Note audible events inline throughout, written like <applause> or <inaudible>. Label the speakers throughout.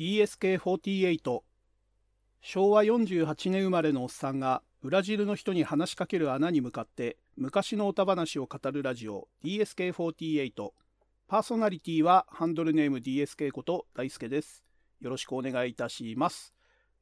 Speaker 1: DSK48 昭和48年生まれのおっさんがブラジルの人に話しかける穴に向かって昔の歌話を語るラジオ。DSK48 パーソナリティはハンドルネーム DSK こと大輔です。よろしくお願いいたします、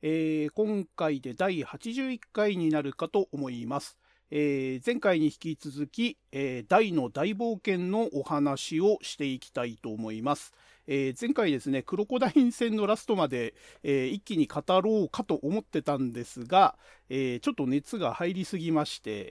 Speaker 1: えー、今回で第81回になるかと思います。えー、前回に引き続き、えー、大の大冒険のお話をしていきたいと思います。えー、前回ですね、クロコダイン戦のラストまで、え一気に語ろうかと思ってたんですが、えちょっと熱が入りすぎまして、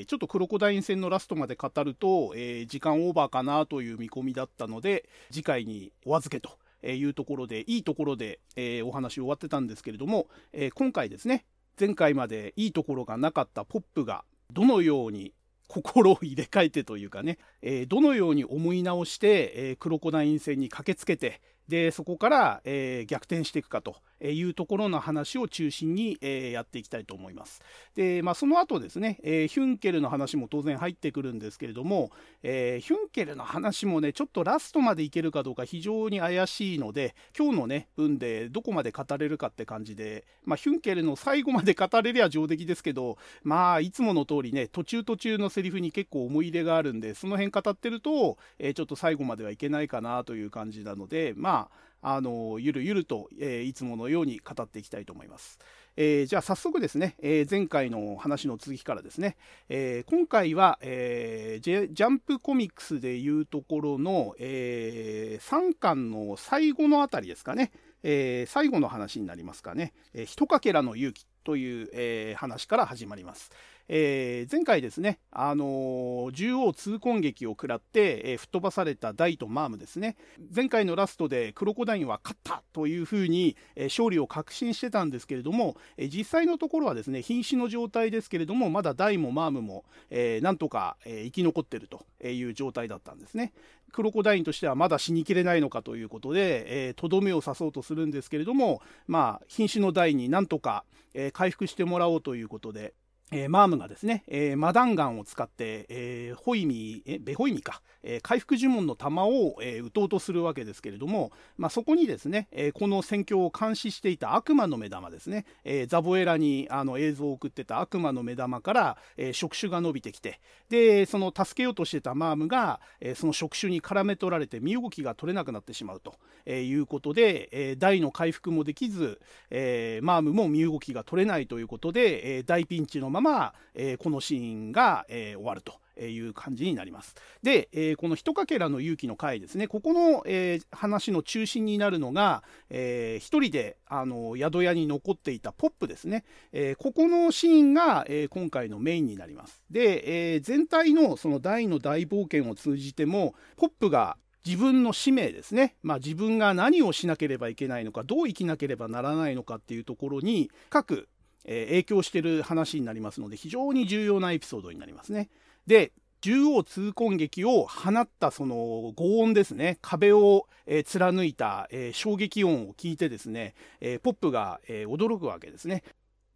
Speaker 1: えちょっとクロコダイン戦のラストまで語ると、え時間オーバーかなという見込みだったので、次回にお預けと。いうところで、いいところで、えお話終わってたんですけれども、え今回ですね、前回までいいところがなかったポップがどのように心を入れ替えてというかね、えー、どのように思い直して、えー、クロコダイン戦に駆けつけてでそこから、えー、逆転していくかというところの話を中心に、えー、やっていきたいと思います。で、まあ、その後ですね、えー、ヒュンケルの話も当然入ってくるんですけれども、えヒュンケルの話もね、ちょっとラストまでいけるかどうか非常に怪しいので、今日のね、分でどこまで語れるかって感じで、まあ、ヒュンケルの最後まで語れりゃ上出来ですけど、まあ、いつもの通りね、途中途中のセリフに結構思い入れがあるんで、その辺語ってると、えちょっと最後まではいけないかなという感じなので、まあ、あのゆるゆると、えー、いつものように語っていきたいと思います。えー、じゃあ早速ですね、えー、前回の話の続きからですね、えー、今回は、えジャンプコミックスでいうところの、え3巻の最後のあたりですかね、え最後の話になりますかね、えー、ひとかけらの勇気という、え話から始まります。えー、前回ですね、あのー、縦横痛恨劇を食らって、えー、吹っ飛ばされたダイとマームですね、前回のラストでクロコダインは勝ったというふうに、え勝利を確信してたんですけれども、え実際のところはですね、瀕死の状態ですけれども、まだダイもマームも、えなんとか、え生き残ってるという状態だったんですね。クロコダインとしてはまだ死にきれないのかということで、と、どめを刺そうとするんですけれども、まあ、瀕死のダイになんとか、え回復してもらおうということで、えー、マームがですね、えー、マダンガンを使って、えー、ホイミ、えベホイミか、え回復呪文の弾を、え撃とうとするわけですけれども、まあ、そこにですね、えこの戦況を監視していた悪魔の目玉ですね、えザボエラにあの映像を送ってた悪魔の目玉から、え触手が伸びてきて、で、その助けようとしてたマームが、えその触手に絡め取られて身動きが取れなくなってしまうと、えいうことで、え大の回復もできず、えマームも身動きが取れないということで、え大ピンチのまま、えー、このシーンが、えー、終わると。いう感じになります。で、えー、この「ひとかけらの勇気」の回ですねここの、えー、話の中心になるのが、えー、一人であの宿屋に残っていたポップですね、えここのシーンが、え今回のメインになります。で、え全体のその大の大冒険を通じてもポップが自分の使命ですね、まあ、自分が何をしなければいけないのかどう生きなければならないのかっていうところに各え、影響してる話になりますので非常に重要なエピソードになりますね。で縦横痛恨劇を放ったその轟音ですね壁を、え、貫いた、え、衝撃音を聞いてですね、え、ポップが、え驚くわけですね。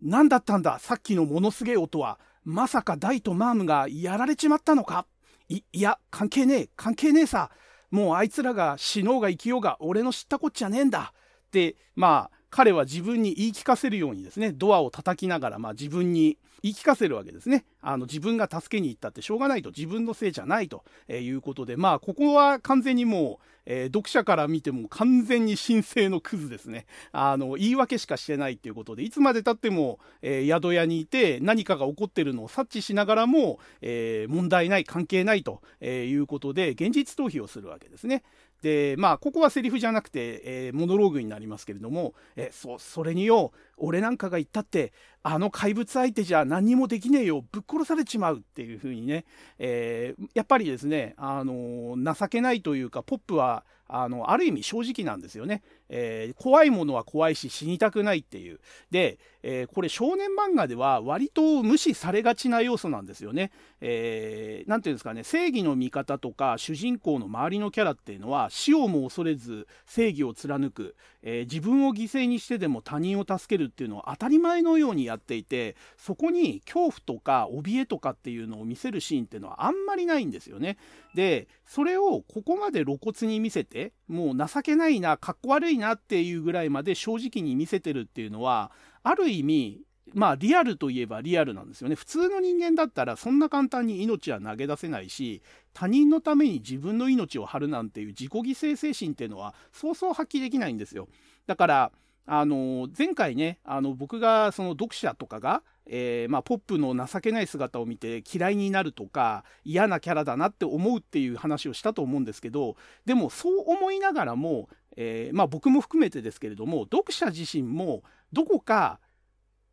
Speaker 1: 何だったんださっきのものすげえ音はまさかダイとマームがやられちまったのかいいや関係ねえ関係ねえさもうあいつらが死のうが生きようが俺の知ったこっちゃねえんだってまあ彼は自分に言い聞かせるようにですねドアを叩きながら、まあ、自分に言い聞かせるわけですねあの自分が助けに行ったってしょうがないと自分のせいじゃないということでまあここは完全にもう、えー、読者から見ても完全に神聖のクズですねあの言い訳しかしてないっていうことでいつまでたっても、えー、宿屋にいて何かが起こってるのを察知しながらも、えー、問題ない関係ないということで現実逃避をするわけですね。でまあここはセリフじゃなくて、えー、モノローグになりますけれども「えそそれによ俺なんかが言ったってあの怪物相手じゃ何にもできねえよぶっ殺されちまう」っていうふうにね、えー、やっぱりですね、あの情けないというかポップはあのある意味正直なんですよね。えー、怖いものは怖いし死にたくないっていう。で、えー、これ少年漫画では割と無視されがちな要素なんですよね。えー、ていうんですかね正義の味方とか主人公の周りのキャラっていうのは死をも恐れず正義を貫く、えー、自分を犠牲にしてでも他人を助けるっていうのを当たり前のようにやっていてそこに恐怖とか怯えとかっていうのを見せるシーンっていうのはあんまりないんですよね。でそれをここまで露骨に見せてもう情けないなかっこ悪いなっていうぐらいまで正直に見せてるっていうのはある意味まあリアルといえばリアルなんですよね。普通の人間だったらそんな簡単に命は投げ出せないし他人のために自分の命を張るなんていう自己犠牲精神っていうのはそうそう発揮できないんですよ。だからあの前回ねあの僕がその読者とかが、えー、まあ、ポップの情けない姿を見て嫌いになるとか嫌なキャラだなって思うっていう話をしたと思うんですけどでもそう思いながらも、えー、まあ、僕も含めてですけれども読者自身もどこか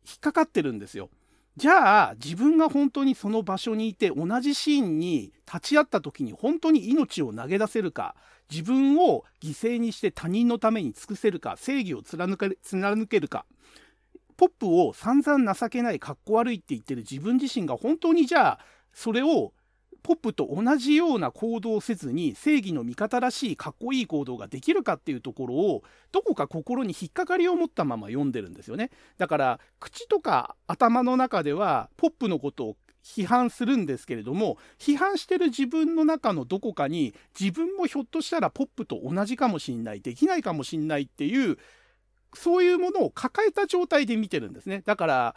Speaker 1: 引っかかってるんですよ。じゃあ自分が本当にその場所にいて同じシーンに立ち会った時に本当に命を投げ出せるか自分を犠牲にして他人のために尽くせるか正義を貫け貫けるかポップを散々情けないかっこ悪いって言ってる自分自身が本当にじゃあそれをポップと同じような行動をせずに正義の味方らしいかっこいい行動ができるかっていうところをどこか心に引っかかりを持ったまま読んでるんですよね。だから口とか頭の中ではポップのことを批判するんですけれども批判してる自分の中のどこかに自分もひょっとしたらポップと同じかもしんないできないかもしんないっていうそういうものを抱えた状態で見てるんですね。だから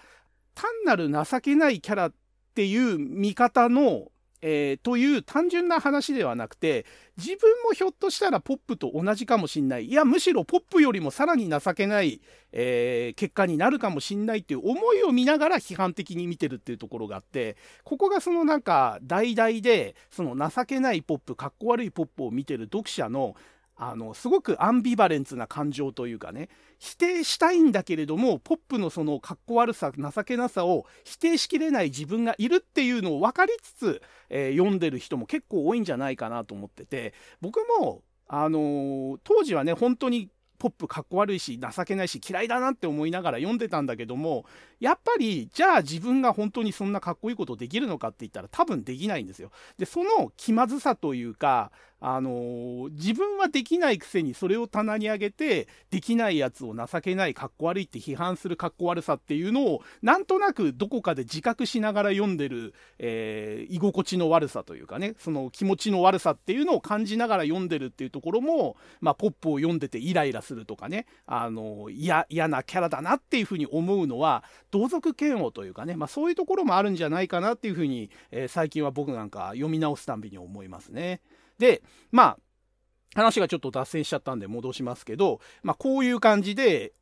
Speaker 1: 単なる情けないキャラっていう見方のえー、という単純な話ではなくて自分もひょっとしたらポップと同じかもしんない。いやむしろポップよりもさらに情けない、えー、結果になるかもしんないっていう思いを見ながら批判的に見てるっていうところがあってここがそのなんか代々でその情けないポップかっこ悪いポップを見てる読者のあのすごくアンビバレンツな感情というかね否定したいんだけれどもポップのそのかっこ悪さ情けなさを否定しきれない自分がいるっていうのを分かりつつ、えー、読んでる人も結構多いんじゃないかなと思ってて僕もあのー、当時はね本当にポップかっこ悪いし情けないし嫌いだなって思いながら読んでたんだけどもやっぱりじゃあ自分が本当にそんなかっこいいことできるのかって言ったら多分できないんですよ。でその気まずさというかあのー、自分はできないくせにそれを棚に上げてできないやつを情けないかっこ悪いって批判するかっこ悪さっていうのをなんとなくどこかで自覚しながら読んでる、えー、居心地の悪さというかねその気持ちの悪さっていうのを感じながら読んでるっていうところも、まあ、ポップを読んでてイライラするとかねあの嫌なキャラだなっていうふうに思うのは同族嫌悪というかね、まあ、そういうところもあるんじゃないかなっていうふうに、えー、最近は僕なんか読み直すたんびに思いますね。で、まあ、話がちょっと脱線しちゃったんで戻しますけど、まあ、こういう感じで、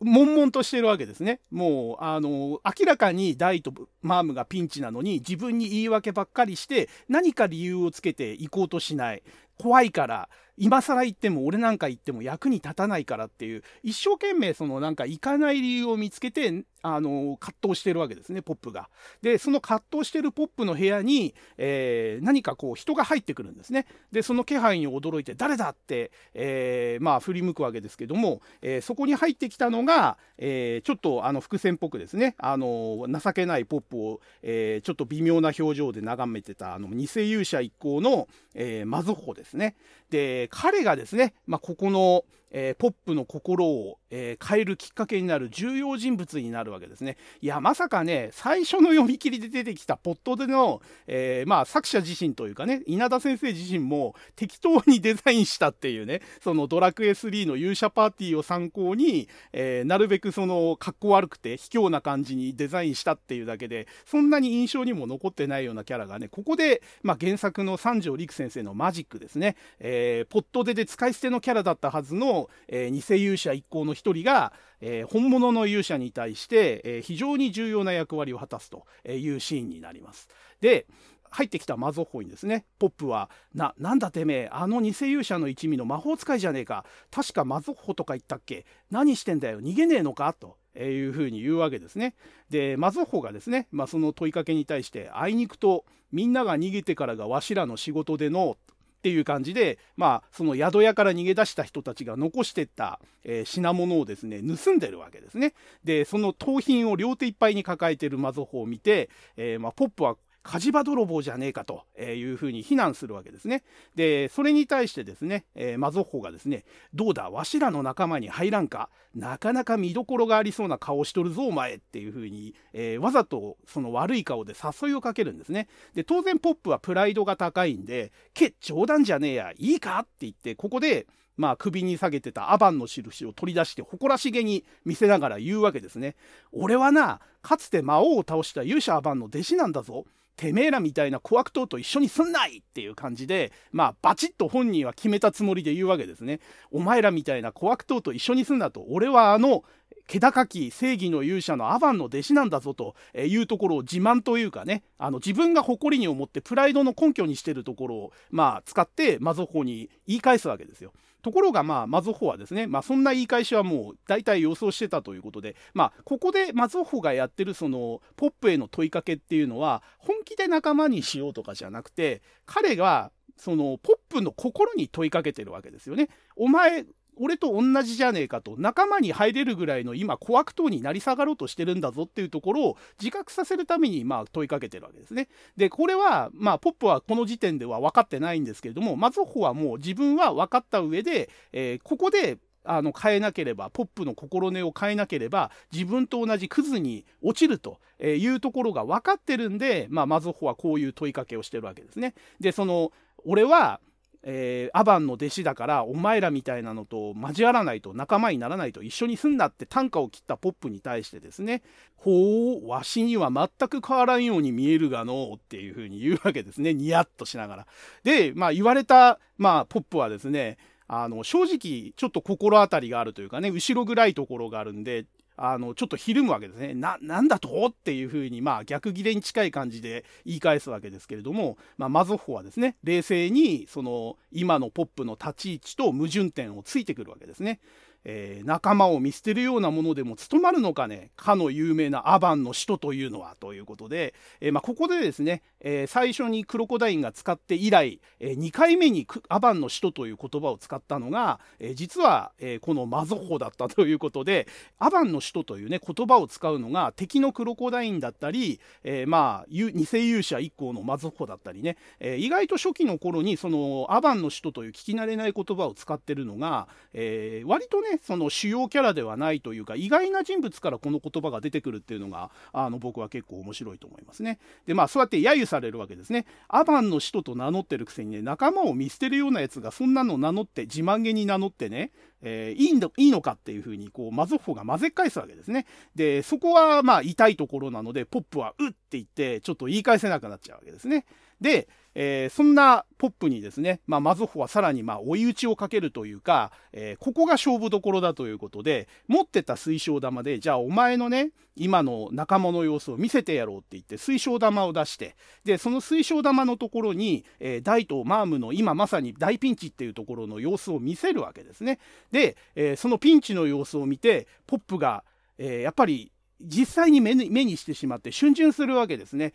Speaker 1: 悶々としてるわけですね。もう、あの、明らかにダイとマームがピンチなのに、自分に言い訳ばっかりして、何か理由をつけて行こうとしない。怖いから、今更言っても俺なんか言っても役に立たないからっていう一生懸命そのなんか行かない理由を見つけてあの葛藤してるわけですねポップが。でその葛藤してるポップの部屋に、えー、何かこう人が入ってくるんですね。でその気配に驚いて誰だって、えー、まあ振り向くわけですけども、えー、そこに入ってきたのが、えちょっとあの伏線っぽくですねあの情けないポップを、えちょっと微妙な表情で眺めてたあの偽勇者一行の、えー、マゾホですね。で彼がですね、まあ、ここの、えー、ポップの心を、えー、変えるきっかけになる重要人物になるわけですね。いやまさかね最初の読み切りで出てきたポットでの、えー、まあ、作者自身というかね稲田先生自身も適当にデザインしたっていうねそのドラクエ3の勇者パーティーを参考に、えなるべくそのかっこ悪くて卑怯な感じにデザインしたっていうだけでそんなに印象にも残ってないようなキャラがねここで、まあ、原作の三条陸先生のマジックですね、え、ポットでで使い捨てのキャラだったはずの、えー、偽勇者一行の一人が、えー、本物の勇者に対して、えー、非常に重要な役割を果たすというシーンになります。で入ってきたマゾッホにですねポップは「ななんだてめえあの偽勇者の一味の魔法使いじゃねえか確かマゾッホとか言ったっけ？何してんだよ？逃げねえのか?」と。いうふうに言うわけですね。でマゾッホがですね、まあ、その問いかけに対してあいにくとみんなが逃げてからがわしらの仕事でのっていう感じで、まあ、その宿屋から逃げ出した人たちが残してった、えー、品物をですね、盗んでるわけですね。で、その盗品を両手いっぱいに抱えてるマゾホを見て、えー、まあ、ポップは火事場泥棒じゃねえかというふうに非難するわけですね。で、それに対してですね、えー、マゾッホがですね、どうだ、わしらの仲間に入らんか、なかなか見どころがありそうな顔しとるぞ、お前っていうふうに、えー、わざとその悪い顔で誘いをかけるんですね。で、当然ポップはプライドが高いんで、け、冗談じゃねえや、いいか？って言って、ここで、まあ、首に下げてたアバンの印を取り出して誇らしげに見せながら言うわけですね。俺はな、かつて魔王を倒した勇者アバンの弟子なんだぞ。てめえらみたいな小悪党と一緒にすんないっていう感じで、まあ、バチッと本人は決めたつもりで言うわけですね。お前らみたいな小悪党と一緒にすんなと、俺はあの、気高き正義の勇者のアバンの弟子なんだぞというところを自慢というかねあの自分が誇りに思ってプライドの根拠にしてるところをまあ使ってマゾホに言い返すわけですよ。ところがまあマゾホはですね、まあ、そんな言い返しはもう大体予想してたということで、まあ、ここでマゾホがやってるそのポップへの問いかけっていうのは本気で仲間にしようとかじゃなくて彼がそのポップの心に問いかけてるわけですよね。お前俺と同じじゃねえかと仲間に入れるぐらいの今小悪党になり下がろうとしてるんだぞっていうところを自覚させるためにまあ問いかけてるわけですね。でこれはまあポップはこの時点では分かってないんですけれどもマゾホはもう自分は分かった上で、えー、ここであの変えなければポップの心根を変えなければ自分と同じクズに落ちるというところが分かってるんで、まあ、マゾホはこういう問いかけをしてるわけですね。でその俺はえー、アバンの弟子だからお前らみたいなのと交わらないと仲間にならないと一緒にすんなって短歌を切ったポップに対してですね「ほうわしには全く変わらんように見えるがの」っていうふうに言うわけですねニヤッとしながら。で、まあ、言われた、まあ、ポップはですねあの正直ちょっと心当たりがあるというかね後ろ暗いところがあるんであの、ちょっとひるむわけですね。な、なんだと？っていうふうに、まあ逆ギレに近い感じで言い返すわけですけれども、まあマゾッホはですね、冷静にその今のポップの立ち位置と矛盾点をついてくるわけですね。えー、仲間を見捨てるようなものでも務まるのかね、かの有名なアバンの使徒というのはということで、えー、まあ、ここでですね、えー、最初にクロコダインが使って以来、え2回目にアバンの使徒という言葉を使ったのが、え実は、えこのマゾホだったということで、アバンの使徒というね、言葉を使うのが敵のクロコダインだったり、えまあ、偽勇者一行のマゾホだったりね、え意外と初期の頃にそのアバンの使徒という聞き慣れない言葉を使ってるのが、え割とね、その主要キャラではないというか意外な人物からこの言葉が出てくるっていうのがあの僕は結構面白いと思いますね。でまあそうやって揶揄されるわけですね。アバンの使徒と名乗ってるくせにね仲間を見捨てるようなやつがそんなの名乗って自慢げに名乗ってねえー、いいのいいのかっていうふうにこうマゾッホが混ぜ返すわけですね。でそこはまあ痛いところなのでポップは「うっ!」って言ってちょっと言い返せなくなっちゃうわけですね。で、えー、そんなポップにですね、まあ、マゾホはさらにまあ追い打ちをかけるというか、えー、ここが勝負どころだということで持ってた水晶玉でじゃあお前のね今の仲間の様子を見せてやろうって言って水晶玉を出してでその水晶玉のところに、えー、大とマームの今まさに大ピンチっていうところの様子を見せるわけですね。で、えー、そのピンチの様子を見てポップが、えー、やっぱり実際に目にしてしまって逡巡するわけですね。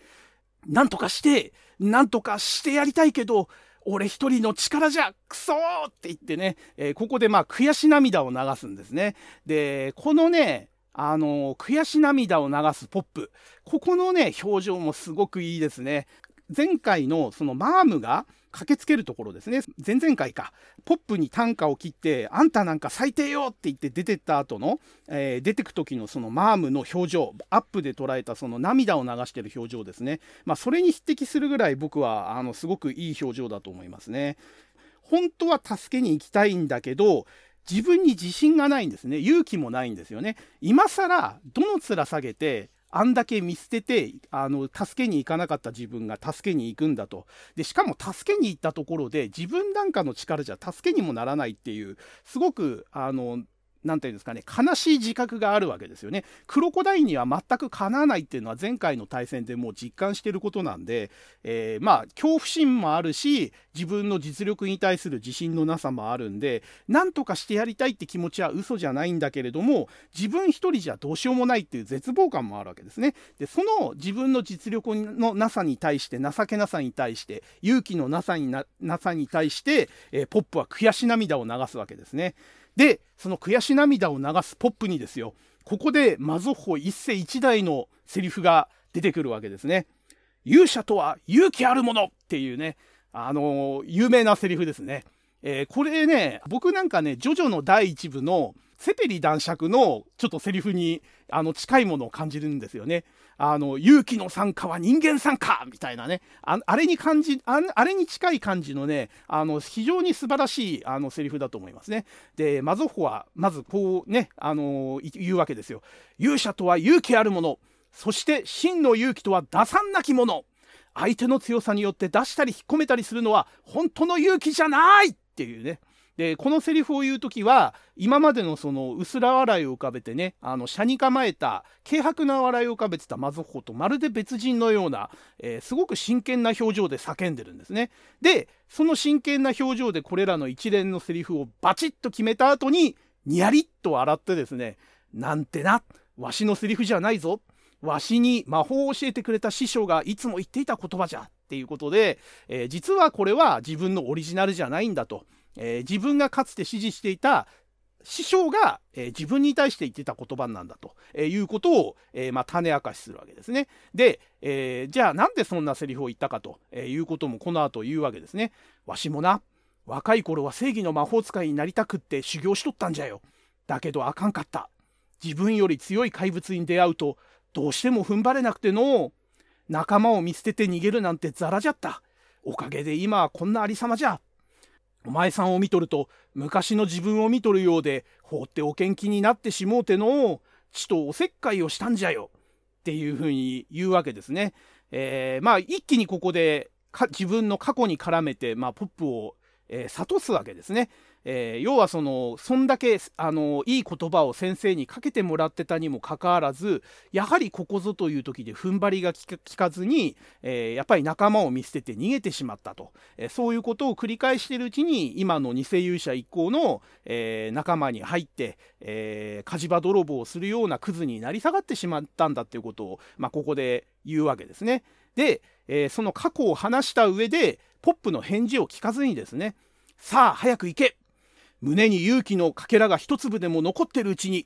Speaker 1: なんとかして、なんとかしてやりたいけど、俺一人の力じゃくそーって言ってね、えー、ここでまあ悔し涙を流すんですね。で、このね、あのー、悔し涙を流すポップ。ここのね、表情もすごくいいですね。前回のそのマームが、駆けつけるところですね。前々回か。ポップに短歌を切って「あんたなんか最低よ!」って言って出てった後の、えー、出てく時のそのマームの表情アップで捉えたその涙を流してる表情ですね。まあそれに匹敵するぐらい僕はあのすごくいい表情だと思いますね。本当は助けに行きたいんだけど自分に自信がないんですね。勇気もないんですよね。今更どの面下げてあんだけ見捨ててあの助けに行かなかった自分が助けに行くんだと。でしかも助けに行ったところで自分なんかの力じゃ助けにもならないっていうすごくあの何て言うんですかね悲しい自覚があるわけですよね。クロコダインには全くかなわないっていうのは前回の対戦でもう実感してることなんで、えー、まあ恐怖心もあるし自分の実力に対する自信のなさもあるんで何とかしてやりたいって気持ちは嘘じゃないんだけれども自分一人じゃどうしようもないっていう絶望感もあるわけですね。でその自分の実力のなさに対して情けなさに対して勇気のなさになさに対して、えー、ポップは悔し涙を流すわけですね。でその悔し涙を流すポップにですよここでマゾッホ一世一代のセリフが出てくるわけですね。勇者とは勇気あるものっていうねあのー、有名なセリフですね。えー、これね僕なんかねジョジョの第1部のセペリ男爵のちょっとセリフにあの近いものを感じるんですよね。あの勇気の参加は人間参加みたいなねああれに感じああれに近い感じのねあの非常に素晴らしいあのセリフだと思いますね。でマゾホはまずこうねあの言うわけですよ。勇者とは勇気あるものそして真の勇気とは打算なきもの相手の強さによって出したり引っ込めたりするのは本当の勇気じゃないっていうねでこのセリフを言う時は今までのその薄ら笑いを浮かべてねあの車に構えた軽薄な笑いを浮かべてたマゾッホとまるで別人のような、えー、すごく真剣な表情で叫んでるんですね。でその真剣な表情でこれらの一連のセリフをバチッと決めた後にニヤリッと笑ってですねなんてなわしのセリフじゃないぞわしに魔法を教えてくれた師匠がいつも言っていた言葉じゃっていうことで、えー、実はこれは自分のオリジナルじゃないんだと、えー、自分がかつて指示していた師匠が、えー、自分に対して言ってた言葉なんだと、えいうことを、えまあ、種明かしするわけですね。で、えじゃあなんでそんなセリフを言ったかと、えいうこともこの後言うわけですね。わしもな若い頃は正義の魔法使いになりたくって修行しとったんじゃよ。だけどあかんかった。自分より強い怪物に出会うとどうしても踏ん張れなくての仲間を見捨てて逃げるなんてザラじゃった。おかげで今はこんなありさまじゃ。お前さんを見とると昔の自分を見とるようで放っておけん気になってしもうてのちとおせっかいをしたんじゃよ。っていうふうに言うわけですね。えー、まあ一気にここで自分の過去に絡めて、まあ、ポップを、えー、諭すわけですね。えー、要はそのそんだけあのいい言葉を先生にかけてもらってたにもかかわらずやはりここぞという時で踏ん張りが効かずに、えー、やっぱり仲間を見捨てて逃げてしまったと、えー、そういうことを繰り返しているうちに今の偽勇者一行の、え仲間に入って、え火事場泥棒をするようなクズになり下がってしまったんだっていうことを、まあ、ここで言うわけですね。で、えその過去を話した上でポップの返事を聞かずにですねさあ早く行け胸に勇気のかけらが一粒でも残ってるうちにっ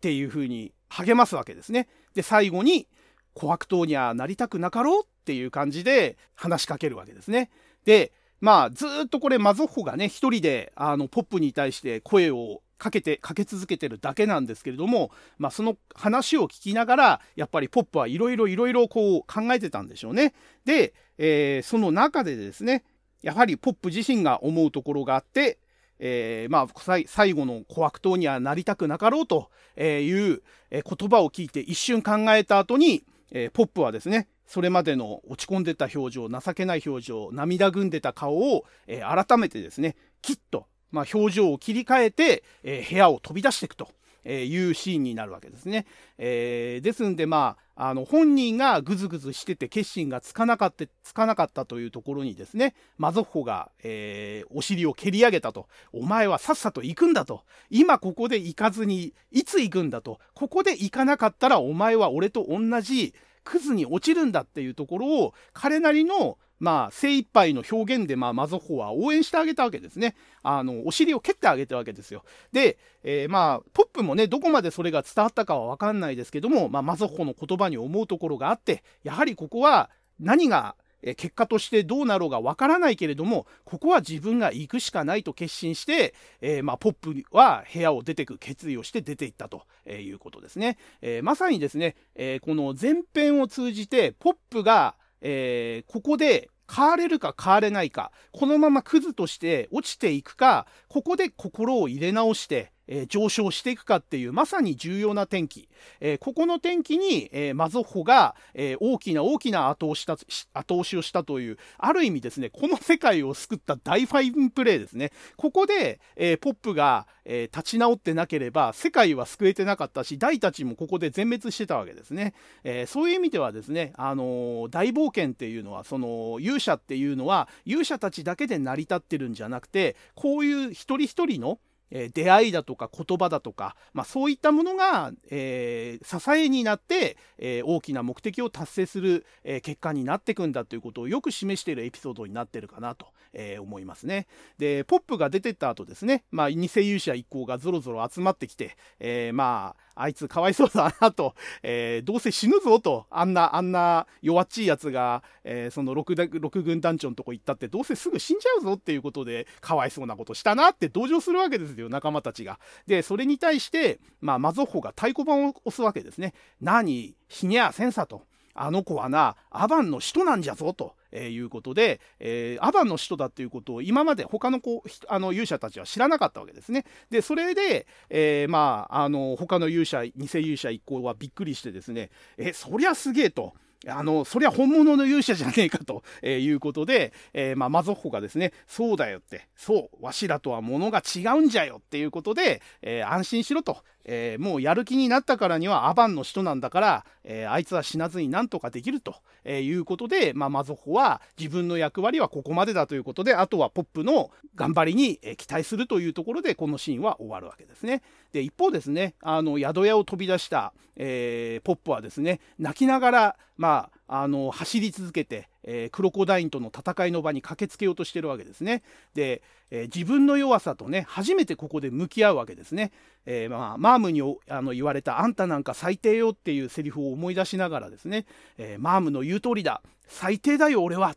Speaker 1: ていうふうに励ますわけですね。で最後に「小悪党にはなりたくなかろう」っていう感じで話しかけるわけですね。でまあずっとこれマゾッホがね一人であのポップに対して声をかけてかけ続けてるだけなんですけれども、まあ、その話を聞きながらやっぱりポップはいろいろいろいろこう考えてたんでしょうね。で、えー、その中でですねやはりポップ自身が思うところがあってえー、まあ、最後の小悪党にはなりたくなかろうという、言葉を聞いて一瞬考えた後に、えー、ポップはですねそれまでの落ち込んでた表情情けない表情涙ぐんでた顔を、えー、改めてですねきっと、まあ、表情を切り替えて、え部屋を飛び出していくと。えいうシーンになるわけですね。えー、ですんでまああの本人がぐずぐずしてて決心がつかなかったつかなかったというところにですねマゾッホが、えー、お尻を蹴り上げたと。お前はさっさと行くんだと。今ここで行かずにいつ行くんだと。ここで行かなかったらお前は俺と同じクズに落ちるんだっていうところを彼なりのまあ、精一杯の表現で、まあ、マゾホは応援してあげたわけですね。あの、お尻を蹴ってあげたわけですよ。で、えー、まあ、ポップもね、どこまでそれが伝わったかはわかんないですけども、まあ、マゾホの言葉に思うところがあって、やはりここは何が結果としてどうなろうがわからないけれどもここは自分が行くしかないと決心して、えー、まあ、ポップは部屋を出てく決意をして出ていったということですね。えー、まさにですね、えー、この前編を通じてポップがえー、ここで変われるか変われないか、このままクズとして落ちていくか、ここで心を入れ直して、えー、上昇していくかっていうまさに重要な転機、えー、ここの転機に、えー、マゾッホが、え大きな大きな後押しし後押しをしたというある意味ですねこの世界を救った大ファインプレーですね。ここで、えポップが、え立ち直ってなければ世界は救えてなかったし大たちもここで全滅してたわけですね、えそういう意味ではですね、あの大冒険っていうのはその勇者っていうのは勇者たちだけで成り立ってるんじゃなくてこういう一人一人のえー、出会いだとか言葉だとか、まあ、そういったものが、えー、支えになって、えー、大きな目的を達成する、え結果になっていくんだということをよく示しているエピソードになってるかなとえー、思いますね。で、ポップが出てった後ですね、まあ、偽勇者一行がぞろぞろ集まってきて、えー、まあ、あいつかわいそうだなと、えー、どうせ死ぬぞと、あんな、あんな弱っちいやつが、えー、その 6, 6軍団長のとこ行ったって、どうせすぐ死んじゃうぞっていうことで、かわいそうなことしたなって同情するわけですよ、仲間たちが。で、それに対して、まあ、マゾッホが太鼓判を押すわけですね。何、死にゃせんさと。あの子はな、アバンの使徒なんじゃぞと。えー、いうことで、えー、アバンの使徒だっていうことを今まで他の子あの勇者たちは知らなかったわけですね。でそれで、えー、まああの他の勇者偽勇者一行はびっくりしてですねえそりゃすげえと。あの、そりゃ本物の勇者じゃねえかと、えー、いうことで、えー、まあ、マゾッホがですね、そうだよって、そう、わしらとは物が違うんじゃよっていうことで、えー、安心しろと、えー、もうやる気になったからにはアバンの人なんだから、えー、あいつは死なずになんとかできると、え、いうことで、まあ、マゾホは自分の役割はここまでだということであとはポップの頑張りに、期待するというところでこのシーンは終わるわけですね。で一方ですねあの宿屋を飛び出した、えポップはですね泣きながら、まあ、あの走り続けて、えクロコダインとの戦いの場に駆けつけようとしてるわけですね。で、え自分の弱さとね初めてここで向き合うわけですね。えー、まあ、マームにあの言われた「あんたなんか最低よ」っていうセリフを思い出しながらですね、え、マームの言う通りだ最低だよ俺は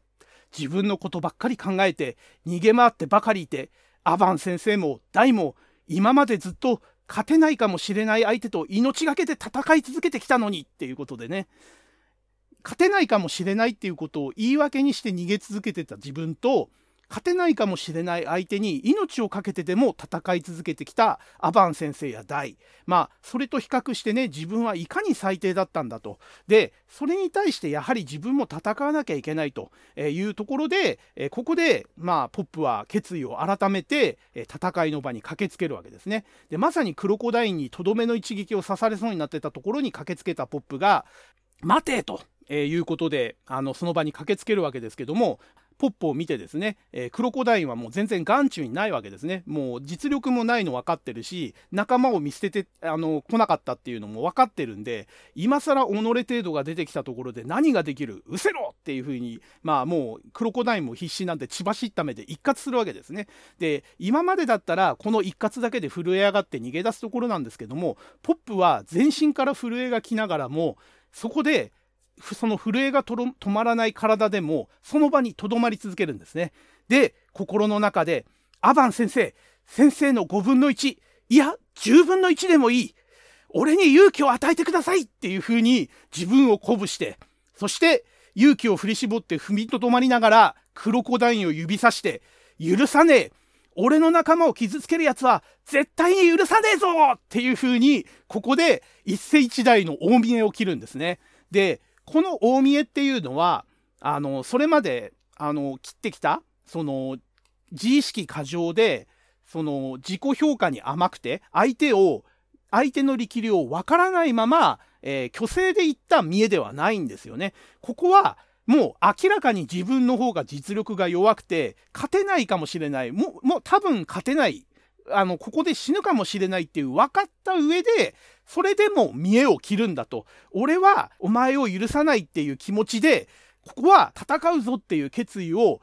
Speaker 1: 自分のことばっかり考えて逃げ回ってばかりいてアバン先生もダイも今までずっと勝てないかもしれない相手と命がけで戦い続けてきたのにっていうことでね勝てないかもしれないっていうことを言い訳にして逃げ続けてた自分と勝てないかもしれない相手に命を懸けてでも戦い続けてきたアバン先生やダイ。まあそれと比較してね自分はいかに最低だったんだと。でそれに対してやはり自分も戦わなきゃいけないというところでここでまあポップは決意を改めて戦いの場に駆けつけるわけですね。でまさにクロコダインにとどめの一撃を刺されそうになってたところに駆けつけたポップが「待て!」と。えー、いうことであのその場に駆けつけるわけですけどもポップを見てですね、えー、クロコダインはもう全然眼中にないわけですね。もう実力もないの分かってるし、仲間を見捨ててあの来なかったっていうのも分かってるんで、今更己程度が出てきたところで何ができる？失せろっていうふうに、まあもうクロコダインも必死なんで血走った目で一括するわけですね。で、今までだったらこの一括だけで震え上がって逃げ出すところなんですけども、ポップは全身から震えが来ながらも、そこでその震えが止まらない体でもその場にとどまり続けるんですね。で心の中で「アバン先生先生の5分の1いや10分の1でもいい俺に勇気を与えてください」っていうふうに自分を鼓舞してそして勇気を振り絞って踏みとどまりながらクロコダインを指さして「許さねえ俺の仲間を傷つけるやつは絶対に許さねえぞ!」っていうふうにここで一世一代の大見えを切るんですね。でこの大見えっていうのはあのそれまであの切ってきたその自意識過剰でその自己評価に甘くて相手を相手の力量をわからないまま、えー、虚勢でいった見えではないんですよね。ここはもう明らかに自分の方が実力が弱くて勝てないかもしれないもうもう多分勝てないあのここで死ぬかもしれないっていう分かった上でそれでも見栄を切るんだと。俺はお前を許さないっていう気持ちでここは戦うぞっていう決意を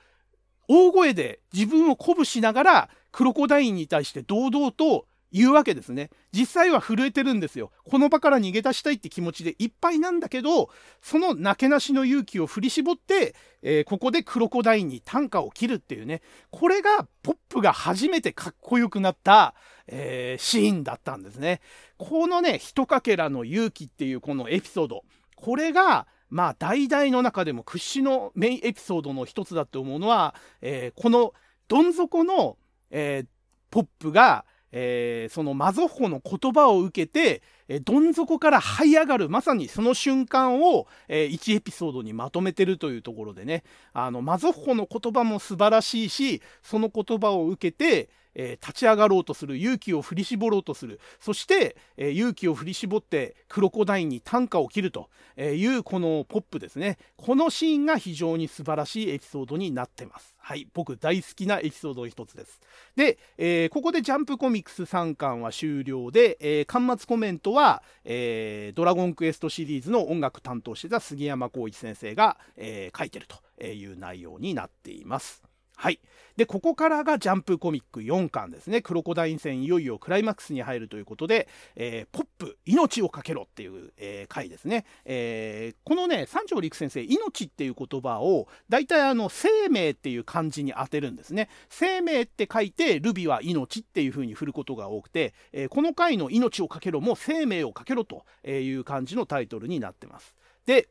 Speaker 1: 大声で自分を鼓舞しながらクロコダインに対して堂々と言うわけですね。実際は震えてるんですよ。この場から逃げ出したいって気持ちでいっぱいなんだけど、そのなけなしの勇気を振り絞って、えー、ここでクロコダインに短歌を切るっていうね、これがポップが初めてかっこよくなった、えー、シーンだったんですね。このね、ひとかけらの勇気っていうこのエピソード、これが、まあ、大々の中でも屈指のメインエピソードの一つだと思うのは、えー、このどん底の、えー、ポップが、えー、そのマゾッホの言葉を受けて、えー、どん底から這い上がるまさにその瞬間を、えー、1エピソードにまとめてるというところでね。あのマゾッホの言葉も素晴らしいしその言葉を受けて、えー、立ち上がろうとする勇気を振り絞ろうとする。そして、えー、勇気を振り絞ってクロコダインに短歌を切るというこのポップですね。このシーンが非常に素晴らしいエピソードになってます。はい僕大好きなエピソードの一つです。で、えー、ここでジャンプコミックス3巻は終了で、え巻末コメントは、えドラゴンクエストシリーズの音楽担当してた杉山浩一先生が、えー書いてるという内容になっています。はい。で、ここからがジャンプコミック4巻ですね。クロコダイン戦いよいよクライマックスに入るということで、えー、ポップ、命をかけろっていう、えー、回ですね。えー、このね、三条陸先生、命っていう言葉を、大体あの、生命っていう漢字に当てるんですね。生命って書いて、ルビは命っていう風に振ることが多くて、えこの回の命をかけろも生命をかけろという感じのタイトルになってます。で、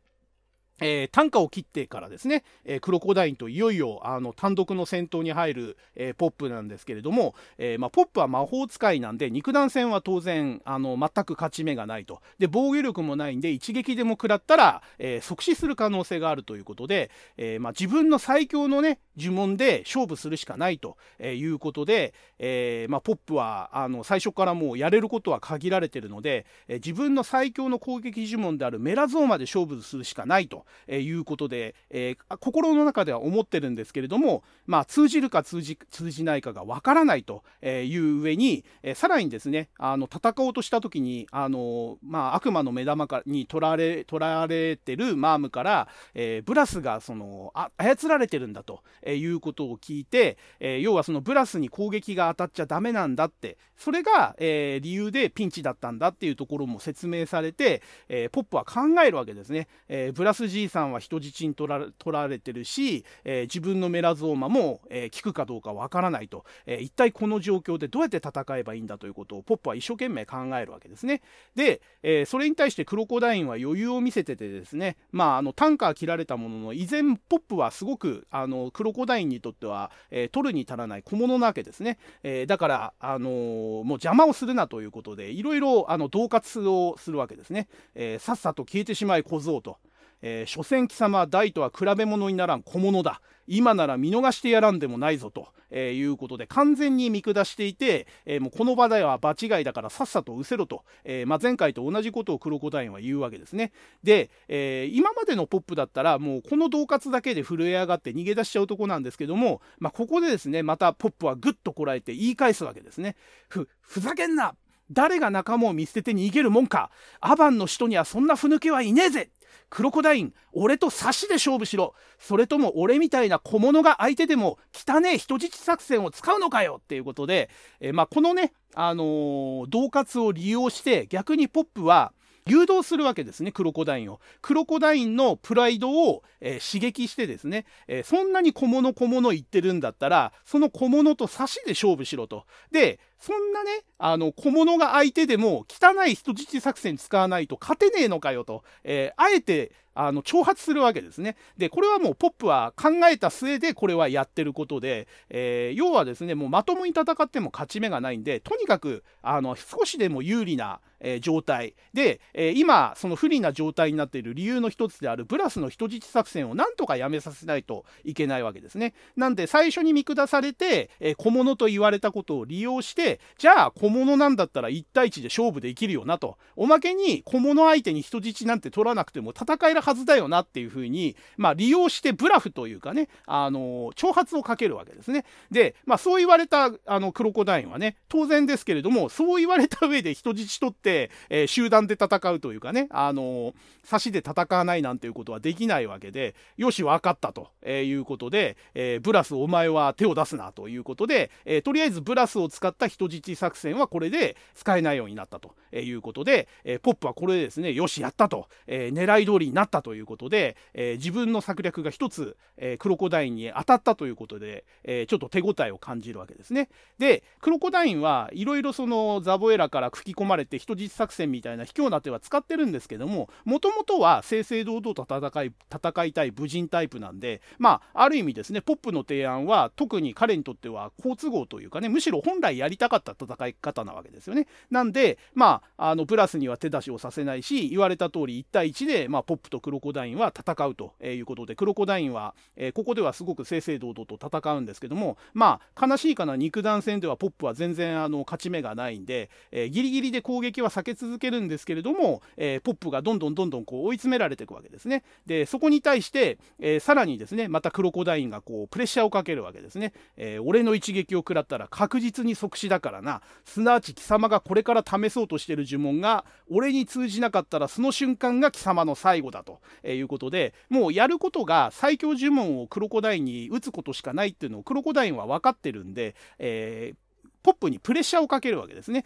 Speaker 1: えー、単価を切ってからですね、えー、クロコダインといよいよあの単独の戦闘に入る、えー、ポップなんですけれども、えまあ、ポップは魔法使いなんで肉弾戦は当然あの全く勝ち目がないと。で防御力もないんで一撃でも食らったら、え即死する可能性があるということで、えまあ、自分の最強のね呪文で勝負するしかないということで、えまあ、ポップはあの最初からもうやれることは限られてるので、え自分の最強の攻撃呪文であるメラゾーマで勝負するしかないと。いうことで、えー、心の中では思ってるんですけれども、まあ、通じるか通じ通じないかがわからないという上に、え、さらにですねあの戦おうとした時にあの、まあ、悪魔の目玉に取られ取られてるマームから、えー、ブラスがそのあ操られてるんだとえいうことを聞いて、えー、要はそのブラスに攻撃が当たっちゃダメなんだってそれが、えー、理由でピンチだったんだっていうところも説明されて、えー、ポップは考えるわけですね。えー、ブラスじいさんは人質に取ら取られてるし、えー、自分のメラゾーマも、えー、効くかどうかわからないと、えー、一体この状況でどうやって戦えばいいんだということをポップは一生懸命考えるわけですね。で、えー、それに対してクロコダインは余裕を見せててですね、まあ、あのタンカー切られたものの依然ポップはすごくあのクロコダインにとっては、えー、取るに足らない小物なわけですね。えー、だから、あのーもう邪魔をするなということでいろいろあの恫喝をするわけですね、えー、さっさと消えてしまい小僧と、えー、所詮貴様大とは比べ物にならん小物だ。今なら見逃してやらんでもないぞと、えー、いうことで完全に見下していて、えー、もうこの場では場違いだからさっさと失せろと、えーまあ、前回と同じことをクロコダインは言うわけですね。で、えー、今までのポップだったらもうこの恫喝だけで震え上がって逃げ出しちゃうとこなんですけども、まあ、ここでですねまたポップはぐっとこらえて言い返すわけですね。ふふざけんな。誰が仲間を見捨てて逃げるもんか。アバンの人にはそんなふぬけはいねえぜ。クロコダイン、俺と差しで勝負しろ。それとも俺みたいな小物が相手でも汚え人質作戦を使うのかよっていうことで、えー、まあ、このね、あのー、恫喝を利用して逆にポップは、誘導するわけですね、クロコダインを。クロコダインのプライドを、えー、刺激してですね、えー、そんなに小物小物言ってるんだったら、その小物と差しで勝負しろと。で、そんなね、あの、小物が相手でも汚い人質作戦使わないと勝てねえのかよと、えー、あえて、あの挑発するわけですね。でこれはもうポップは考えた末でこれはやってることで、えー、要はですねもうまともに戦っても勝ち目がないんでとにかくあの少しでも有利な、えー、状態で、えー、今その不利な状態になっている理由の一つであるブラスの人質作戦をなんとかやめさせないといけないわけですね。なんで最初に見下されて、え小物と言われたことを利用してじゃあ小物なんだったら1対1で勝負できるよなとおまけに小物相手に人質なんて取らなくても戦えるはずだよなっていうふうに、まあ、利用してブラフというかね、あの挑発をかけるわけですね。で、まあ、そう言われたあのクロコダインはね、当然ですけれども、そう言われた上で人質取って、えー、集団で戦うというかね、あの差しで戦わないなんていうことはできないわけで、よし、分かったとえいうことで、え、ブラス、お前は手を出すなということで、え、とりあえずブラスを使った人人質作戦はこれで使えないようになったということで、え、ポップはこれでですね、よし、やったと、えー、狙い通りになったということで、え、自分の策略が一つ、え、クロコダインに当たったということで、え、ちょっと手応えを感じるわけですね。でクロコダインはいろいろそのザボエラから吹き込まれて人質作戦みたいな卑怯な手は使ってるんですけどももともとは正々堂々と戦い戦いたい武人タイプなんでまあある意味ですねポップの提案は特に彼にとっては好都合というかねむしろ本来やりたかった戦い方なわけですよね。なんでまああのブラスには手出しをさせないし言われた通り1対1で、まあ、ポップとクロコダインは戦うということでクロコダインは、えー、ここではすごく正々堂々と戦うんですけどもまあ悲しいかな肉弾戦ではポップは全然あの勝ち目がないんで、えー、ギリギリで攻撃は避け続けるんですけれども、えー、ポップがどんどんどんどんこう追い詰められていくわけですね。でそこに対して、えー、さらにですねまたクロコダインがこうプレッシャーをかけるわけですね。え、俺の一撃を食らったら確実に即死だだからなすなわち貴様がこれから試そうとしている呪文が俺に通じなかったらその瞬間が貴様の最後だということでもうやることが最強呪文をクロコダインに打つことしかないっていうのをクロコダインは分かってるんで、えー、ポップにプレッシャーをかけるわけですね。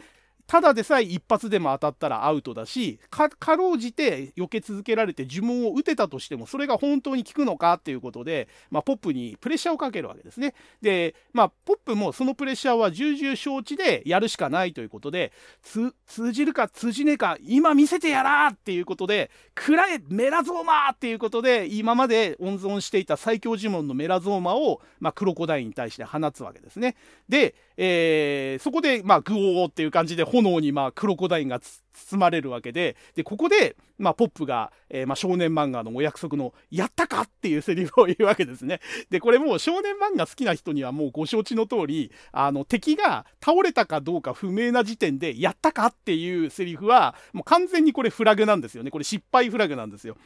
Speaker 1: ただでさえ一発でも当たったらアウトだしかろうじて避け続けられて呪文を打てたとしてもそれが本当に効くのかっていうことで、まあ、ポップにプレッシャーをかけるわけですね。で、まあ、ポップもそのプレッシャーは重々承知でやるしかないということで通じるか通じねえか今見せてやらっていうことで食らえメラゾーマっていうことで今まで温存していた最強呪文のメラゾーマを、まあ、クロコダインに対して放つわけですね。で、えー、そこで、まあ、グオーっていう感じで炎に、まあ、クロコダインが包まれるわけで、で、ここで、まあ、ポップが、えー、まあ、少年漫画のお約束の、やったかっていうセリフを言うわけですね。で、これもう少年漫画好きな人にはもうご承知の通り、あの、敵が倒れたかどうか不明な時点で、やったかっていうセリフは、もう完全にこれフラグなんですよね。これ失敗フラグなんですよ。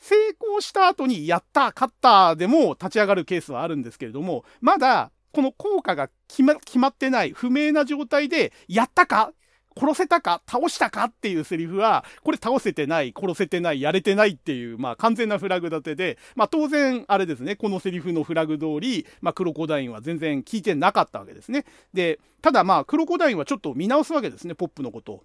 Speaker 1: 成功した後に、やった、勝ったでも立ち上がるケースはあるんですけれども、まだこの効果が決ま決まってない不明な状態でやったか殺せたか？倒したか？っていうセリフは、これ倒せてない、殺せてない、やれてないっていう、まあ完全なフラグ立てで、まあ当然、あれですね、このセリフのフラグ通り、まあクロコダインは全然聞いてなかったわけですね。で、ただまあクロコダインはちょっと見直すわけですね、ポップのことを。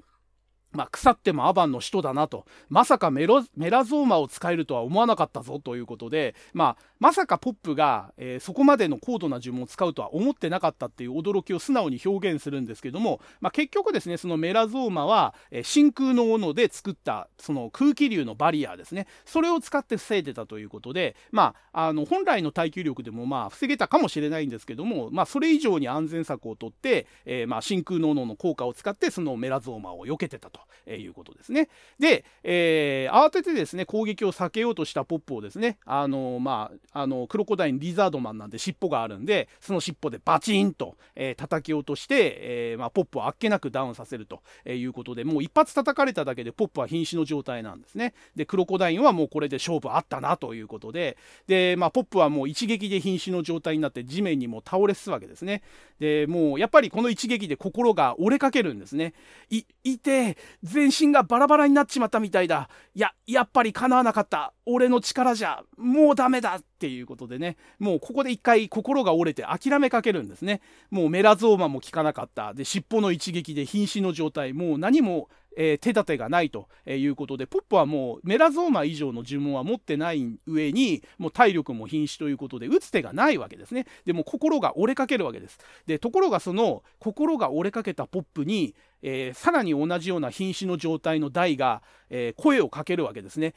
Speaker 1: まあ、腐ってもアバンの使徒だなと。まさかメロメラゾーマを使えるとは思わなかったぞということで、まあ、まさかポップが、えー、そこまでの高度な呪文を使うとは思ってなかったっていう驚きを素直に表現するんですけども、まあ、結局ですね、そのメラゾーマは、えー、真空の斧で作ったその空気流のバリアですね。それを使って防いでたということで、まあ、あの本来の耐久力でもまあ防げたかもしれないんですけども、まあ、それ以上に安全策をとって、えー、まあ真空の斧の効果を使ってそのメラゾーマを避けてたと。えいうことですね。で、えー、慌ててですね攻撃を避けようとしたポップをですねあのまああのクロコダインリザードマンなんで尻尾があるんでその尻尾でバチンと、えー、叩き落として、えー、まあ、ポップをあっけなくダウンさせるということでもう一発叩かれただけでポップは瀕死の状態なんですね。でクロコダインはもうこれで勝負あったなということでで、まあ、ポップはもう一撃で瀕死の状態になって地面にも倒れすわけですね。でもうやっぱりこの一撃で心が折れかけるんですね。いいて全身がバラバラになっちまったみたいだ。いや、やっぱり叶わなかった。俺の力じゃ、もうダメだっていうことでね、もうここで一回心が折れて諦めかけるんですね。もうメラゾーマも効かなかった。で、尻尾の一撃で瀕死の状態。もう何もえー、手立てがないということでポップはもうメラゾーマ以上の呪文は持ってない上にもう体力も瀕死ということで打つ手がないわけですね。でも心が折れかけるわけです。でところがその心が折れかけたポップに、えー、さらに同じような瀕死の状態の大が、えー、声をかけるわけですね。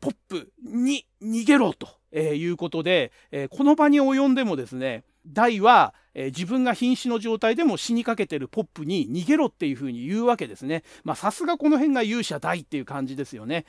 Speaker 1: ポップに逃げろと、えいうことで、えこの場に及んでもですね大は、えー、自分が瀕死の状態でも死にかけてるポップに逃げろっていうふうに言うわけですね。まあさすがこの辺が勇者大っていう感じですよね。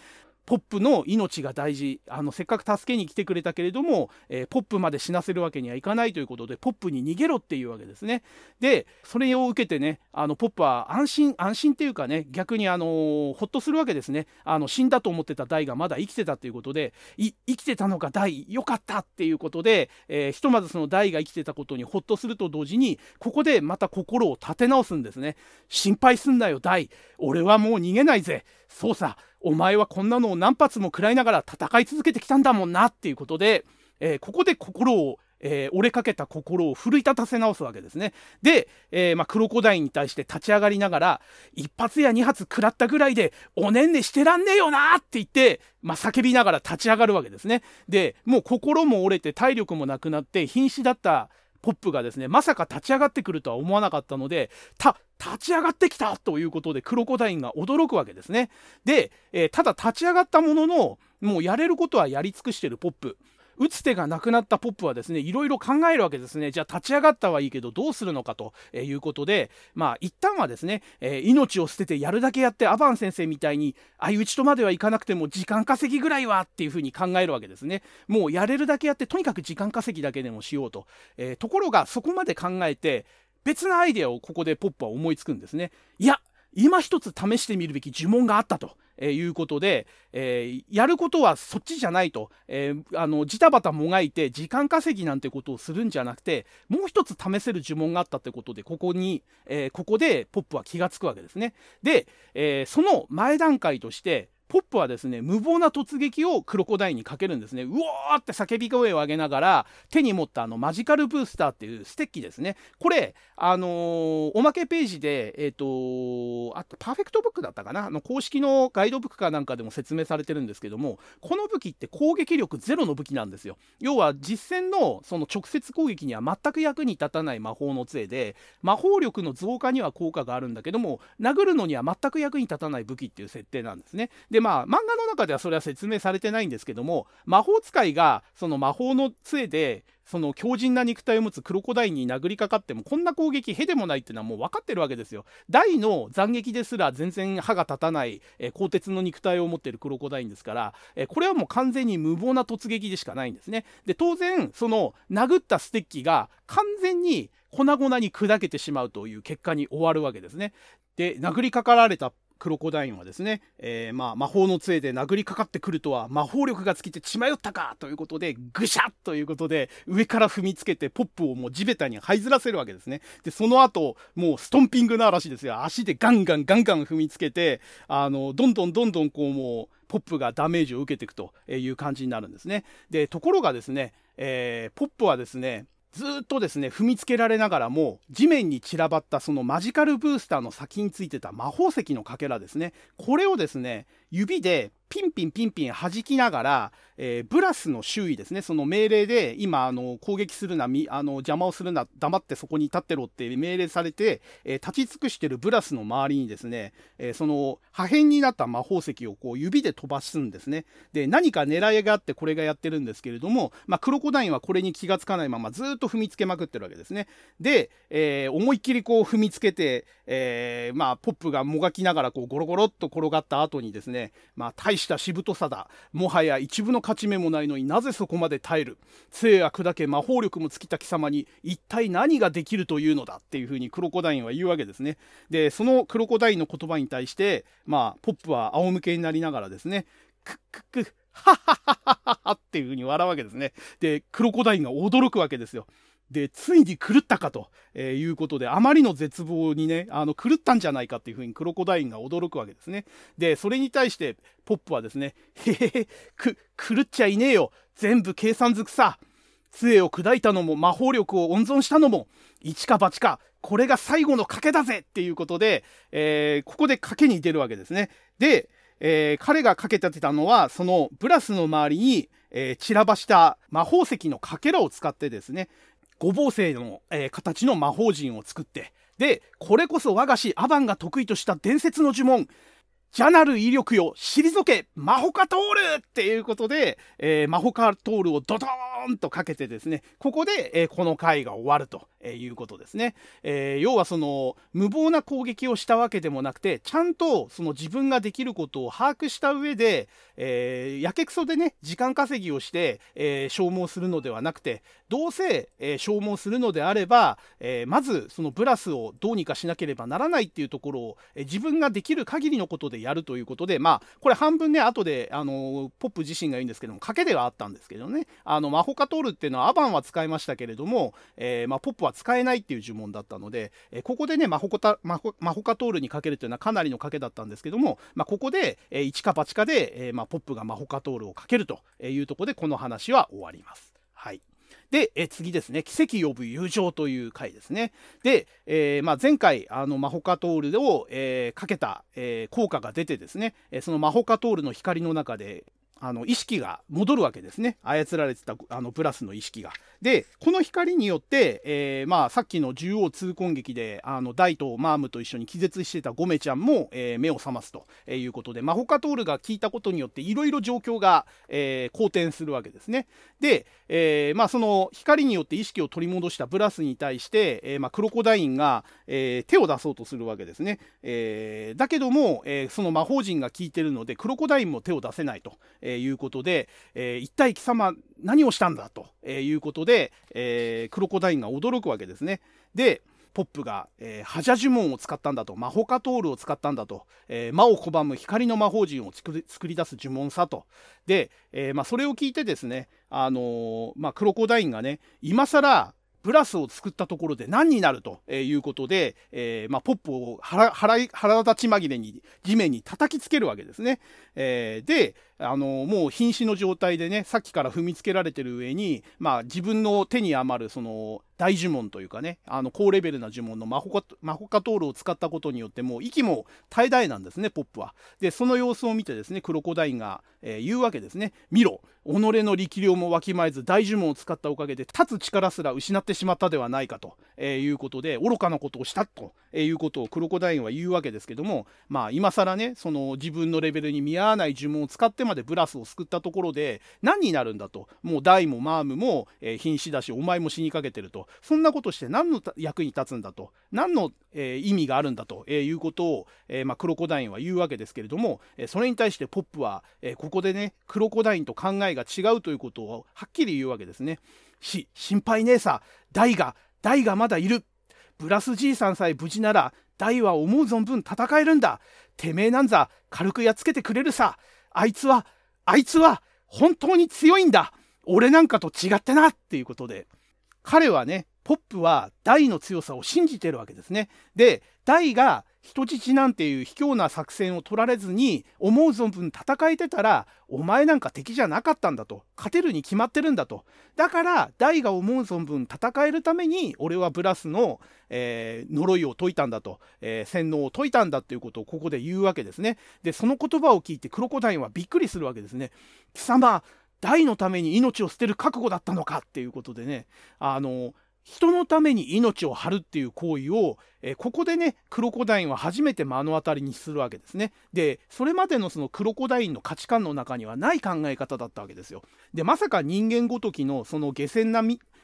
Speaker 1: ポップの命が大事あのせっかく助けに来てくれたけれども、えー、ポップまで死なせるわけにはいかないということでポップに逃げろっていうわけですね。でそれを受けてねあのポップは安心安心っていうかね逆にあのほっとするわけですねあの死んだと思ってたダイがまだ生きてたということで生きてたのかダイよかったっていうことで、えー、ひとまずそのダイが生きてたことにほっとすると同時にここでまた心を立て直すんですね。心配すんなよダイ俺はもう逃げないぜそうさお前はこんなのを何発も食らいながら戦い続けてきたんだもんなっていうことで、えー、ここで心をえー、折れかけた心を奮い立たせ直すわけですね。で、えー、まあ、クロコダインに対して立ち上がりながら、一発や二発食らったぐらいで、おねんねしてらんねえよなって言って、まあ、叫びながら立ち上がるわけですね。で、もう心も折れて体力もなくなって、瀕死だったポップがですね、まさか立ち上がってくるとは思わなかったので、た、立ち上がってきたということでクロコダインが驚くわけですね。で、えー、ただ立ち上がったものの、もうやれることはやり尽くしてるポップ。打つ手がなくなったポップはですねいろいろ考えるわけですね。じゃあ立ち上がったはいいけどどうするのかということでまあ一旦はですね、えー、命を捨ててやるだけやってアバン先生みたいに相打ちとまではいかなくても時間稼ぎぐらいはっていうふうに考えるわけですね。もうやれるだけやってとにかく時間稼ぎだけでもしようと、えー、ところがそこまで考えて別なアイデアをここでポップは思いつくんですね。いや今一つ試してみるべき呪文があったと。え、いうことで、えー、やることはそっちじゃないと、えー、あのジタバタもがいて時間稼ぎなんてことをするんじゃなくてもう一つ試せる呪文があったってことでここに、えここでポップは気がつくわけですね。で、えその前段階としてポップはですね無謀な突撃をクロコダインにかけるんですね。うおーって叫び声を上げながら手に持ったあのマジカルブースターっていうステッキですね。これあのー、おまけページでえっ、ー、とあとパーフェクトブックだったかな？あの公式のガイドブックかなんかでも説明されてるんですけどもこの武器って攻撃力ゼロの武器なんですよ。要は実戦のその直接攻撃には全く役に立たない魔法の杖で魔法力の増加には効果があるんだけども殴るのには全く役に立たない武器っていう設定なんですね。でまあ漫画の中ではそれは説明されてないんですけども魔法使いがその魔法の杖でその強靭な肉体を持つクロコダインに殴りかかってもこんな攻撃へでもないっていうのはもう分かってるわけですよ。大の斬撃ですら全然歯が立たない、え、鋼鉄の肉体を持ってるクロコダインですから、え、これはもう完全に無謀な突撃でしかないんですね。で当然その殴ったステッキが完全に粉々に砕けてしまうという結果に終わるわけですね。で殴りかかられたクロコダインはですね、えー、まあ魔法の杖で殴りかかってくるとは魔法力が尽きて血迷ったかということでぐしゃっということで上から踏みつけてポップをもう地べたに這いずらせるわけですね。でその後もうストンピングの嵐ですよ。足でガンガンガンガン踏みつけてあのどんどんどんどんこうもうポップがダメージを受けていくという感じになるんですね。でところがですね、えー、ポップはですねずっとですね踏みつけられながらも地面に散らばったそのマジカルブースターの先についてた魔法石のかけらですね。これをですね指でピンピンピンピン弾きながら、えー、ブラスの周囲ですね、その命令で、今、あの攻撃するな、みあの邪魔をするな、黙ってそこに立ってろって命令されて、えー、立ち尽くしてるブラスの周りにですね、えー、その破片になった魔法石をこう指で飛ばすんですね。で、何か狙いがあってこれがやってるんですけれども、まあ、クロコダインはこれに気がつかないままずっと踏みつけまくってるわけですね。で、え思いっきりこう踏みつけて、えまあ、ポップがもがきながらこうゴロゴロっと転がった後にですね、まあ、大したしぶとさだ。もはや一部の勝ち目もないのになぜそこまで耐える？杖や砕け魔法力も尽きた貴様に一体何ができるというのだっていうふうにクロコダインは言うわけですね。でそのクロコダインの言葉に対してまあポップは仰向けになりながらですねクックックハッハッハッハッハっていうふうに笑うわけですねでクロコダインが驚くわけですよで、ついに狂ったかと、えー、いうことで、あまりの絶望にね、あの、狂ったんじゃないかっていうふうにクロコダインが驚くわけですね。で、それに対して、ポップはですね、へへへ、く、狂っちゃいねえよ。全部計算づくさ。杖を砕いたのも魔法力を温存したのも、一か八か、これが最後の賭けだぜっていうことで、えー、ここで賭けに出るわけですね。で、えー、彼がかけ立てたのは、そのブラスの周りに、えー、散らばした魔法石のかけらを使ってですね、五芒星の、えー、形の魔法陣を作ってでこれこそ我が師アバンが得意とした伝説の呪文じゃなる威力よ退けマホカトールっていうことで、えー、マホカトールをドドーンとかけてですねここで、えー、この回が終わるということですね、えー、要はその無謀な攻撃をしたわけでもなくてちゃんとその自分ができることを把握した上で、え、やけくそでね時間稼ぎをして、え、消耗するのではなくてどうせ、え消耗するのであれば、えまずそのブラスをどうにかしなければならないっていうところを、え自分ができる限りのことでやるということでまあこれ半分ね後であのポップ自身が言うんですけども賭けではあったんですけどねあのマホカトールっていうのはアバンは使いましたけれども、えまあ、ポップは使えないっていう呪文だったので、えここでねマホコタマホマホカトールにかけるというのはかなりの賭けだったんですけども、まあ、ここで、え一か八かで、えまあ、ポップがマホカトールをかけるというところでこの話は終わります。はいで、え次ですね、奇跡呼ぶ友情という回ですね。で、えー、まあ、前回、あの、マホカトールを、えー、かけた、えー、効果が出てですね、そのマホカトールの光の中で、あの意識が戻るわけですね操られてたあのプラスの意識が。でこの光によって、えー、まあ、さっきの縦横痛恨劇であのダイとマームと一緒に気絶してたゴメちゃんも、えー、目を覚ますということでマホカトールが聞いたことによっていろいろ状況が、えー、好転するわけですね。で、えまあ、その光によって意識を取り戻したブラスに対して、えまあ、クロコダインが、え手を出そうとするわけですね。えだけども、えその魔法陣が効いてるのでクロコダインも手を出せないと。ええいうことで、えー、一体貴様何をしたんだとえいうことで、えー、クロコダインが驚くわけですね。で、ポップが、えー、ハジャ呪文を使ったんだと、マホカトールを使ったんだと、えー、魔を拒む光の魔法陣を作り作り出す呪文さと。で、えー、まあ、それを聞いてですね、あのまあ、クロコダインがね、今更、ブラスを作ったところで何になるということで、えー、まあ、ポップを腹腹腹立ち紛れに地面に叩きつけるわけですね。えー、で、あのもう瀕死の状態でねさっきから踏みつけられてる上に、まあ、自分の手に余るその大呪文というかねあの高レベルな呪文のマホカマホカトールを使ったことによってもう息も絶え絶えなんですねポップは。でその様子を見てですねクロコダインが、えー、言うわけですね「見ろ己の力量もわきまえず大呪文を使ったおかげで立つ力すら失ってしまったではないかと、えー、いうことで愚かなことをしたとえいうことをクロコダインは言うわけですけどもまあ今更ねその自分のレベルに見合わない呪文を使ってまでブラスを救ったところで何になるんだと。もうダイもマームも、えー、瀕死だしお前も死にかけてると。そんなことして何の役に立つんだと何の、えー、意味があるんだと、えー、いうことを、えまあ、クロコダインは言うわけですけれども、えそれに対してポップは、えここでねクロコダインと考えが違うということをはっきり言うわけですね。し心配ねえさダイがダイがまだいるブラスじいさんさえ無事なら大は思う存分戦えるんだ。てめえなんざ軽くやっつけてくれるさ。あいつは、あいつは本当に強いんだ。俺なんかと違ってなっていうことで。彼はね、ポップは大の強さを信じてるわけですね。で、大が人質なんていう卑怯な作戦を取られずに思う存分戦えてたらお前なんか敵じゃなかったんだと。勝てるに決まってるんだと。だから大が思う存分戦えるために俺はブラスの、えー、呪いを解いたんだと、えー、洗脳を解いたんだっていうことをここで言うわけですね。でその言葉を聞いてクロコダインはびっくりするわけですね。貴様大のために命を捨てる覚悟だったのかっていうことでねあの人のために命を張るっていう行為を、えー、ここでねクロコダインは初めて目の当たりにするわけですね。でそれまでのそのクロコダインの価値観の中にはない考え方だったわけですよ。でまさか人間ごときのその下船な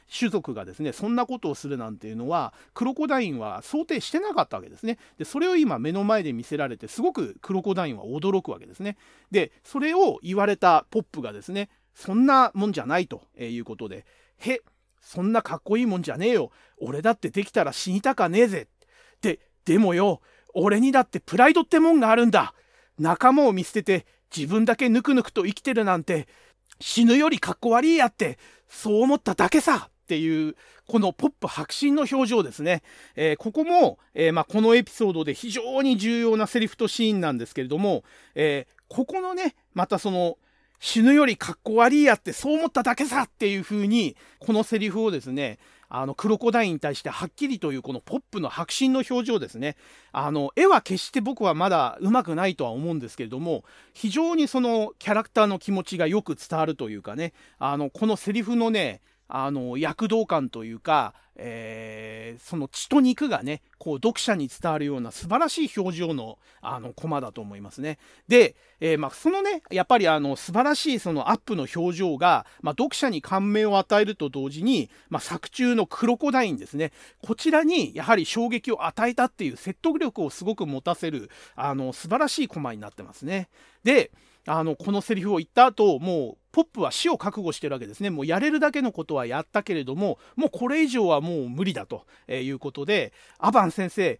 Speaker 1: 種族がですねそんなことをするなんていうのはクロコダインは想定してなかったわけですね。でそれを今目の前で見せられてすごくクロコダインは驚くわけですね。でそれを言われたポップがですねそんなもんじゃないということで「へそんなかっこいいもんじゃねえよ。俺だってできたら死にたかねえぜ。で、でもよ、俺にだってプライドってもんがあるんだ。仲間を見捨てて自分だけぬくぬくと生きてるなんて死ぬよりかっこ悪いやってそう思っただけさっていうこのポップ迫真の表情ですね。えー、ここも、えー、まあ、このエピソードで非常に重要なセリフとシーンなんですけれども、えー、ここのねまたその死ぬよりかっこ悪いやってそう思っただけさっていう風にこのセリフをですねあのクロコダインに対してはっきりというこのポップの迫真の表情ですね。あの絵は決して僕はまだうまくないとは思うんですけれども非常にそのキャラクターの気持ちがよく伝わるというかねあのこのセリフのねあの躍動感というか、えー、その血と肉がねこう読者に伝わるような素晴らしい表情のあのコマだと思いますね。で、えー、まあ、そのねやっぱりあの素晴らしいそのアップの表情が、まあ、読者に感銘を与えると同時に、まあ、作中のクロコダインですねこちらにやはり衝撃を与えたっていう説得力をすごく持たせるあの素晴らしいコマになってますね。であのこのセリフを言った後もうポップは死を覚悟してるわけですねもうやれるだけのことはやったけれどももうこれ以上はもう無理だということでアバン先生っ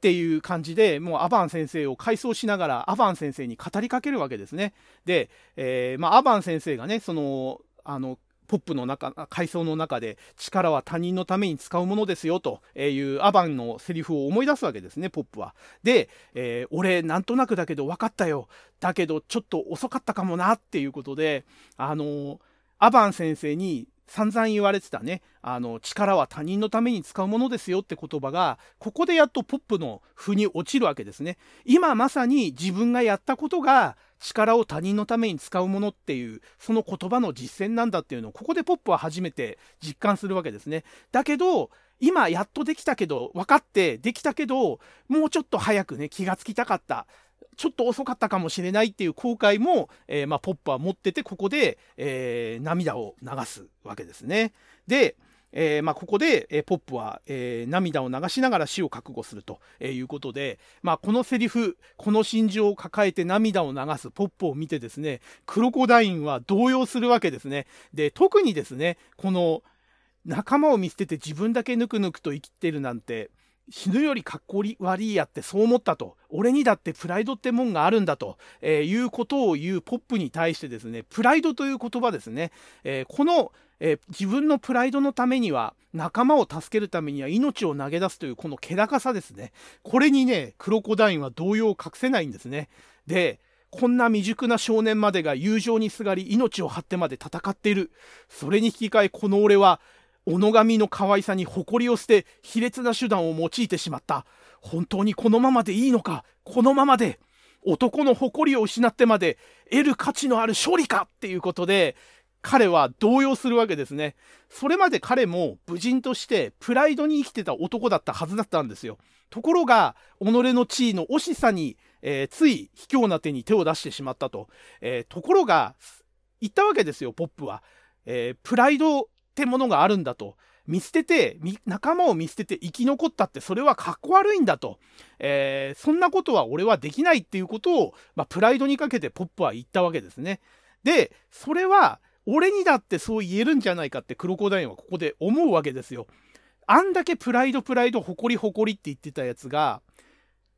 Speaker 1: ていう感じでもうアバン先生を回想しながらアバン先生に語りかけるわけですね。で、えー、まあ、アバン先生がねそのあのポップの中階層の中で力は他人のために使うものですよというアバンのセリフを思い出すわけですねポップは。で、えー、俺なんとなくだけど分かったよだけどちょっと遅かったかもなっていうことであのアバン先生に散々言われてたねあの力は他人のために使うものですよって言葉がここでやっとポップの負に落ちるわけですね。今まさに自分がやったことが力を他人のために使うものっていうその言葉の実践なんだっていうのをここでポップは初めて実感するわけですね。だけど今やっとできたけど分かってできたけどもうちょっと早くね気がつきたかったちょっと遅かったかもしれないっていう後悔も、えー、まあ、ポップは持っててここで、えー、涙を流すわけですね。でえー、まあ、ここで、えー、ポップは、えー、涙を流しながら死を覚悟するということで、まあ、このセリフこの心情を抱えて涙を流すポップを見てですねクロコダインは動揺するわけですね。で特にですねこの仲間を見捨てて自分だけぬくぬくと生きてるなんて死ぬよりかっこ悪いやってそう思ったと。俺にだってプライドってもんがあるんだと、えー、いうことを言うポップに対してですね。プライドという言葉ですね、えー、この、えー、自分のプライドのためには仲間を助けるためには命を投げ出すというこの気高さですね。これにねクロコダインは動揺を隠せないんですね。でこんな未熟な少年までが友情にすがり命を張ってまで戦っている。それに引き換えこの俺は小野上の可愛さに誇りを捨て卑劣な手段を用いてしまった本当にこのままでいいのか？このままで男の誇りを失ってまで得る価値のある勝利か？っていうことで彼は動揺するわけですね。それまで彼も武人としてプライドに生きてた男だったはずだったんですよ。ところが己の地位の惜しさに、えー、つい卑怯な手に手を出してしまったと。えー、ところが言ったわけですよポップは。えー、プライドってものがあるんだと。見捨てて仲間を見捨てて生き残ったってそれはかっこ悪いんだと、えー、そんなことは俺はできないっていうことを、まあ、プライドにかけてポップは言ったわけですね。でそれは俺にだってそう言えるんじゃないかってクロコダインはここで思うわけですよ。あんだけプライドプライド誇り誇りって言ってたやつが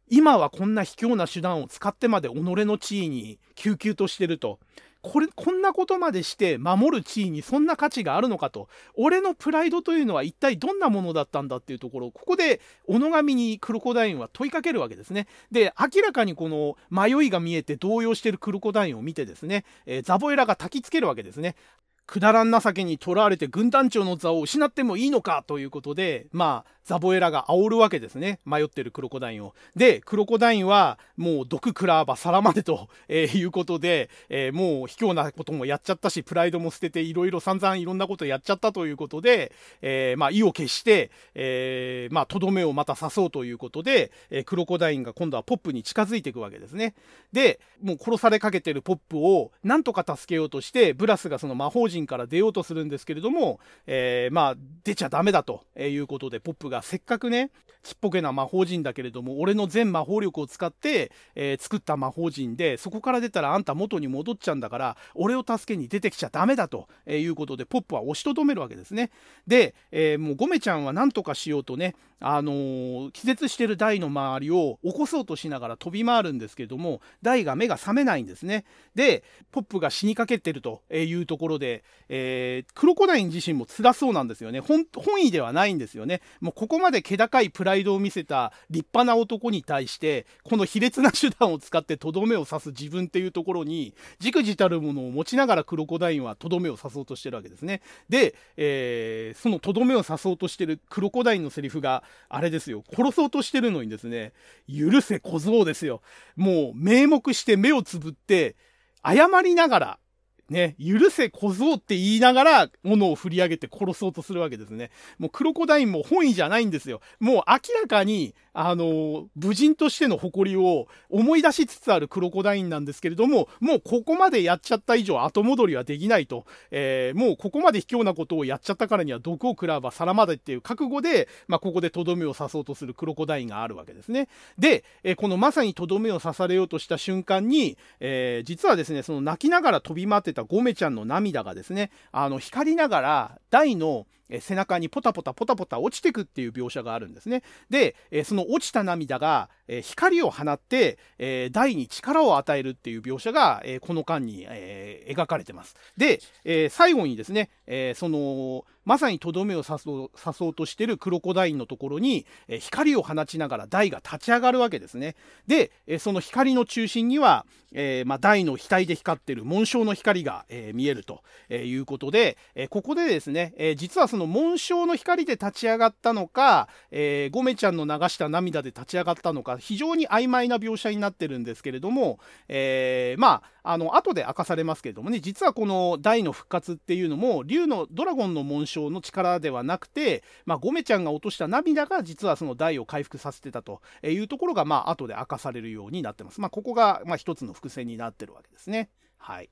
Speaker 1: 今はこんな卑怯な手段を使ってまで己の地位に救急としてると。これこんなことまでして守る地位にそんな価値があるのかと。俺のプライドというのは一体どんなものだったんだっていうところ。ここで小野上にクロコダインは問いかけるわけですね。で明らかにこの迷いが見えて動揺してるクロコダインを見てですね、えー、ザボエラが焚きつけるわけですね。くだらん情けにとらわれて軍団長の座を失ってもいいのかということでまあザボエラが煽るわけですね迷ってるクロコダインを。でクロコダインはもう毒食らば皿までと、<laughs> えー、いうことで、えー、もう卑怯なこともやっちゃったしプライドも捨てていろいろ散々いろんなことやっちゃったということで、えー、まあ、意を決して、えまあ、とどめをまた刺そうということで、えクロコダインが今度はポップに近づいていくわけですね。でもう殺されかけてるポップをなんとか助けようとしてブラスがその魔法陣から出ようとするんですけれども、えまあ出ちゃダメだということでポップがせっかくねちっぽけな魔法陣だけれども俺の全魔法力を使って、えー、作った魔法陣でそこから出たらあんた元に戻っちゃうんだから俺を助けに出てきちゃダメだということでポップは押しとどめるわけですね。で、えー、もうゴメちゃんは何とかしようとね、あのー、気絶してる台の周りを起こそうとしながら飛び回るんですけども台が目が覚めないんですね。でポップが死にかけてるというところで、えー、クロコダイン自身も辛そうなんですよね本意ではないんですよね。もうここまで気高いプライドを見せた立派な男に対してこの卑劣な手段を使ってとどめを刺す自分っていうところにじくじたるものを持ちながらクロコダインはとどめを刺そうとしてるわけですね。で、えー、そのとどめを刺そうとしてるクロコダインのセリフがあれですよ殺そうとしてるのにですね許せ小僧ですよもう名目して目をつぶって謝りながらね、許せ小僧って言いながら、物を振り上げて殺そうとするわけですね。もうクロコダインも本意じゃないんですよ。もう明らかに、あの、武人としての誇りを思い出しつつあるクロコダインなんですけれども、もうここまでやっちゃった以上後戻りはできないと。えー、もうここまで卑怯なことをやっちゃったからには毒を食らえば皿までっていう覚悟で、まあ、ここでとどめを刺そうとするクロコダインがあるわけですね。で、えー、このまさにとどめを刺されようとした瞬間に、えー、実はですね、その泣きながら飛び回ってたゴメちゃんの涙がですねあの光りながら台の背中にポタポタポタポタ落ちてくっていう描写があるんですね。で、その落ちた涙が光を放って台に力を与えるっていう描写がこの間に描かれてます。で、最後にですね、そのまさにとどめを刺そうとしてるクロコダインのところにえ光を放ちながら台が立ち上がるわけですね。で、えその光の中心には、えー、まあ、台の額で光ってる紋章の光が、えー、見えるということで、えここでですね、え実はその紋章の光で立ち上がったのか、えー、ゴメちゃんの流した涙で立ち上がったのか非常に曖昧な描写になってるんですけれども、え、まああの後で明かされますけれどもね実はこの大の復活っていうのも竜のドラゴンの紋章の力ではなくて、まあ、ゴメちゃんが落とした涙が実はその大を回復させてたというところがまあ後で明かされるようになってます。まあ、ここがまあ一つの伏線になってるわけですね。はい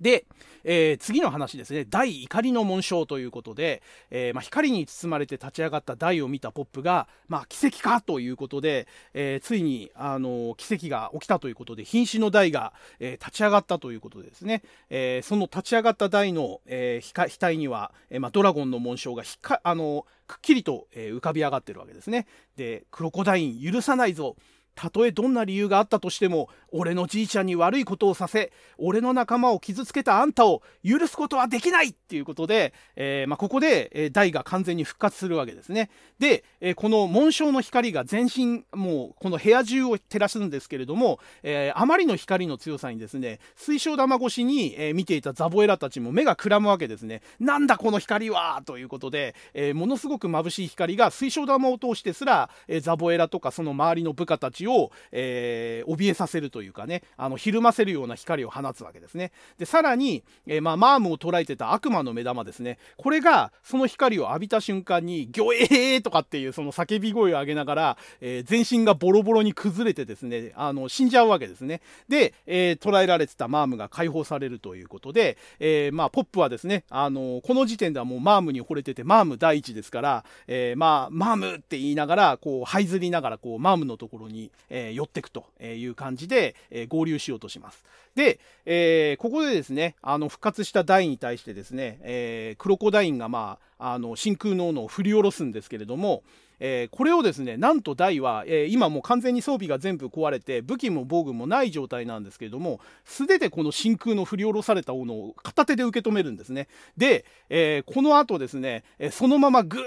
Speaker 1: で、えー、次の話ですね。大怒りの紋章ということで、えーまあ、光に包まれて立ち上がった大を見たポップが、まあ、奇跡かということで、えー、ついに、あの奇跡が起きたということで瀕死の大が、えー、立ち上がったということでですね、えー、その立ち上がった大の、えー、額には、えーまあ、ドラゴンの紋章がひかあのくっきりと、えー、浮かび上がってるわけですね。でクロコダイン許さないぞ。たとえどんな理由があったとしても俺のじいちゃんに悪いことをさせ俺の仲間を傷つけたあんたを許すことはできないっていうことで、えー、まあ、ここで、えー、大が完全に復活するわけですね。で、えー、この紋章の光が全身もうこの部屋中を照らすんですけれども、えあまりの光の強さにですね水晶玉越しに、え見ていたザボエラたちも目がくらむわけですね。なんだこの光はということで、えものすごく眩しい光が水晶玉を通してすら、えザボエラとかその周りの部下たちを、えー、怯えさせるといういうかねあのひるませるような光を放つわけですね。でさらに、えー、まあ、マームを捉えてた悪魔の目玉ですね。これがその光を浴びた瞬間にギョエーとかっていうその叫び声を上げながら、えー、全身がボロボロに崩れてですねあの死んじゃうわけですね。で、えー、捉えられてたマームが解放されるということで、えまあ、ポップはですねあのこの時点ではもうマームに惚れててマーム第一ですから、えまあマームって言いながらこう這いずりながらこうマームのところに、え寄ってくという感じで、え合流しようとします。で、えー、ここでですね、あの復活したダイに対してですね、えー、クロコダインが、まあ、あの真空の斧を振り下ろすんですけれども、えー、これをですねなんとダイは、えー、今もう完全に装備が全部壊れて武器も防具もない状態なんですけれども素手でこの真空の振り下ろされた斧を片手で受け止めるんですね。で、えー、この後ですね、えそのままぐー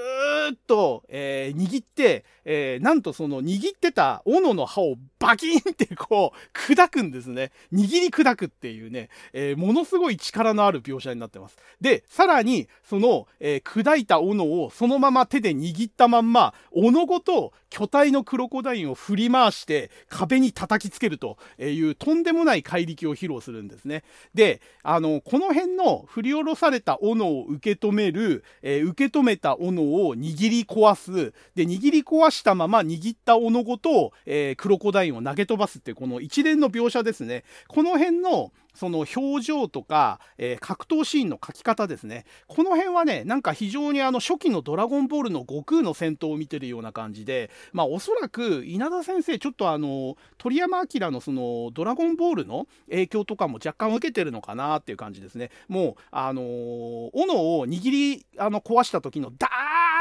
Speaker 1: っと、え握って、えなんとその握ってた斧の刃をバキンってこう砕くんですね。握り砕くっていうね、えものすごい力のある描写になってます。でさらにその、え砕いた斧をそのまま手で握ったまんま斧ごと巨体のクロコダインを振り回して壁に叩きつけるというとんでもない怪力を披露するんですね。で、あの、この辺の振り下ろされた斧を受け止める、えー、受け止めた斧を握り壊す、で、握り壊したまま握った斧ごと、えー、クロコダインを投げ飛ばすっていうこの一連の描写ですね。この辺のその表情とか、えー、格闘シーンの描き方ですね。この辺はねなんか非常にあの初期の「ドラゴンボール」の悟空の戦闘を見てるような感じでまあおそらく稲田先生ちょっとあの鳥山明のその「ドラゴンボール」の影響とかも若干受けてるのかなっていう感じですね。もうあのー、斧を握りあの壊した時のダ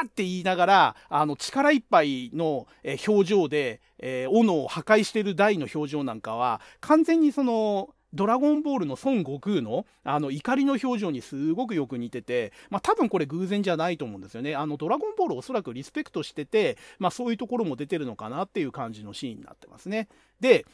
Speaker 1: ーって言いながらあの力いっぱいのえ表情で、えー、斧を破壊してる台の表情なんかは完全にそのドラゴンボールの孫悟空のあの怒りの表情にすごくよく似てて、まあ、多分これ偶然じゃないと思うんですよね。あのドラゴンボールおそらくリスペクトしてて、まあ、そういうところも出てるのかなっていう感じのシーンになってますね。で、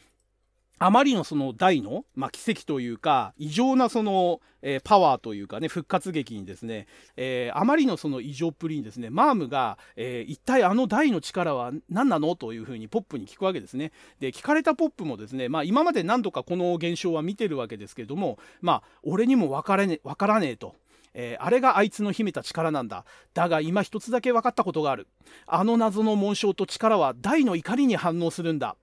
Speaker 1: あまりのその大の、まあ、奇跡というか異常なその、えー、パワーというかね復活劇にですね、えー、あまりのその異常っぷりにですねマームが、えー、一体あの大の力は何なのというふうにポップに聞くわけですね。で聞かれたポップもですね、まあ、今まで何度かこの現象は見てるわけですけれどもまあ俺にも分からね分からねえと。えー、あれがあいつの秘めた力なんだ。だが今一つだけ分かったことがある。あの謎の紋章と力は大の怒りに反応するんだ。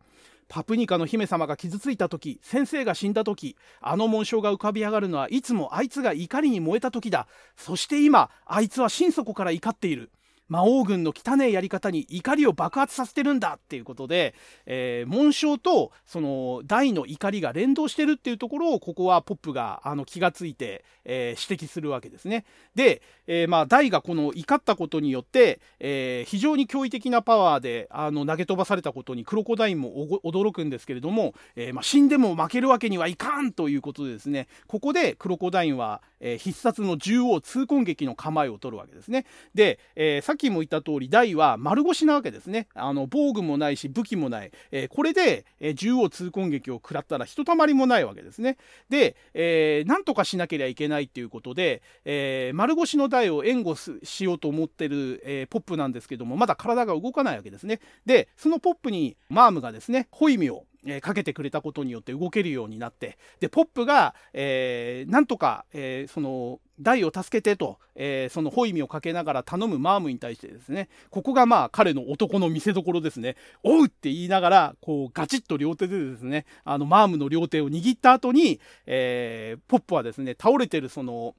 Speaker 1: パプニカの姫様が傷ついた時先生が死んだ時あの紋章が浮かび上がるのはいつもあいつが怒りに燃えた時だそして今あいつは心底から怒っている魔王軍の汚いやり方に怒りを爆発させてるんだっていうことで、えー、紋章とその大の怒りが連動してるっていうところをここはポップがあの気がついて、えー、指摘するわけですね。で、えー、まあ大がこの怒ったことによって、えー、非常に驚異的なパワーであの投げ飛ばされたことにクロコダインも驚くんですけれども、えーまあ、死んでも負けるわけにはいかんということでですねここでクロコダインは、えー、必殺の縦横痛恨撃の構えを取るわけですね。で、えー、さっきも言った通り大は丸腰なわけですね。あの防具もないし武器もない、えー、これで、え、縦横痛恨撃を食らったらひとたまりもないわけですね。で、えー、なんとかしなければいけないっていうことで、えー、丸腰の大を援護しようと思ってる、えー、ポップなんですけどもまだ体が動かないわけですね。でそのポップにマームがですねホイミをえ、かけてくれたことによって動けるようになって、で、ポップが、えー、なんとか、えー、その、大を助けてと、えー、そのホイミをかけながら頼むマームに対してですね、ここがまあ彼の男の見せ所ですね、おうって言いながら、こうガチッと両手でですね、あのマームの両手を握った後に、えー、ポップはですね、倒れてるその、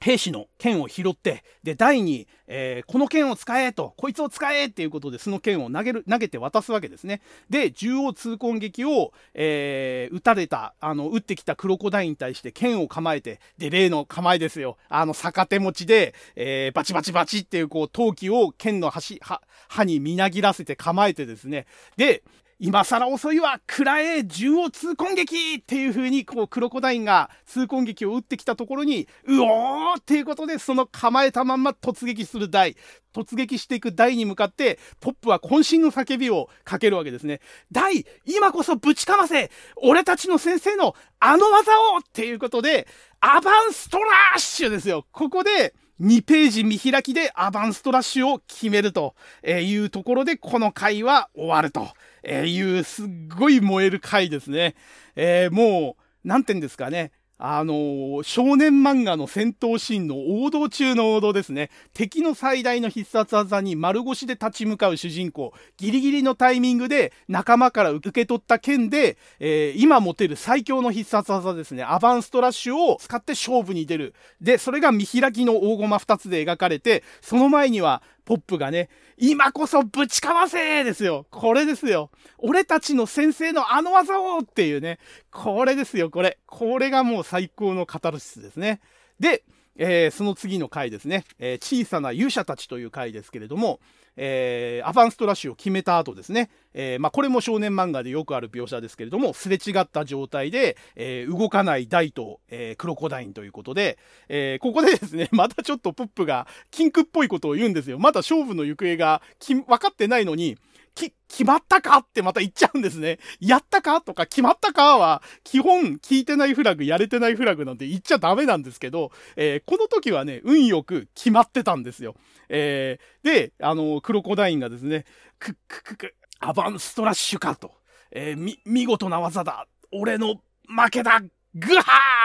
Speaker 1: 兵士の剣を拾って、で、台に、えー、この剣を使えと、こいつを使えっていうことで、その剣を投げる、投げて渡すわけですね。で、縦横痛恨撃を、えー、撃たれた、あの、撃ってきたクロコダインに対して剣を構えて、で、例の構えですよ。あの、逆手持ちで、えー、バチバチバチっていう、こう、陶器を剣の端は、刃にみなぎらせて構えてですね。で、今更遅いわ食らえ銃を痛恨撃っていう風にこうクロコダインが痛恨撃を打ってきたところにうおーっていうことでその構えたまんま突撃する台突撃していく台に向かってポップは渾身の叫びをかけるわけですね台今こそぶちかませ俺たちの先生のあの技をっていうことでアバンストラッシュですよここで2ページ見開きでアバンストラッシュを決めるというところでこの回は終わると。えいうすっごい燃える回ですね。えー、もう、なんて言うんですかね。あのー、少年漫画の戦闘シーンの王道中の王道ですね。敵の最大の必殺技に丸腰で立ち向かう主人公。ギリギリのタイミングで仲間から受け取った剣で、えー、今持てる最強の必殺技ですね。アバンストラッシュを使って勝負に出る。で、それが見開きの大駒2つで描かれて、その前にはポップがね、今こそぶちかませですよ。これですよ。俺たちの先生のあの技をっていうね。これですよ、これ。これがもう最高のカタルシスですね。で、えー、その次の回ですね、えー、小さな勇者たちという回ですけれども、えー、アバンストラッシュを決めた後ですね、えー、まあ、これも少年漫画でよくある描写ですけれども、すれ違った状態で、えー、動かない大と、えクロコダインということで、えここでですね、<laughs> またちょっとプップがキンクっぽいことを言うんですよ。まだ勝負の行方が分かってないのに、き、決まったかってまた言っちゃうんですね。やったかとか決まったかは、基本聞いてないフラグ、やれてないフラグなんて言っちゃダメなんですけど、えー、この時はね、運よく決まってたんですよ。えー、で、あの、クロコダインがですね、クッククク、アバンストラッシュかと。えー、み、見事な技だ。俺の負けだぐは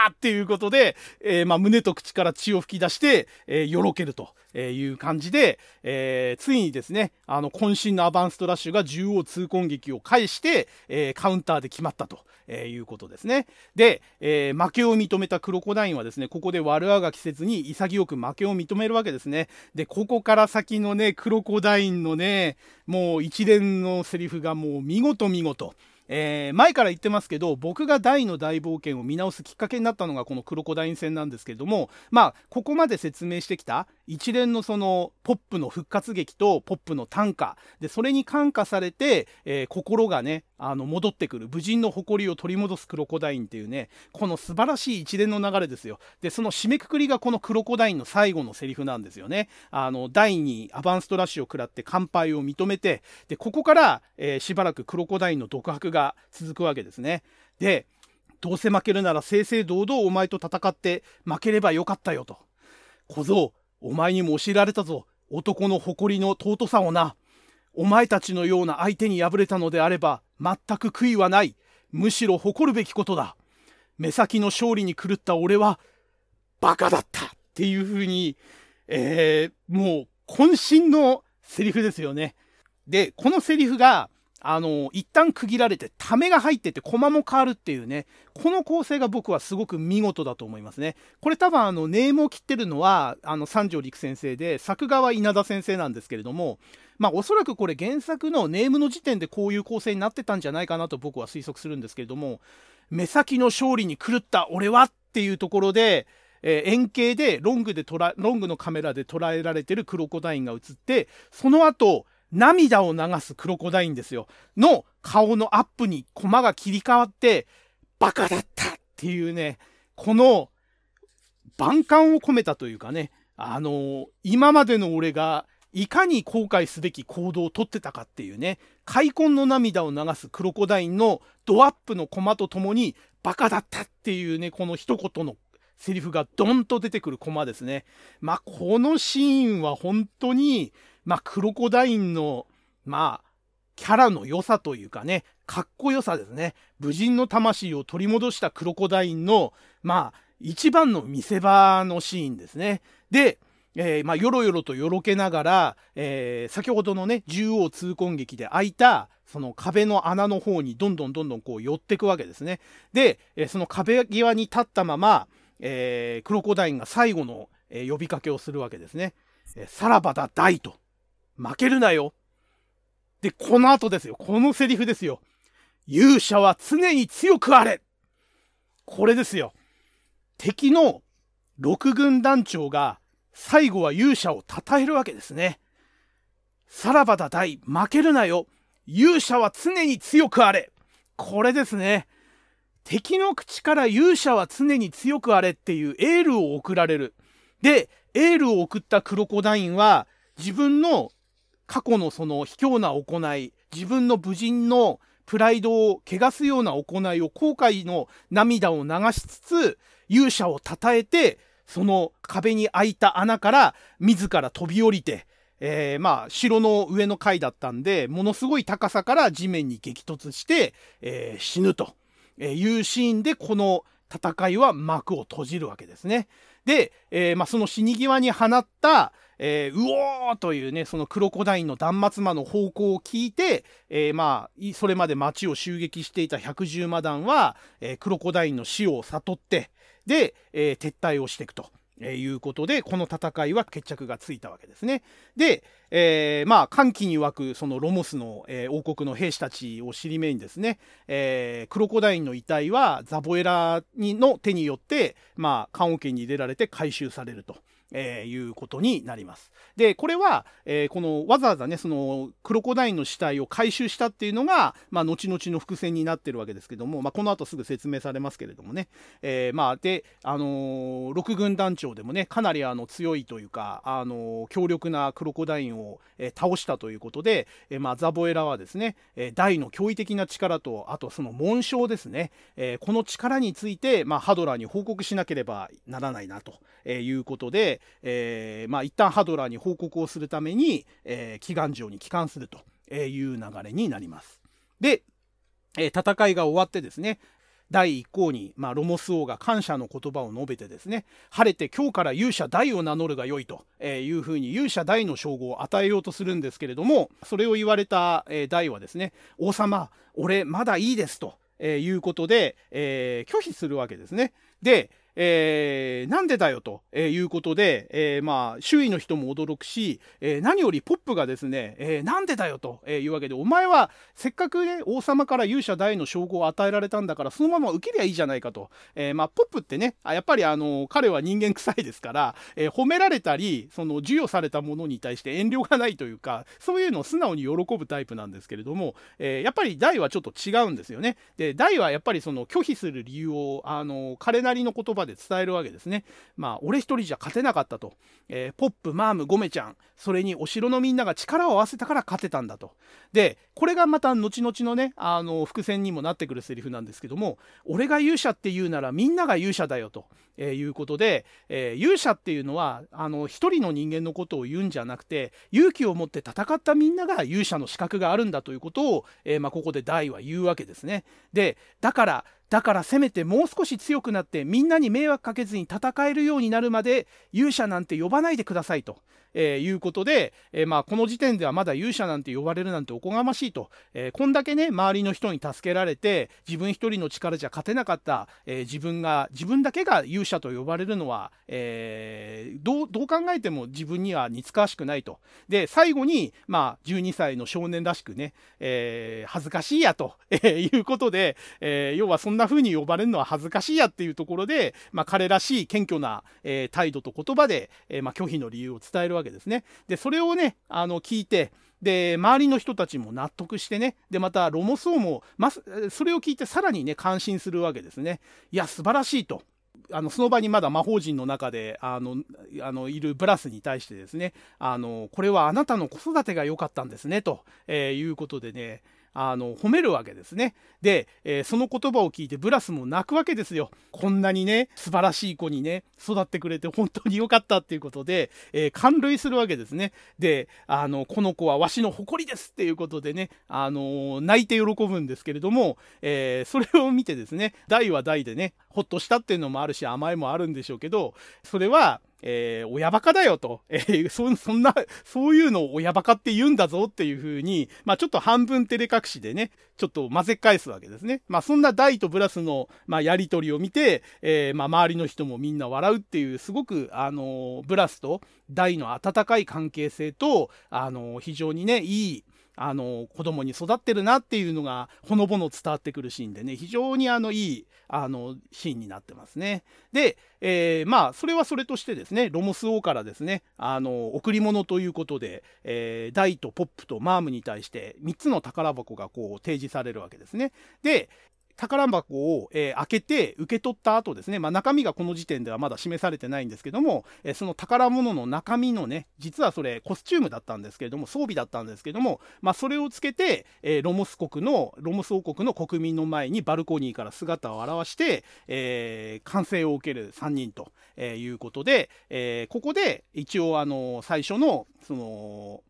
Speaker 1: ーっていうことで、えー、まあ、胸と口から血を吹き出して、えー、よろけるという感じで、えー、ついにですね、あの、渾身のアバンストラッシュが縦横痛恨撃を返して、えカウンターで決まったと。えいうことですね。で、え負けを認めたクロコダインはですね、ここで悪あがきせずに潔く負けを認めるわけですね。で、ここから先のね、クロコダインのね、もう一連のセリフがもう見事見事。えー、前から言ってますけど、僕が大の大冒険を見直すきっかけになったのがこのクロコダイン戦なんですけれども、まあ、ここまで説明してきた一連のそのポップの復活劇とポップの短歌、で、それに感化されて、えー、心がね、あの、戻ってくる、武人の誇りを取り戻すクロコダインっていうね、この素晴らしい一連の流れですよ。で、その締めくくりがこのクロコダインの最後のセリフなんですよね。あの、第2アバンストラッシュを食らって乾杯を認めて、で、ここから、えー、しばらくクロコダインの独白がが続くわけですね。で、どうせ負けるなら正々堂々お前と戦って負ければよかったよと。小僧、お前にも教えられたぞ。男の誇りの尊さをな。お前たちのような相手に敗れたのであれば、全く悔いはない。むしろ誇るべきことだ。目先の勝利に狂った俺は、バカだったっていうふうに、えー、もう、渾身のセリフですよね。で、このセリフが、あの、一旦区切られて、ためが入ってて、コマも変わるっていうね、この構成が僕はすごく見事だと思いますね。これ多分、あの、ネームを切ってるのは、あの、三条陸先生で、作画は稲田先生なんですけれども、まあ、おそらくこれ原作のネームの時点でこういう構成になってたんじゃないかなと僕は推測するんですけれども、目先の勝利に狂った俺はっていうところで、えー、円形でロングでロングのカメラで捉えられてるクロコダインが映って、その後、涙を流すクロコダインですよ。の顔のアップにコマが切り替わって、バカだったっていうね、この万感を込めたというかね、あの今までの俺がいかに後悔すべき行動をとってたかっていうね、開墾の涙を流すクロコダインのドアップのコマとともに、バカだったっていうね、この一言のセリフがドンと出てくるコマですね。まあ、このシーンは本当に、まあ、クロコダインの、まあ、キャラの良さというかね、かっこよさですね。武人の魂を取り戻したクロコダインの、まあ、一番の見せ場のシーンですね。で、えー、まあ、よろよろとよろけながら、えー、先ほどのね、縦横痛恨劇で開いた、その壁の穴の方にどんどんどんどんこう寄ってくわけですね。で、えー、その壁際に立ったまま、えー、クロコダインが最後の、え、呼びかけをするわけですね。え、さらばだ大と。負けるなよ。で、この後ですよ。このセリフですよ。勇者は常に強くあれこれですよ。敵の六軍団長が最後は勇者を称えるわけですね。さらばだ大、負けるなよ。勇者は常に強くあれ。これですね。敵の口から勇者は常に強くあれっていうエールを送られる。で、エールを送ったクロコダインは自分の過去のその卑怯な行い、自分の武人のプライドを汚すような行いを後悔の涙を流しつつ、勇者を称えて、その壁に開いた穴から自ら飛び降りて、えー、まあ、城の上の階だったんで、ものすごい高さから地面に激突して、えー、死ぬというシーンで、この戦いは幕を閉じるわけですね。で、えー、まあ、その死に際に放った、えー、うおーというね、そのクロコダインの断末魔の方向を聞いて、えー、まあ、それまで町を襲撃していた百獣魔団は、えー、クロコダインの死を悟って、で、え撤退をしていくと。えいうことで、この戦いは決着がついたわけですね。で、えー、まあ、歓喜に湧くそのロモスの、えー、王国の兵士たちを尻目にですね、えー、クロコダインの遺体はザボエラにの手によって、まあ、棺桶に入れられて回収されると。えー、いうことになります。で、これは、えー、このわざわざね、そのクロコダインの死体を回収したっていうのが、まあ、後々の伏線になってるわけですけども、まあ、この後すぐ説明されますけれどもね、えー、まあ、で、あのー、六軍団長でもね、かなりあの強いというか、あのー、強力なクロコダインを、えー、倒したということで、えー、まあ、ザボエラはですね、えー、大の驚異的な力と、あとその紋章ですね、えー、この力について、まあ、ハドラーに報告しなければならないなということで、えー、まあ、一旦ハドラーに報告をするために、えー、祈願城に帰還するという流れになります。で、えー、戦いが終わってですね、第一項に、まあ、ロモス王が感謝の言葉を述べてですね、晴れて今日から勇者大を名乗るがよいというふうに勇者大の称号を与えようとするんですけれども、それを言われた、大はですね、王様、俺まだいいですと。いうことで、えー、拒否するわけですね。で、えー、なんでだよということで、えー、まあ、周囲の人も驚くし、えー、何よりポップがですね、え、なんでだよというわけで、お前はせっかくね、王様から勇者大の称号を与えられたんだから、そのまま受けりゃいいじゃないかと。え、まあ、ポップってね、やっぱりあの、彼は人間臭いですから、え、褒められたり、その、授与されたものに対して遠慮がないというか、そういうのを素直に喜ぶタイプなんですけれども、え、やっぱり大はちょっと違うんですよね。で、大はやっぱりその拒否する理由を、あの、彼なりの言葉で伝えるわけですね。まあ、俺一人じゃ勝てなかったと。えー、ポップ、マーム、ゴメちゃん、それにお城のみんなが力を合わせたから勝てたんだと。で、これがまた後々のね、あの、伏線にもなってくるセリフなんですけども、俺が勇者って言うならみんなが勇者だよと、えー、いうことで、えー、勇者っていうのは、あの、一人の人間のことを言うんじゃなくて、勇気を持って戦ったみんなが勇者の資格があるんだということを、えー、まあ、ここで大は言うわけですね。で、だから、だからせめてもう少し強くなってみんなに迷惑かけずに戦えるようになるまで勇者なんて呼ばないでくださいと。えー、いうことで、えー、まあ、この時点ではまだ勇者なんて呼ばれるなんておこがましいと、えー、こんだけね周りの人に助けられて自分一人の力じゃ勝てなかった、え自分が自分だけが勇者と呼ばれるのは、えどうどう考えても自分には似つかわしくないとで最後に、まあ、12歳の少年らしくね、え恥ずかしいやと、えいうことで、え要はそんな風に呼ばれるのは恥ずかしいやっていうところで、まあ、彼らしい謙虚な、え態度と言葉で、えまあ、拒否の理由を伝えるわけですね。で、それをね、あの、聞いて、で、周りの人たちも納得してね、で、また、ロモソーも、ま、それを聞いてさらにね、感心するわけですね。いや、素晴らしいと。あのその場にまだ魔法陣の中であのあのいるブラスに対してですねあのこれはあなたの子育てが良かったんですねと、えー、いうことでねあの褒めるわけですね。で、えー、その言葉を聞いてブラスも泣くわけですよ。こんなにね素晴らしい子にね育ってくれて本当に良かったっていうことで、えー、感涙するわけですね。であのこの子はわしの誇りですっていうことでね、あの泣いて喜ぶんですけれども、えー、それを見てですね大は大でねほっとしたっていうのもあるし甘えもあるんでしょうけどそれはえー、親バカだよと、えー、そ、そんな、そういうのを親バカって言うんだぞっていうふうに、まあちょっと半分照れ隠しでね、ちょっと混ぜ返すわけですね。まあそんな大とブラスの、まあ、やりとりを見て、えー、まあ周りの人もみんな笑うっていう、すごく、あのブラスと大の温かい関係性と、あの非常にね、いい、あの子供に育ってるなっていうのがほのぼの伝わってくるシーンでね非常にあのいいあのシーンになってますね。で、えー、まあそれはそれとしてですねロモス王からですねあの贈り物ということで、えー、ダイとポップとマームに対して3つの宝箱がこう提示されるわけですね。で、宝箱を、えー、開けて受け取った後ですね、まあ、中身がこの時点ではまだ示されてないんですけども、えー、その宝物の中身のね実はそれコスチュームだったんですけれども装備だったんですけども、まあ、それをつけて、えー、ロモス国のロモス王国の国民の前にバルコニーから姿を現して、えー、歓声を受ける3人とえいうことで、えここで一応あの最初のその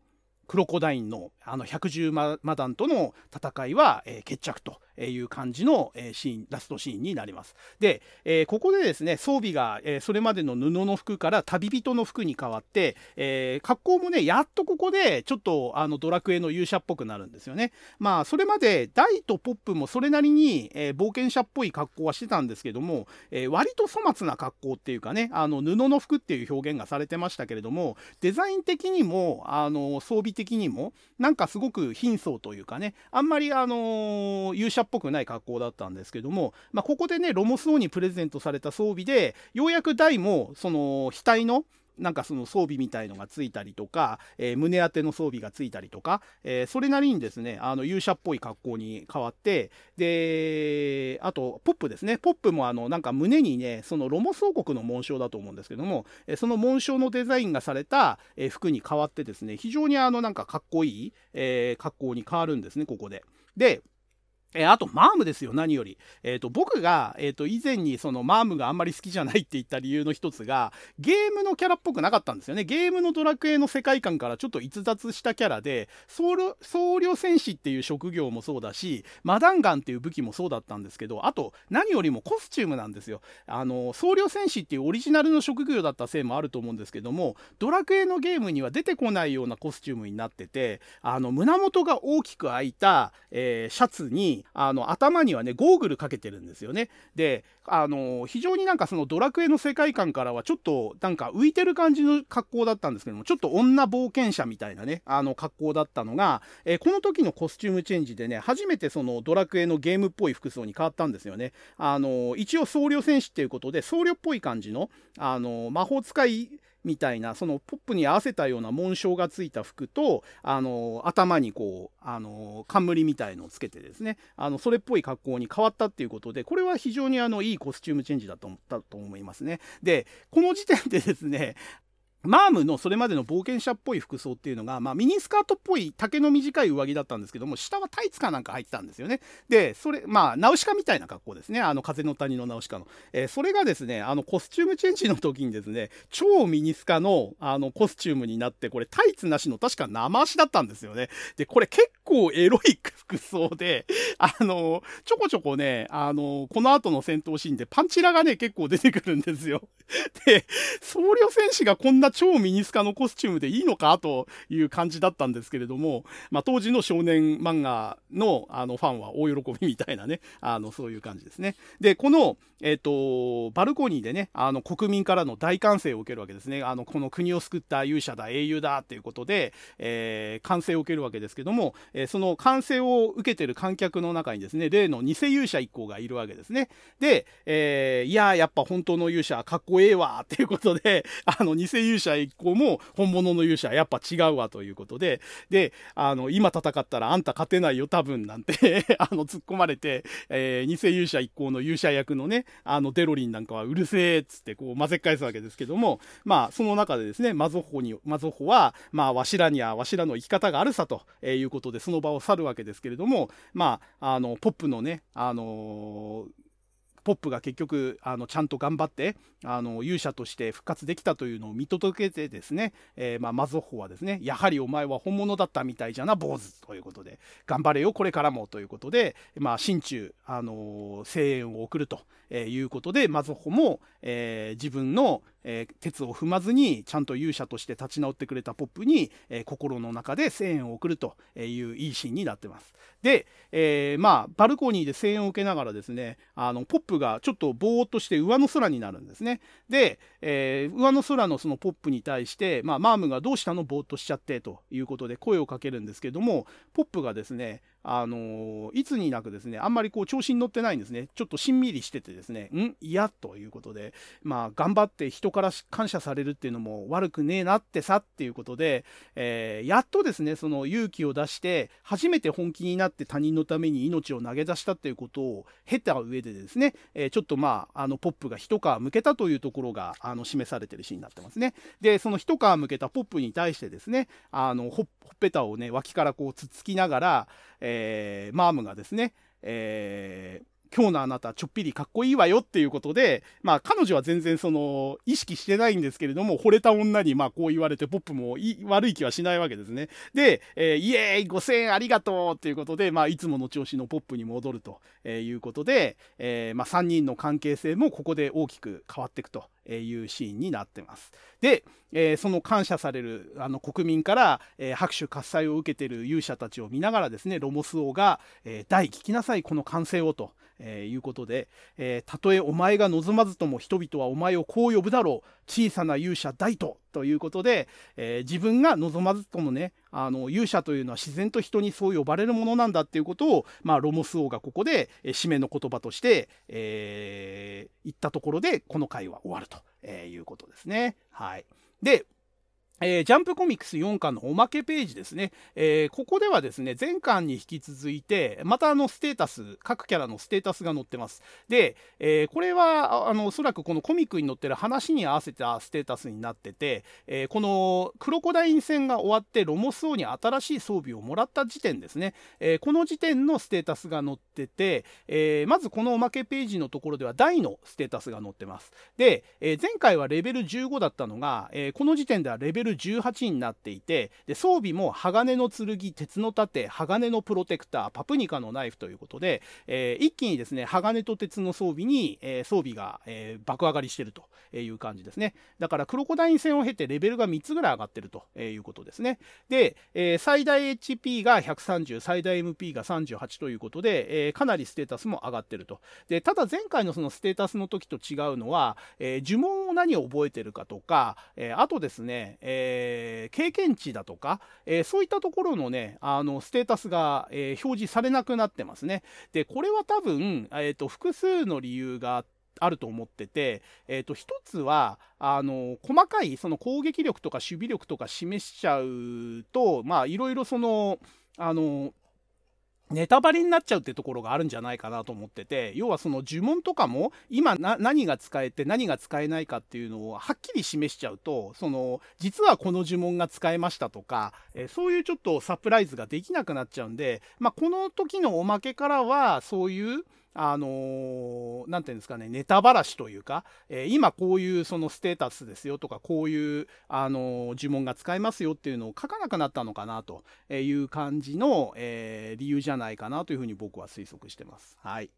Speaker 1: クロコダインのあの百獣マダンとの戦いは、えー、決着という感じの、えー、シーンラストシーンになります。で、えー、ここでですね装備が、えそれまでの布の服から旅人の服に変わって、え格好もねやっとここでちょっとあのドラクエの勇者っぽくなるんですよね。まあそれまでダイとポップもそれなりに、え冒険者っぽい格好はしてたんですけども、え割と粗末な格好っていうかねあの布の服っていう表現がされてましたけれどもデザイン的にもあの装備的にもなんかんかすごく貧相というかねあんまりあの勇者っぽくない格好だったんですけども、まあ、ここでねロモス王にプレゼントされた装備でようやく大もその額のなんかその装備みたいのがついたりとか、えー、胸当ての装備がついたりとか、えー、それなりにですねあの勇者っぽい格好に変わってであとポップですねポップもあのなんか胸にねそのロモス王国の紋章だと思うんですけども、え、その紋章のデザインがされた、え服に変わってですね非常にあのなんかかっこいい、え格好に変わるんですねここで。でえあと、マームですよ、何より。えっ、ー、と、僕が、えっ、ー、と、以前にそのマームがあんまり好きじゃないって言った理由の一つが、ゲームのキャラっぽくなかったんですよね。ゲームのドラクエの世界観からちょっと逸脱したキャラで、僧侶僧侶戦士っていう職業もそうだし、マダンガンっていう武器もそうだったんですけど、あと、何よりもコスチュームなんですよ。あの、僧侶戦士っていうオリジナルの職業だったせいもあると思うんですけども、ドラクエのゲームには出てこないようなコスチュームになってて、あの、胸元が大きく開いた、え、シャツに、あの、頭にはねゴーグルかけてるんですよね。であの非常になんかそのドラクエの世界観からはちょっとなんか浮いてる感じの格好だったんですけどもちょっと女冒険者みたいなねあの格好だったのが、えー、この時のコスチュームチェンジでね初めてそのドラクエのゲームっぽい服装に変わったんですよね。あの一応僧侶戦士っていうことで僧侶っぽい感じのあの魔法使いみたいなそのポップに合わせたような紋章がついた服とあの頭にこうあの冠みたいのをつけてですねあのそれっぽい格好に変わったっていうことでこれは非常にあのいいコスチュームチェンジだと思ったと思いますね。でこの時点でですねマームのそれまでの冒険者っぽい服装っていうのが、まあ、ミニスカートっぽい丈の短い上着だったんですけども下はタイツかなんか入ってたんですよね。でそれまあナウシカみたいな格好ですね。あの風の谷のナウシカの、えー、それがですねあのコスチュームチェンジの時にですね超ミニスカのあのコスチュームになってこれタイツなしの確か生足だったんですよね。でこれ結構エロい服装で <laughs> あのちょこちょこねあのこの後の戦闘シーンでパンチラがね結構出てくるんですよ。で僧侶戦士がこんな超ミニスカのコスチュームでいいのかという感じだったんですけれども、まあ、当時の少年漫画のあのファンは大喜びみたいなねあのそういう感じですね。でこの、えーと、バルコニーでねあの国民からの大歓声を受けるわけですねあのこの国を救った勇者だ英雄だっていうことで、えー、歓声を受けるわけですけども、えー、その歓声を受けてる観客の中にですね例の偽勇者一行がいるわけですね。で、えー、いややっぱ本当の勇者かっこええわっていうことであの偽勇者者一行も本物の勇者やっぱ違うわということで、で、あの、今戦ったらあんた勝てないよ多分なんて <laughs> あの、突っ込まれて、えー、偽勇者一行の勇者役のね、あの、デロリンなんかはうるせえっつってこう混ぜ返すわけですけども、まあ、その中でですね、マゾホに、マゾホは、まあ、わしらにはわしらの生き方があるさということで、その場を去るわけですけれども、まあ、あの、ポップのね、あのーポップが結局あのちゃんと頑張ってあの勇者として復活できたというのを見届けてですね、えー、まあ、マゾッホはですねやはりお前は本物だったみたいじゃな坊主ということで頑張れよこれからもということで、まあ、心中、あのー、声援を送るということでマゾッホも、えー、自分の、えー、鉄を踏まずにちゃんと勇者として立ち直ってくれたポップに、えー、心の中で声援を送るといういいシーンになってます。で、えー、まあバルコニーで声援を受けながらですねあのポップがちょっとぼーっとして上の空になるんですね。で、え、上の空のそのポップに対して、まあ、マームがどうしたの？ぼーっとしちゃってということで声をかけるんですけどもポップがですねあのいつになくですね、あんまりこう調子に乗ってないんですね。ちょっとしんみりしててですね、ん？嫌ということで、まあ、頑張って人から感謝されるっていうのも悪くねえなってさっていうことで、えー、やっとですね、その勇気を出して、初めて本気になって他人のために命を投げ出したっていうことを経た上でですね、えー、ちょっとまあ、あの、ポップが一皮向けたというところが、あの、示されてるシーンになってますね。で、その一皮向けたポップに対してですね、あの、ほっぺたをね、脇からこうつつきながら、えー、マームがですね、えー、今日のあなたちょっぴりかっこいいわよっていうことで、まあ彼女は全然その意識してないんですけれども、惚れた女にまあこう言われてポップも悪い気はしないわけですね。で、えー、イエーイ5000円ありがとうっていうことで、まあいつもの調子のポップに戻るということで、えー、まあ3人の関係性もここで大きく変わっていくというシーンになってます。で、えー、その感謝されるあの国民から、えー、拍手喝采を受けている勇者たちを見ながらですね、ロモス王が、えー、大聞きなさい、この歓声をと、えー、いうことで、えー、たとえお前が望まずとも人々はお前をこう呼ぶだろう小さな勇者大とということで、えー、自分が望まずともねあの勇者というのは自然と人にそう呼ばれるものなんだっていうことを、まあ、ロモス王がここで、えー、締めの言葉として、えー、言ったところでこの回は終わると、えいうことですね。はい、でえー、ジャンプコミックス4巻のおまけページですね、えー、ここではですね、前巻に引き続いて、またあのステータス、各キャラのステータスが載ってます。で、えー、これは、あの、おそらくこのコミックに載ってる話に合わせたステータスになってて、えこのクロコダイン戦が終わってロモス王に新しい装備をもらった時点ですね、えこの時点のステータスが載ってて、えまずこのおまけページのところでは大のステータスが載ってます。で、え前回はレベル15だったのが、えこの時点ではレベル18になっていてで装備も鋼の剣鉄の盾鋼のプロテクターパプニカのナイフということで、えー、一気にですね鋼と鉄の装備に、えー、装備が、えー、爆上がりしてるという感じですね。だからクロコダイン戦を経てレベルが3つぐらい上がってるということですね。で、え最大 HP が130最大 MP が38ということで、えかなりステータスも上がってると。でただ前回のそのステータスの時と違うのは、え呪文を何を覚えてるかとか、えあとですね、ええー、経験値だとか、えー、そういったところのね、あの、ステータスが、えー、表示されなくなってますね。で、これは多分、えっ、と、複数の理由があると思ってて、えっ、と、一つは、あの、細かい、その攻撃力とか守備力とか示しちゃうと、まあ、いろいろその、あの、ネタバレになっちゃうってところがあるんじゃないかなと思ってて要はその呪文とかも今何が使えて何が使えないかっていうのをはっきり示しちゃうとその実はこの呪文が使えましたとか、えそういうちょっとサプライズができなくなっちゃうんで、まあ、この時のおまけからはそういうあのー、なんていうんですかね、ネタばらしというか、えー、今こういうそのステータスですよとか、こういう、あのー、呪文が使えますよっていうのを書かなくなったのかなという感じの、えー、理由じゃないかなというふうに僕は推測してます。はい。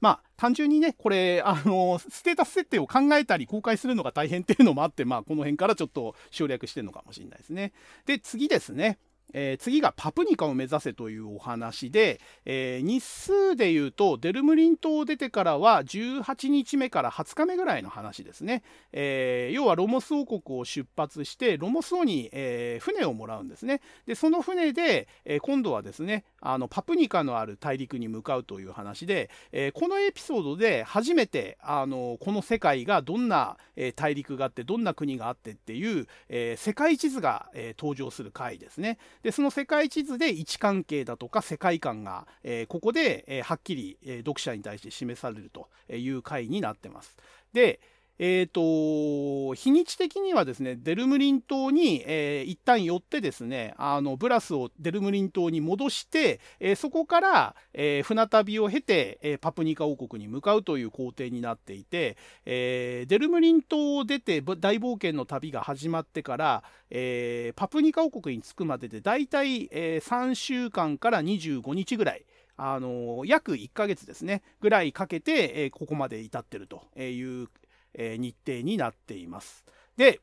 Speaker 1: まあ、単純にね、これ、あの、ステータス設定を考えたり公開するのが大変っていうのもあって、まあ、この辺からちょっと省略してるのかもしれないですね。で、次ですね。えー、次がパプニカを目指せというお話で、えー、日数でいうとデルムリン島を出てからは18日目から20日目ぐらいの話ですね、えー、要はロモス王国を出発してロモス王に、え船をもらうんですね。でその船で、え今度はですねあのパプニカのある大陸に向かうという話で、えこのエピソードで初めてあのこの世界がどんな、え大陸があってどんな国があってっていう、え世界地図が、え登場する回ですね。でその世界地図で位置関係だとか世界観が、えー、ここで、えー、はっきり、え、読者に対して示されるという回になってます。で、えーと、日にち的にはですねデルムリン島に、えー、一旦寄ってですねあのブラスをデルムリン島に戻して、えー、そこから、えー、船旅を経て、え、パプニカ王国に向かうという工程になっていて、え、デルムリン島を出て大冒険の旅が始まってから、え、パプニカ王国に着くまででだいたい、え、3週間から25日ぐらいあの約1ヶ月ですねぐらいかけて、え、ここまで至ってるというえ日程になっています。で、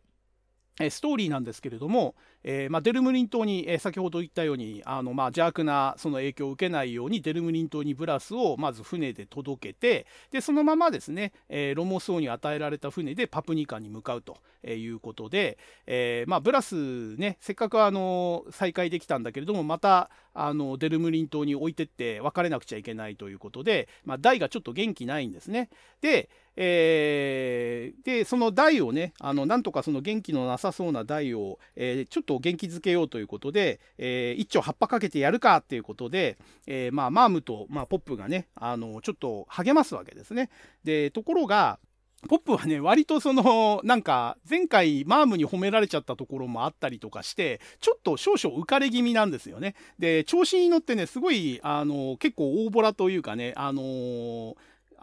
Speaker 1: ストーリーなんですけれども、えー、まあ、デルムリン島に、えー、先ほど言ったようにあの、まあ、邪悪なその影響を受けないようにデルムリン島にブラスをまず船で届けてでそのままですね、えー、ロモス王に与えられた船でパプニカに向かうということで、えまあ、ブラスねせっかくあの再開できたんだけれどもまたあのデルムリン島に置いてって別れなくちゃいけないということで、まあ、ダイがちょっと元気ないんですね。で、えー、でそのダイをねあのなんとかその元気のなさそうなダイを、えー、ちょっと元気づけようということで、えー、一丁葉っぱかけてやるかっていうことで、え、まあ、マームと、まあ、ポップがねあのちょっと励ますわけですね。でところがポップはね、割とその、なんか、前回マームに褒められちゃったところもあったりとかして、ちょっと少々浮かれ気味なんですよね。で、調子に乗ってね、すごい、あの、結構大ボラというかね、あのー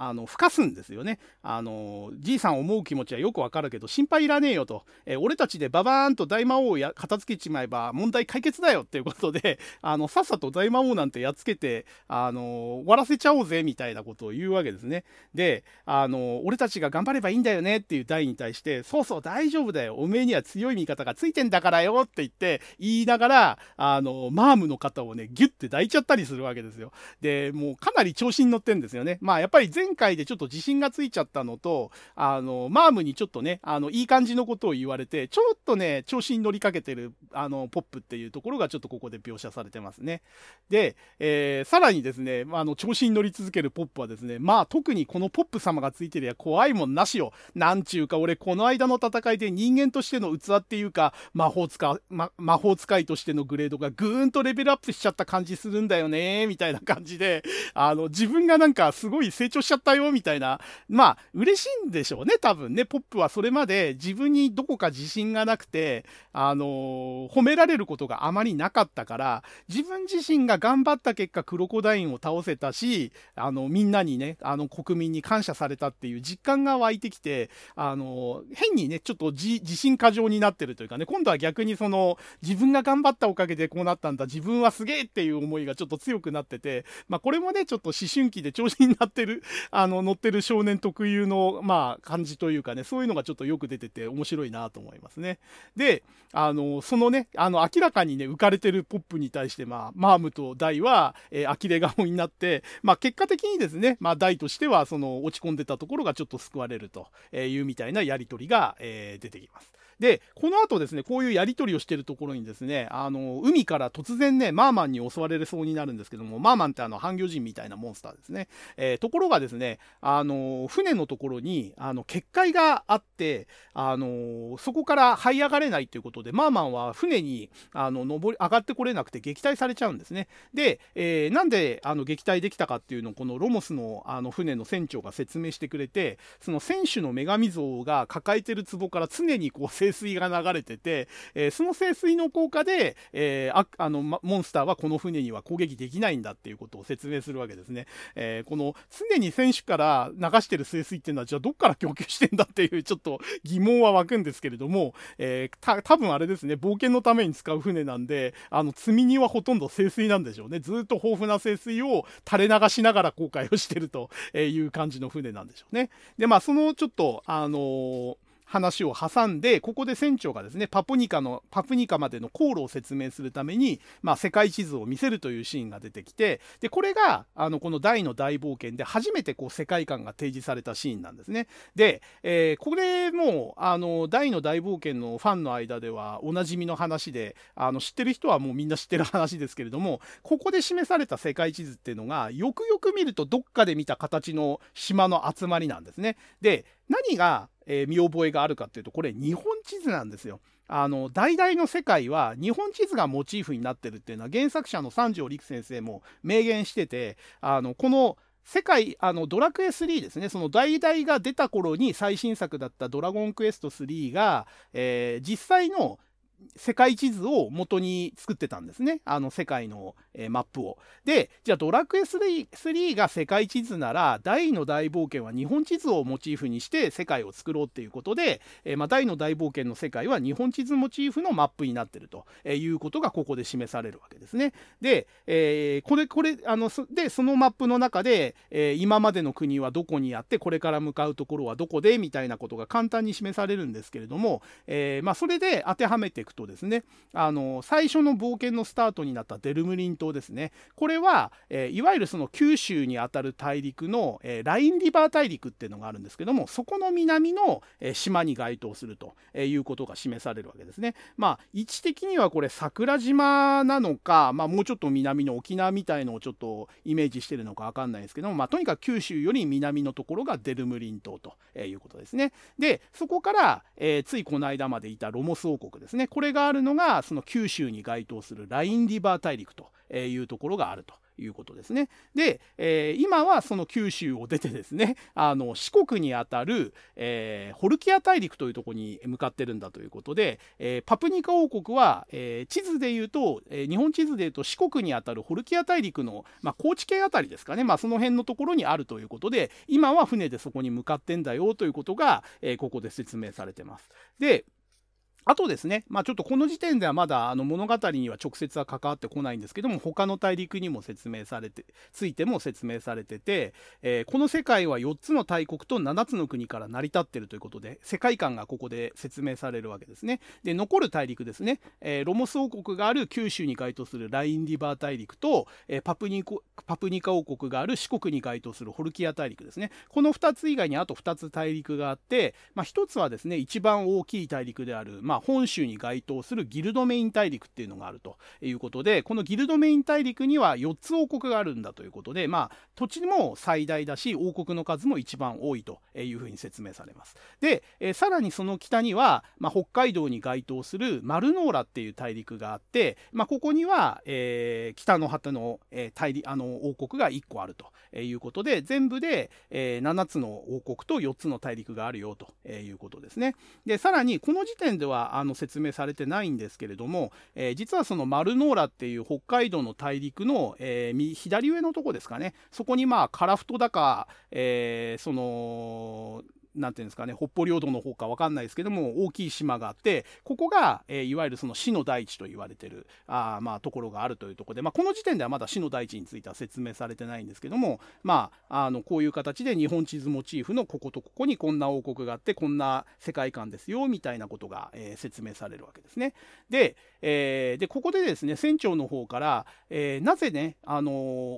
Speaker 1: あの、ふかすんですよね。あの、じいさん思う気持ちはよくわかるけど、心配いらねえよと。え俺たちでババーンと大魔王をや片付けちまえば問題解決だよっていうことで、<laughs> あの、さっさと大魔王なんてやっつけて、あの、終わらせちゃおうぜみたいなことを言うわけですね。で、あの、俺たちが頑張ればいいんだよねっていう大に対して、そうそう大丈夫だよ。おめえには強い味方がついてんだからよって言って、言いながら、あの、マームの肩をね、ギュッて抱いちゃったりするわけですよ。で、もうかなり調子に乗ってんですよね。まあやっぱり前前回でちょっと自信がついちゃったのと、あの、マームにちょっとね、あの、いい感じのことを言われて、ちょっとね、調子に乗りかけてる、あの、ポップっていうところがちょっとここで描写されてますね。で、えー、さらにですね、あの、調子に乗り続けるポップはですね、まあ、特にこのポップ様がついてるや怖いもんなしよ。なんちゅうか、俺、この間の戦いで人間としての器っていうか、魔法使、ま、魔法使いとしてのグレードがぐーんとレベルアップしちゃった感じするんだよね、みたいな感じで、あの、自分がなんかすごい成長しちゃったよ、みたいな。まあ、嬉しいんでしょうね、多分ね。ポップはそれまで自分にどこか自信がなくて、あのー、褒められることがあまりなかったから、自分自身が頑張った結果、クロコダインを倒せたし、あの、みんなにね、あの、国民に感謝されたっていう実感が湧いてきて、あのー、変にね、ちょっと自信過剰になってるというかね、今度は逆にその、自分が頑張ったおかげでこうなったんだ、自分はすげえっていう思いがちょっと強くなってて、まあ、これもね、ちょっと思春期で調子になってる、あの、乗ってる少年特有の、まあ、感じというかね、そういうのがちょっとよく出てて面白いなと思いますね。で、あの、そのね、あの、明らかにね、浮かれてるポップに対して、まあ、マームとダイは、えー、呆れ顔になって、まあ、結果的にですね、まあ、ダイとしては、その、落ち込んでたところがちょっと救われるというみたいなやりとりが、えー、出てきます。で、この後ですね、こういうやり取りをしているところにですね、あの、海から突然ね、マーマンに襲われそうになるんですけども、マーマンってあの、半魚人みたいなモンスターですね。えー、ところがですね、あの、船のところに、あの、結界があって、あの、そこから這い上がれないということで、マーマンは船に、あの、登り、上がってこれなくて撃退されちゃうんですね。で、えー、なんで、あの、撃退できたかっていうのを、このロモスの、あの、船の船長が説明してくれて、その船首の女神像が抱えてる壺から常にこう、聖水が流れてて、えー、その聖水の効果で、えー、ああの、モンスターはこの船には攻撃できないんだっていうことを説明するわけですね。えー、この常に選手から流してる聖水っていうのはじゃあどっから供給してんだっていうちょっと疑問は湧くんですけれども、えー、た多分あれですね冒険のために使う船なんであの積み荷はほとんど聖水なんでしょうねずっと豊富な聖水を垂れ流しながら航海をしてるという感じの船なんでしょうね。でまあそのちょっとあのー話を挟んで、ここで船長がですね、パプニカの、パプニカまでの航路を説明するために、まあ、世界地図を見せるというシーンが出てきて、で、これが、あの、この大の大冒険で初めてこう、世界観が提示されたシーンなんですね。で、えー、これも、あの、大の大冒険のファンの間ではおなじみの話で、あの、知ってる人はもうみんな知ってる話ですけれども、ここで示された世界地図っていうのが、よくよく見るとどっかで見た形の島の集まりなんですね。で、何がえー、見覚えがあるかっていうとこれ日本地図なんですよ。あの大々の世界は日本地図がモチーフになってるっていうのは原作者の三条陸先生も明言しててあのこの世界あのドラクエ3ですねその代々が出た頃に最新作だった「ドラゴンクエスト3が」えー、実際の世界地図を元に作ってたんですね。あの世界の、えー、マップを。で、じゃあドラクエ 3, 3が世界地図なら、大の大冒険は日本地図をモチーフにして世界を作ろうっていうことで、えー、まあ、大の大冒険の世界は日本地図モチーフのマップになってるということがここで示されるわけですね。で、えー、これ、これ、あの、で、そのマップの中で、え今までの国はどこにあって、これから向かうところはどこで、みたいなことが簡単に示されるんですけれども、えまあ、それで当てはめていくとですね、あの最初の冒険のスタートになったデルムリン島ですね、これは、えー、いわゆるその九州にあたる大陸の、えー、ラインリバー大陸っていうのがあるんですけども、そこの南の、えー、島に該当するということが示されるわけですね。まあ、位置的にはこれ桜島なのか、まあ、もうちょっと南の沖縄みたいのをちょっとイメージしてるのかわかんないですけども、まあ、とにかく九州より南のところがデルムリン島ということですね。で、そこから、えついこの間までいたロモス王国ですね。ここれがあるのが、その九州に該当するラインリバー大陸というところがあると。いうことですね。で、えー、今はその九州を出てですね、<laughs> あの四国にあたる、えー、ホルキア大陸というところに向かってるんだということで、えー、パプニカ王国は、え地図でいうと、え日本地図でいうと四国にあたるホルキア大陸の、まあ、高知県あたりですかね、まあ、その辺のところにあるということで、今は船でそこに向かってんだよということが、えここで説明されてます。で、あとですね、まあ、ちょっとこの時点ではまだあの物語には直接は関わってこないんですけども他の大陸にも説明されてついても説明されてて、えー、この世界は4つの大国と7つの国から成り立っているということで世界観がここで説明されるわけですね。で残る大陸ですね、えー、ロモス王国がある九州に該当するラインリバー大陸と、えー、パプニコパプニカ王国がある四国に該当するホルキア大陸ですねこの2つ以外にあと2つ大陸があって、まあ、1つはですね一番大きい大陸である、まあ、本州に該当するギルドメイン大陸っていうのがあるということでこのギルドメイン大陸には4つ王国があるんだということでまあ土地も最大だし王国の数も一番多いというふうに説明されます。で、えさらにその北には、まあ、北海道に該当するマルノーラっていう大陸があって、まあ、ここには、えー、北の果ての,、えー、大陸あの王国が1個あるということで全部で、えー、7つの王国と4つの大陸があるよということですね。でさらにこの時点ではあの説明されてないんですけれども、えー、実はそのマルノーラっていう北海道の大陸の、えー、左上のとこですかね。そこにまあカラフトだか、えー、そのなんていうんですかね、北方領土の方か分かんないですけども、大きい島があって、ここが、えー、いわゆるその死の大地と言われてる、あまあ、ところがあるというところで、まあ、この時点ではまだ死の大地については説明されてないんですけども、まあ、あのこういう形で日本地図モチーフのこことここにこんな王国があって、こんな世界観ですよ、みたいなことが、えー、説明されるわけですね。で、えー、でここでですね、船長の方から、えー、なぜね、あの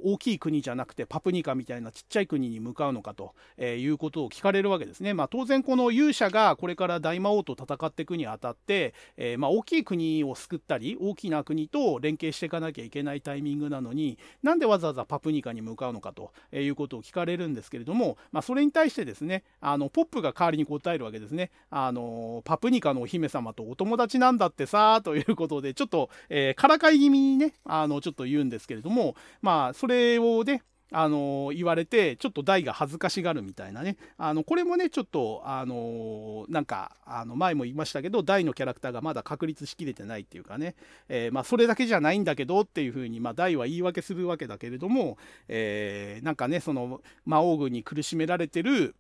Speaker 1: 大きい国じゃなくてパプニカみたいなちっちゃい国に向かうのかと、えいうことを聞かれるわけですね。まあ、当然この勇者がこれから大魔王と戦っていくにあたって、えー、まあ、大きい国を救ったり大きな国と連携していかなきゃいけないタイミングなのになんでわざわざパプニカに向かうのかということを聞かれるんですけれども、まあ、それに対してですねあのポップが代わりに答えるわけですね。あのパプニカのお姫様とお友達なんだってさということでちょっと、えー、からかい気味にねあのちょっと言うんですけれどもまあそれをねあの言われてちょっと台が恥ずかしがるみたいなね。あのこれもねちょっとあのなんかあの前も言いましたけど大のキャラクターがまだ確立しきれてないっていうかね、えー、まあ、それだけじゃないんだけどっていうふうに、まあ、大は言い訳するわけだけれども、えー、なんかねその魔王軍に苦しめられてる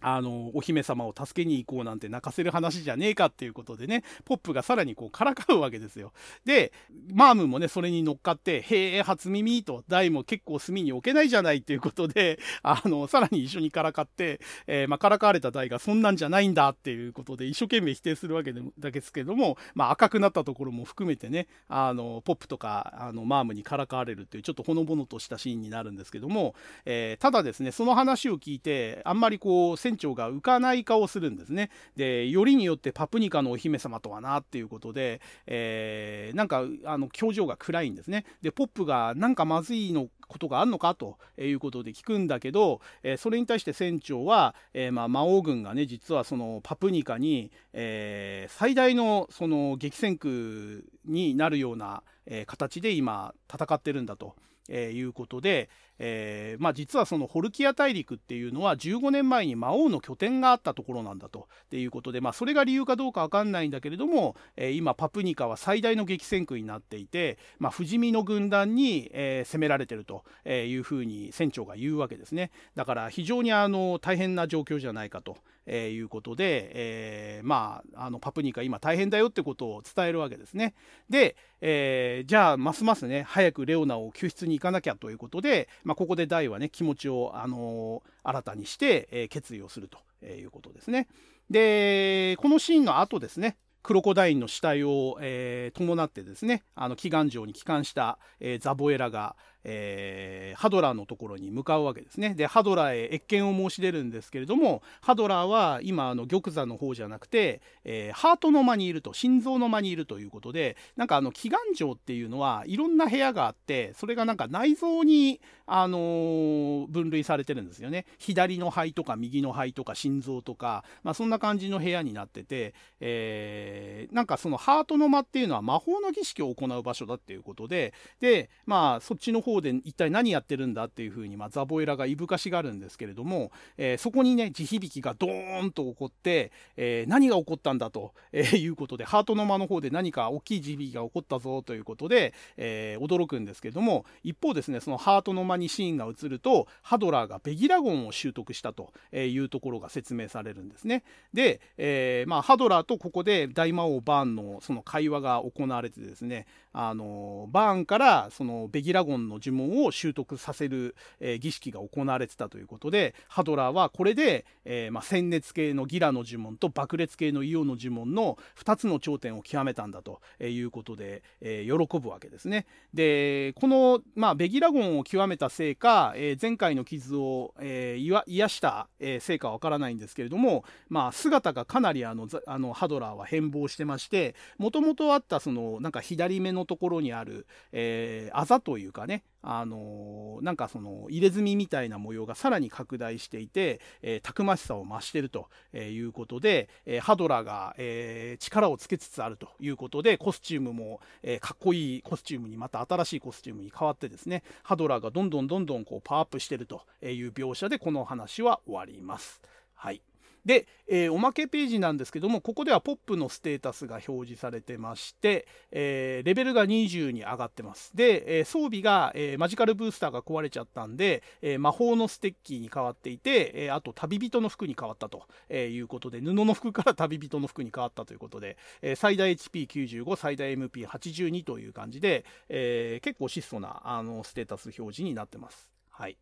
Speaker 1: あのお姫様を助けに行こうなんて泣かせる話じゃねえかっていうことでねポップがさらにこうからかうわけですよ。でマームもねそれに乗っかって「へえ初耳」と「大も結構隅に置けないじゃない」っていうことであのさらに一緒にからかって、えー、まあ、からかわれた大がそんなんじゃないんだっていうことで一生懸命否定するわけでだけですけども、まあ、赤くなったところも含めてねあのポップとかあのマームにからかわれるっていうちょっとほのぼのとしたシーンになるんですけども、えー、ただですねその話を聞いてあんまりこう船長が浮かない顔をするんですね。でよりによってパプニカのお姫様とはなっていうことで、えー、なんかあの表情が暗いんですね。でポップがなんかまずいのことがあるのかということで聞くんだけど、えー、それに対して船長は、えー、まあ、魔王軍がね実はそのパプニカに、えー、最大のその激戦区になるような、え形で今戦ってるんだと。えいうことで、えー、まあ、実はそのホルキア大陸っていうのは15年前に魔王の拠点があったところなんだということで、まあ、それが理由かどうか分かんないんだけれども、えー、今パプニカは最大の激戦区になっていて、まあ、不死身の軍団に、えー、攻められてるというふうに船長が言うわけですねだから非常にあの大変な状況じゃないかと。えー、いうことで、えー、まああのパプニカ今大変だよってことを伝えるわけですね。で、えー、じゃあますますね早くレオナを救出に行かなきゃということで、まあ、まここで大はね気持ちを、あの新たにして、え決意をするということですね。でこのシーンの後ですねクロコダインの死体を、えー、伴ってですねあの祈願城に帰還した、えー、ザボエラが、えー、ハドラーのところに向かうわけですね。でハドラーへ謁見を申し出るんですけれどもハドラーは今あの玉座の方じゃなくて、えー、ハートの間にいると心臓の間にいるということでなんかあの祈願城っていうのはいろんな部屋があってそれがなんか内臓に、あのー、分類されてるんですよね。左の肺とか右の肺とか心臓とか、まあ、そんな感じの部屋になってて、えー、なんかそのハートの間っていうのは魔法の儀式を行う場所だっていうことででまあそっちの方方で一体何やってるんだっていうふうに、まあ、ザボエラがいぶかしがあるんですけれども、えー、そこにね地響きがドーンと起こって、えー、何が起こったんだと、えー、いうことでハートの間の方で何か大きい地響きが起こったぞということで、え驚くんですけれども一方ですねそのハートの間にシーンが映るとハドラーがベギラゴンを習得したというところが説明されるんですね。で、えまあ、ハドラーとここで大魔王バーンのその会話が行われてですねあのバーンからそのベギラゴンの呪文を習得させる、えー、儀式が行われてたということでハドラーはこれで、えーまあ、鮮熱系のギラの呪文と爆裂系のイオの呪文の2つの頂点を極めたんだということで、えー、喜ぶわけですね。でこの、まあ、ベギラゴンを極めたせいか、えー、前回の傷を、えー、癒した、えー、せいかはわからないんですけれども、まあ、姿がかなりあのあのハドラーは変貌してましてもともとあったそのなんか左目のところにある、えー、あざというかねあのなんかその入れ墨みたいな模様がさらに拡大していて、えー、たくましさを増しているということで、えー、ハドラーが、えー、力をつけつつあるということでコスチュームも、えかっこいいコスチュームにまた新しいコスチュームに変わってですねハドラーがどんどんどんどんこうパワーアップしているという描写でこの話は終わります。はいで、えー、おまけページなんですけどもここではポップのステータスが表示されてまして、えー、レベルが20に上がってます。で、えー、装備が、えマジカルブースターが壊れちゃったんで、え魔法のステッキーに変わっていて、えあと旅人の服に変わったということで布の服から旅人の服に変わったということで、え最大 HP95 最大 MP82 という感じで、え結構質素なあのステータス表示になってます。はい。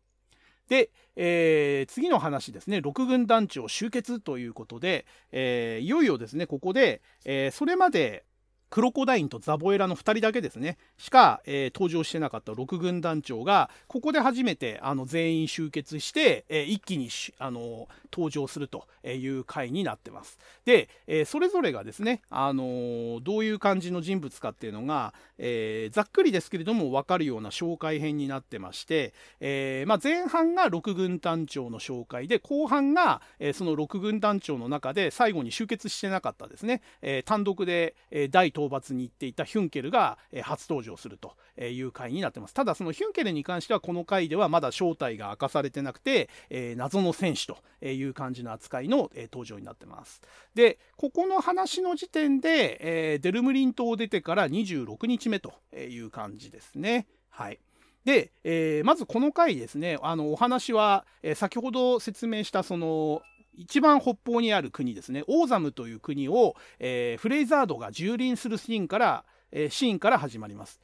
Speaker 1: で、えー、次の話ですね。6軍団地を集結ということで、えー、いよいよですねここで、えー、それまでクロコダインとザボエラの2人だけですねしか、えー、登場してなかった6軍団長がここで初めてあの全員集結して、えー、一気にあの登場するという回になってます。で、えー、それぞれがですね、あのどういう感じの人物かっていうのが、えざっくりですけれども分かるような紹介編になってまして、えまあ、前半が6軍団長の紹介で後半が、えその6軍団長の中で最後に集結してなかったですね、え単独で、え大討伐に行っていたヒュンケルが、え初登場するという回になってます。ただそのヒュンケルに関してはこの回ではまだ正体が明かされてなくて、え謎の戦士という感じの扱いの、え登場になってます。でここの話の時点で、えデルムリン島を出てから26日目という感じですね。はい。で、えー、まずこの回ですねあのお話は、えー、先ほど説明したその一番北方にある国ですねオーザムという国を、えー、フレイザードが蹂躙するシーンから、えー、シーンから始まります。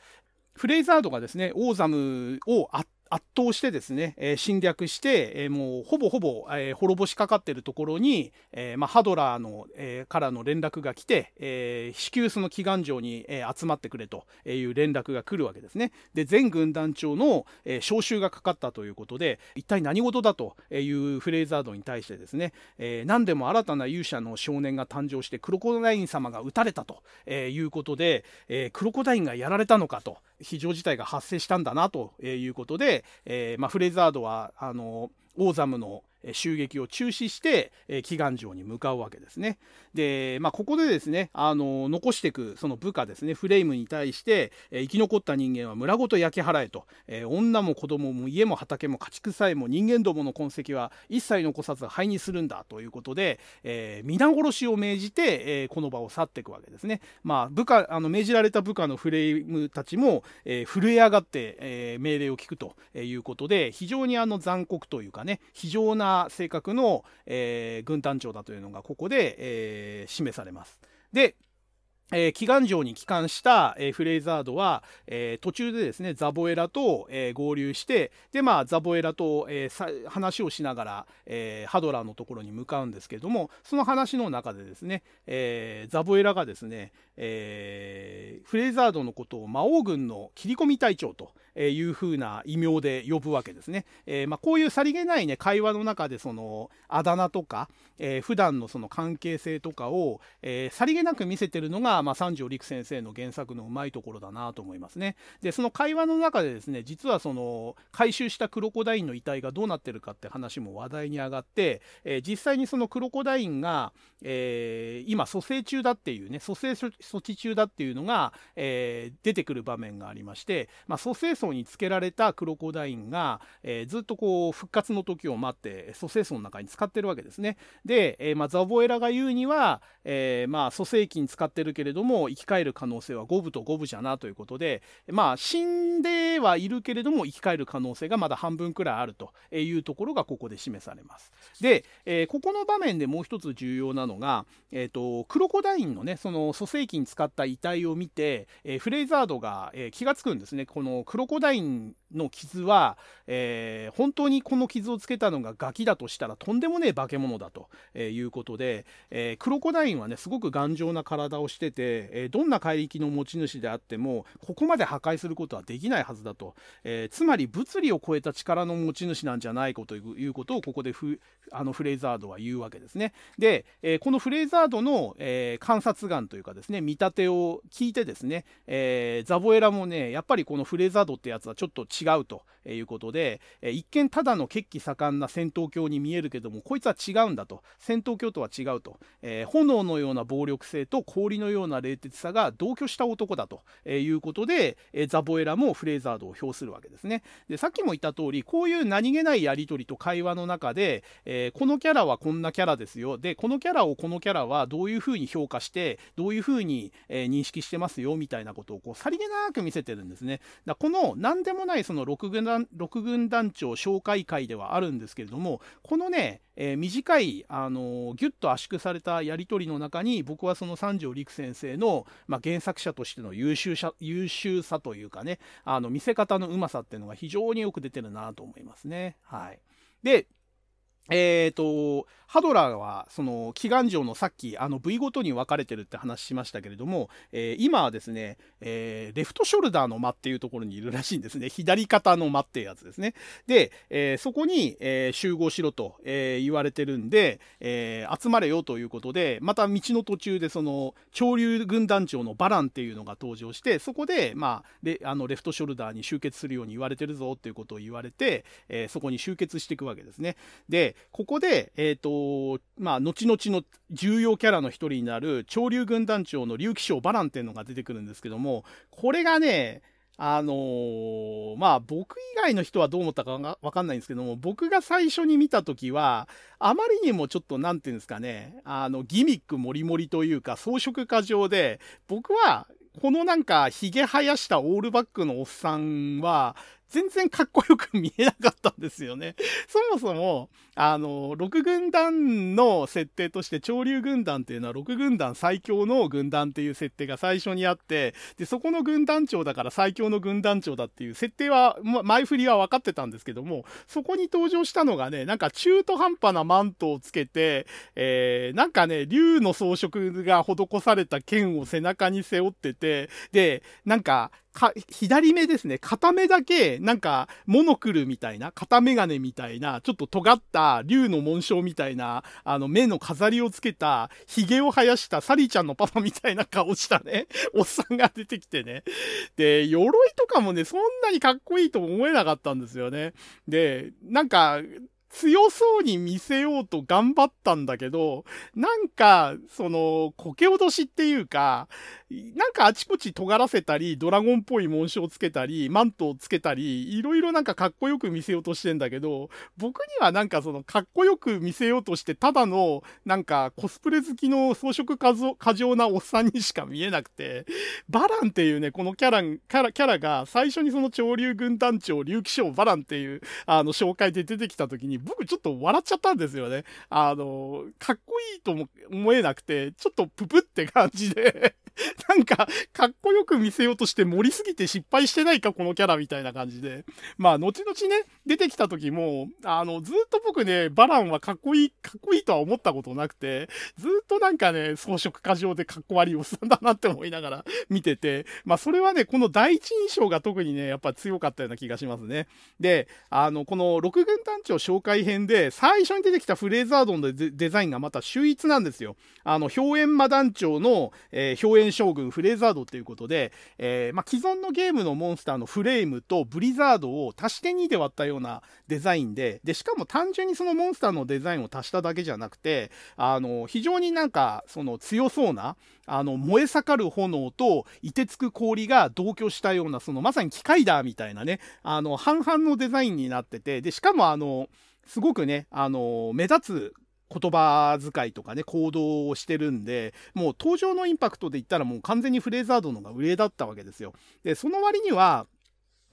Speaker 1: フレイザードがですねオーザムを圧圧倒してですね、えー、侵略して、えー、もうほぼほぼ、えー、滅ぼしかかってるところに、えまあ、ハドラーの、えからの連絡が来て、え至急その祈願城に、え集まってくれという連絡が来るわけですね。で全軍団長の、え招集がかかったということで一体何事だというフレーザードに対してですね、え何でも新たな勇者の少年が誕生してクロコダイン様が撃たれたということで、えクロコダインがやられたのかと非常事態が発生したんだなということで、えー、まあ、フレザードはあのオーザムの襲撃を中止して、え祈願城に向かうわけですね。で、まあ、ここでですね、あの残していくその部下ですね、フレームに対して、え生き残った人間は村ごと焼き払えと、え女も子供も家も畑も家畜さえも人間どもの痕跡は一切残さず灰にするんだということで、えー、皆殺しを命じて、え、この場を去っていくわけですね。まあ、部下、あの命じられた部下のフレームたちも、え、震え上がって、え命令を聞くということで、非常にあの残酷というかね、非常な性格の、え軍団長だというのがここで、え示されます。で、えー、祈願城に帰還した、えー、フレイザードは、えー、途中でですねザボエラと、え合流してで、まあ、ザボエラと、え話をしながら、えハドラーのところに向かうんですけれどもその話の中でですね、えザボエラがですね、えフレイザードのことを魔王軍の切り込み隊長というふうな異名で呼ぶわけですね。えま、こういうさりげない、ね、会話の中でそのあだ名とか、えー、普段のその関係性とかを、えさりげなく見せてるのがまあ、三条陸先生の原作のうまいところだなと思いますね。でその会話の中でですね実はその回収したクロコダインの遺体がどうなってるかって話も話題に上がって、え、実際にそのクロコダインが、え、今蘇生中だっていうね蘇生措置中だっていうのが、え、出てくる場面がありまして、まあ、蘇生層につけられたクロコダインが、えー、ずっとこう復活の時を待って蘇生層の中に使ってるわけですね。で、えーまあ、ザボエラが言うには、えー、まあ蘇生器に使ってるけれども生き返る可能性は五分と五分じゃなということでまあ死んではいるけれども生き返る可能性がまだ半分くらいあるというところがここで示されます。で、えー、ここの場面でもう一つ重要なのが、えーと、クロコダインのねその蘇生器に使った遺体を見て、えー、フレイザードが、え、気が付くんですねこのクロコダインの傷は、えー、本当にこの傷をつけたのがガキだとしたらとんでもねえ化け物だということで、えー、クロコダインはねすごく頑丈な体をしてて、えー、どんな怪力の持ち主であってもここまで破壊することはできないはずだと、えつまり物理を超えた力の持ち主なんじゃないかということをここでフあのフレイザードは言うわけですね。で、えこのフレイザードの、え観察眼というかですね見立てを聞いてですね、えザボエラもねやっぱりこのフレイザードってやつはちょっと違うということで、え一見ただの血気盛んな戦闘狂に見えるけどもこいつは違うんだと。戦闘狂とは違うと、え、炎のような暴力性と氷のような冷徹さが同居した男だということで、えザボエラもフレーザードを評するわけですね。でさっきも言った通りこういう何気ないやり取りと会話の中で、え、このキャラはこんなキャラですよ。でこのキャラをこのキャラはどういうふうに評価してどういうふうに、え、認識してますよみたいなことをこうさりげなく見せてるんですね。だこの何でもないその6軍団 ,6 軍団長紹介会ではあるんですけれどもこのね、えー、短い、あのー、ギュッと圧縮されたやり取りの中に僕はその三条陸先生の、まあ、原作者としての優秀者優秀さというかねあの見せ方のうまさっていうのが非常によく出てるなと思いますね。はい、でえーと、ハドラーはその祈願城のさっきあの部位ごとに分かれてるって話しましたけれども、えー、今はですね、えー、レフトショルダーの間っていうところにいるらしいんですね。<laughs> 左肩の間っていうやつですね。で、えー、そこに、え集合しろと、え言われてるんで、え集まれよということでまた道の途中でその潮流軍団長のバランっていうのが登場してそこで、まあ、レあのレフトショルダーに集結するように言われてるぞっていうことを言われて、えそこに集結していくわけですね。でここで、えっ、ー、と、まあ、後々の重要キャラの一人になる、潮流軍団長の竜騎将バランっていうのが出てくるんですけども、これがね、あのー、まあ僕以外の人はどう思ったかわかんないんですけども、僕が最初に見た時は、あまりにもちょっと何て言うんですかね、あの、ギミックもりもりというか装飾過剰で、僕はこのなんか、ひげ生やしたオールバックのおっさんは、全然かっこよく見えなかったんですよね。<laughs> そもそも、あの、6軍団の設定として潮流軍団っていうのは6軍団最強の軍団っていう設定が最初にあって、で、そこの軍団長だから最強の軍団長だっていう設定は、前振りは分かってたんですけども、そこに登場したのがね、なんか中途半端なマントをつけて、えー、なんかね、竜の装飾が施された剣を背中に背負ってて、で、なんか、か、左目ですね。片目だけ、なんか、モノクルみたいな、片メガネみたいな、ちょっと尖った竜の紋章みたいな、あの、目の飾りをつけた、髭を生やしたサリーちゃんのパパみたいな顔したね、<laughs> おっさんが出てきてね。で、鎧とかもね、そんなにかっこいいと思えなかったんですよね。で、なんか、強そうに見せようと頑張ったんだけど、なんか、その、こけ落としっていうか、なんかあちこち尖らせたり、ドラゴンっぽい紋章をつけたり、マントをつけたり、いろいろなんかかっこよく見せようとしてんだけど、僕にはなんかそのかっこよく見せようとして、ただのなんかコスプレ好きの装飾過剰なおっさんにしか見えなくて、バランっていうね、このキャラ、キャラ、キャラが最初にその潮流軍団長、竜騎将バランっていうあの紹介で出てきた時に、僕ちょっと笑っちゃったんですよね。あの、かっこいいとも思えなくて、ちょっとププって感じで <laughs> なんか、かっこよく見せようとして盛りすぎて失敗してないか、このキャラみたいな感じで。まあ、後々ね、出てきた時も、あの、ずっと僕ね、バランはかっこいい、かっこいいとは思ったことなくて、ずっとなんかね、装飾過剰でかっこ悪いおっさんだなって思いながら <laughs> 見てて、まあ、それはね、この第一印象が特にね、やっぱ強かったような気がしますね。で、あの、この六軍団長紹介編で、最初に出てきたフレーザードンのデザインがまた秀逸なんですよ。あの、表演魔団長の、えー、表演将軍フレーザードっていうことで、えー、まあ、既存のゲームのモンスターのフレームとブリザードを足して2で割ったようなデザインで、で、しかも単純にそのモンスターのデザインを足しただけじゃなくて、あの、非常になんか、その強そうな、あの、燃え盛る炎と、凍てつく氷が同居したような、そのまさに機械だみたいなね、あの、半々のデザインになってて、で、しかもあの、すごくね、あの、目立つ言葉遣いとかね、行動をしてるんで、もう登場のインパクトで言ったらもう完全にフレーザードのが上だったわけですよ。で、その割には、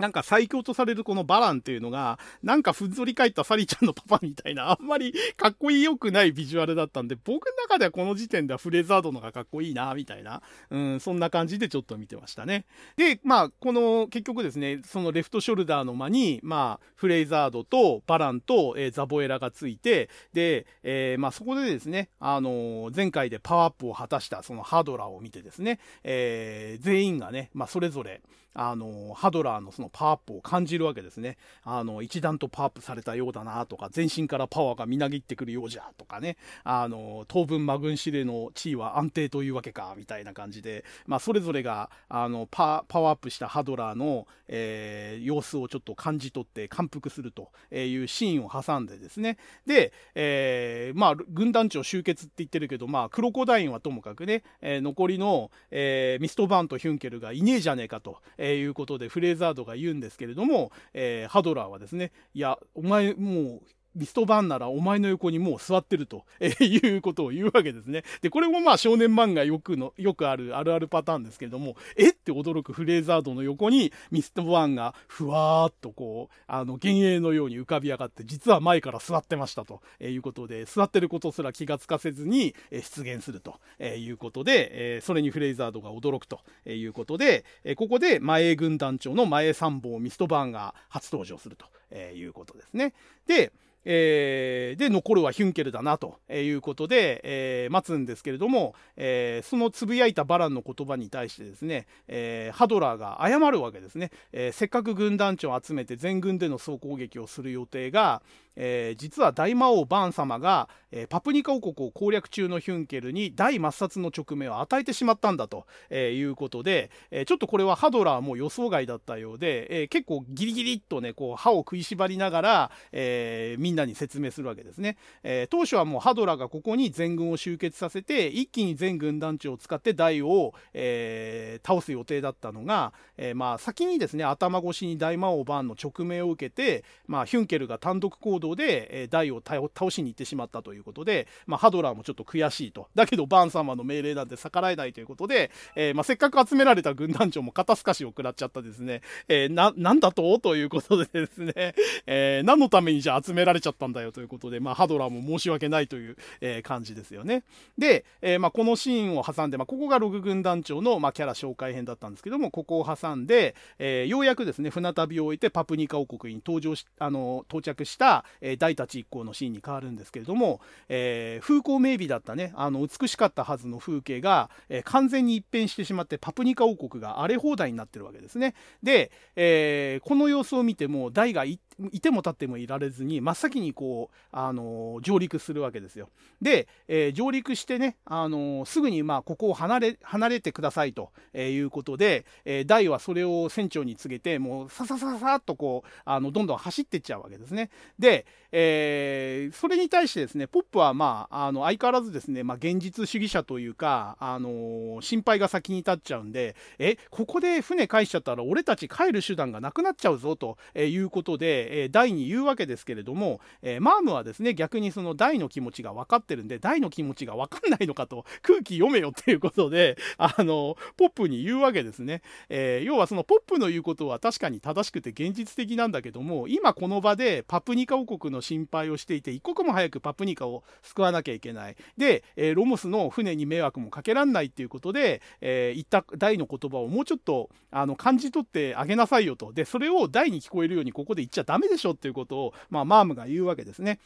Speaker 1: なんか最強とされるこのバランっていうのが、なんかふんぞり返ったサリちゃんのパパみたいな、あんまりかっこいいよくないビジュアルだったんで、僕の中ではこの時点ではフレザードのがかっこいいな、みたいな、うん、そんな感じでちょっと見てましたね。で、まあ、この結局ですね、そのレフトショルダーの間に、まあ、フレーザードとバランと、えー、ザボエラがついて、で、えー、まあそこでですね、あのー、前回でパワーアップを果たしたそのハドラーを見てですね、え、全員がね、まあそれぞれ、あの、ハドラーのそのパワーアップを感じるわけですね。あの、一段とパワーアップされたようだなとか、全身からパワーがみなぎってくるようじゃとかね、あの、当分魔軍司令の地位は安定というわけか、みたいな感じで、まあ、それぞれが、あの、パパワーアップしたハドラーの、えー、様子をちょっと感じ取って感服するというシーンを挟んでですね、で、えー、まあ、軍団長集結って言ってるけど、まあ、クロコダインはともかくね、えー、残りの、えミストバーンとヒュンケルがいねえじゃねえかと、えー、いうことでフレーザードが言うんですけれども、えー、ハドラーはですね、いや、お前もうリストバンならお前の横にもう座ってると、えー、いうことを言うわけですね。で、これもまあ少年漫画よくの、よくあるあるあるパターンですけれども、え？って驚くフレーザードの横にミストバンがふわーっとこう、あの、幻影のように浮かび上がって、実は前から座ってましたと、えいうことで、座ってることすら気がつかせずに、え出現すると、えいうことで、えそれにフレーザードが驚くということで、えここで前軍団長の前参謀ミストバンが初登場するということですね。で、えー、で、残るはヒュンケルだなということで、えー、待つんですけれども、えー、そのつぶやいたバランの言葉に対してですね、え、ハドラーが謝るわけですね、え。せっかく軍団長を集めて全軍での総攻撃をする予定が、えー、実は大魔王バーン様が、えー、パプニカ王国を攻略中のヒュンケルに大抹殺の直命を与えてしまったんだと、えー、いうことで、えちょっとこれはハドラーも予想外だったようで、え結構ギリギリっとねこう歯を食いしばりながら、えみんなに説明するわけですね、え当初はもうハドラーがここに全軍を集結させて一気に全軍団長を使って大を、え倒す予定だったのが、えまあ先にですね頭越しに大魔王バーンの直命を受けて、まあ、ヒュンケルが単独行動動で、えー、ダイを倒しに行ってしまったということで、まあ、ハドラーもちょっと悔しいと。だけど、バーン様の命令なんて逆らえないということで、えー、まあ、せっかく集められた軍団長も肩透かしを食らっちゃったですね、えー、な、なんだと？ということでですね、えー、何のためにじゃあ集められちゃったんだよということで、まあ、ハドラーも申し訳ないという、えー、感じですよね。で、えー、まあ、このシーンを挟んで、まあ、ここがログ軍団長の、まあ、キャラ紹介編だったんですけども、ここを挟んで、えー、ようやくですね、船旅を終えてパプニカ王国に登場し、あの、到着した、えー、大たち一行のシーンに変わるんですけれども、えー、風光明媚だったね、あの、美しかったはずの風景が、えー、完全に一変してしまって、パプニカ王国が荒れ放題になってるわけですね。で、えー、この様子を見ても、大がいても立ってもいられずに、真っ先にこう、あの上陸するわけですよ。で、えー、上陸してね、あのすぐに、まあ、ここを離れ、離れてくださいとえいうことで、えー、大はそれを船長に告げて、もう、ささささっとこう、あの、どんどん走ってっちゃうわけですね。で、え、それに対してですね、ポップは、まあ、あの、相変わらずですね、まあ、現実主義者というか、あの心配が先に立っちゃうんで、え、ここで船返しちゃったら、俺たち帰る手段がなくなっちゃうぞ、ということで、えー、大に言うわけですけれども、え、マームはですね、逆にその大の気持ちが分かってるんで、大の気持ちが分かんないのかと、空気読めよっていうことで、あの、ポップに言うわけですね。え、要はそのポップの言うことは確かに正しくて現実的なんだけども、今この場でパプニカ王国の心配をしていて、一刻も早くパプニカを救わなきゃいけない。で、え、ロモスの船に迷惑もかけらんないっていうことで、えー、言った大の言葉をもうちょっとあの感じ取ってあげなさいよと。で、それを大に聞こえるようにここで言っちゃダメでしょっていうことを、まあ、マームが言うわけですね。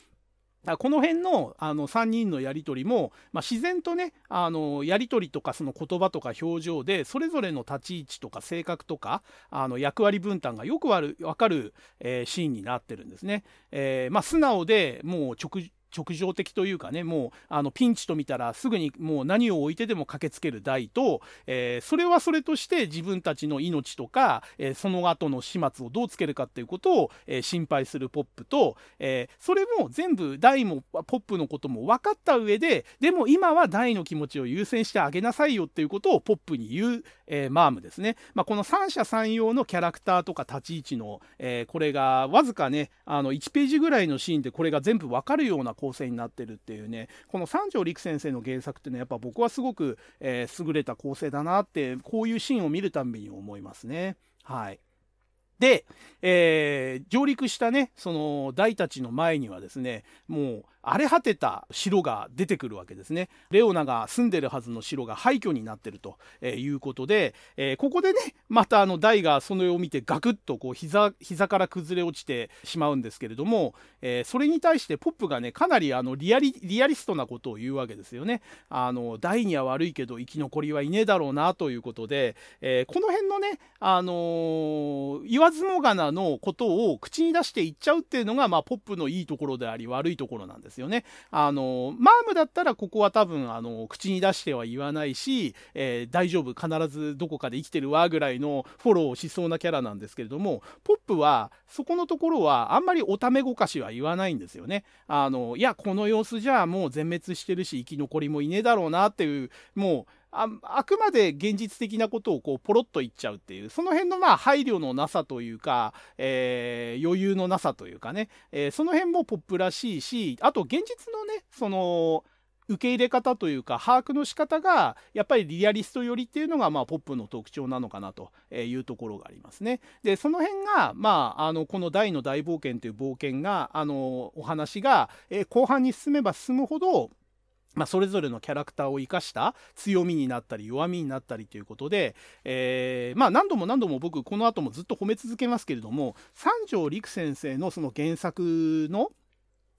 Speaker 1: この辺のあの3人のやり取りも、まあ、自然とねあのやり取りとかその言葉とか表情でそれぞれの立ち位置とか性格とかあの役割分担がよくわかる、えー、シーンになってるんですね。えーまあ、素直でもう直直情的というかねもうあのピンチと見たらすぐにもう何を置いてでも駆けつける大と、えー、それはそれとして自分たちの命とか、えー、その後の始末をどうつけるかっていうことを、えー、心配するポップと、えそれも全部大もポップのことも分かった上ででも今は大の気持ちを優先してあげなさいよっていうことをポップに言う、えマームですね、まあ、この三者三様のキャラクターとか立ち位置の、えこれがわずかねあの1ページぐらいのシーンでこれが全部分かるような構構成になってるっていうねこの三条陸先生の原作っていうのはやっぱ僕はすごく、えー、優れた構成だなってこういうシーンを見るたびに思いますね。はいで、えー、上陸したねその大たちの前にはですねもう荒れ果てた城が出てくるわけですね。レオナが住んでるはずの城が廃墟になってるということで、えー、ここでねまたあのダイがその絵を見てガクッとこう膝膝から崩れ落ちてしまうんですけれども、えー、それに対してポップがねかなりあのリアリリアリストなことを言うわけですよね。あのダイには悪いけど生き残りはいねえだろうなということで、えー、この辺のね、あのー、言わずもがなのことを口に出して言っちゃうっていうのが、まあ、ポップのいいところであり悪いところなんです。ですよね。あのマームだったらここは多分あの口に出しては言わないし、えー、大丈夫必ずどこかで生きてるわぐらいのフォローをしそうなキャラなんですけれどもポップはそこのところはあんまりおためごかしは言わないんですよね。あのいやこの様子じゃもう全滅してるし生き残りもいねえだろうなっていうもうああくまで現実的なことをこうポロッと言っちゃうっていうその辺のまあ配慮のなさというか、えー、余裕のなさというかね、えー、その辺もポップらしいしあと現実のねその受け入れ方というか把握の仕方がやっぱりリアリスト寄りっていうのがまあポップの特徴なのかなというところがありますね。でその辺がまああのこの「大の大冒険」という冒険があのお話が、えー、後半に進めば進むほどまあ、それぞれのキャラクターを生かした強みになったり弱みになったりということで、えー、まあ何度も何度も僕この後もずっと褒め続けますけれども三条陸先生のその原作の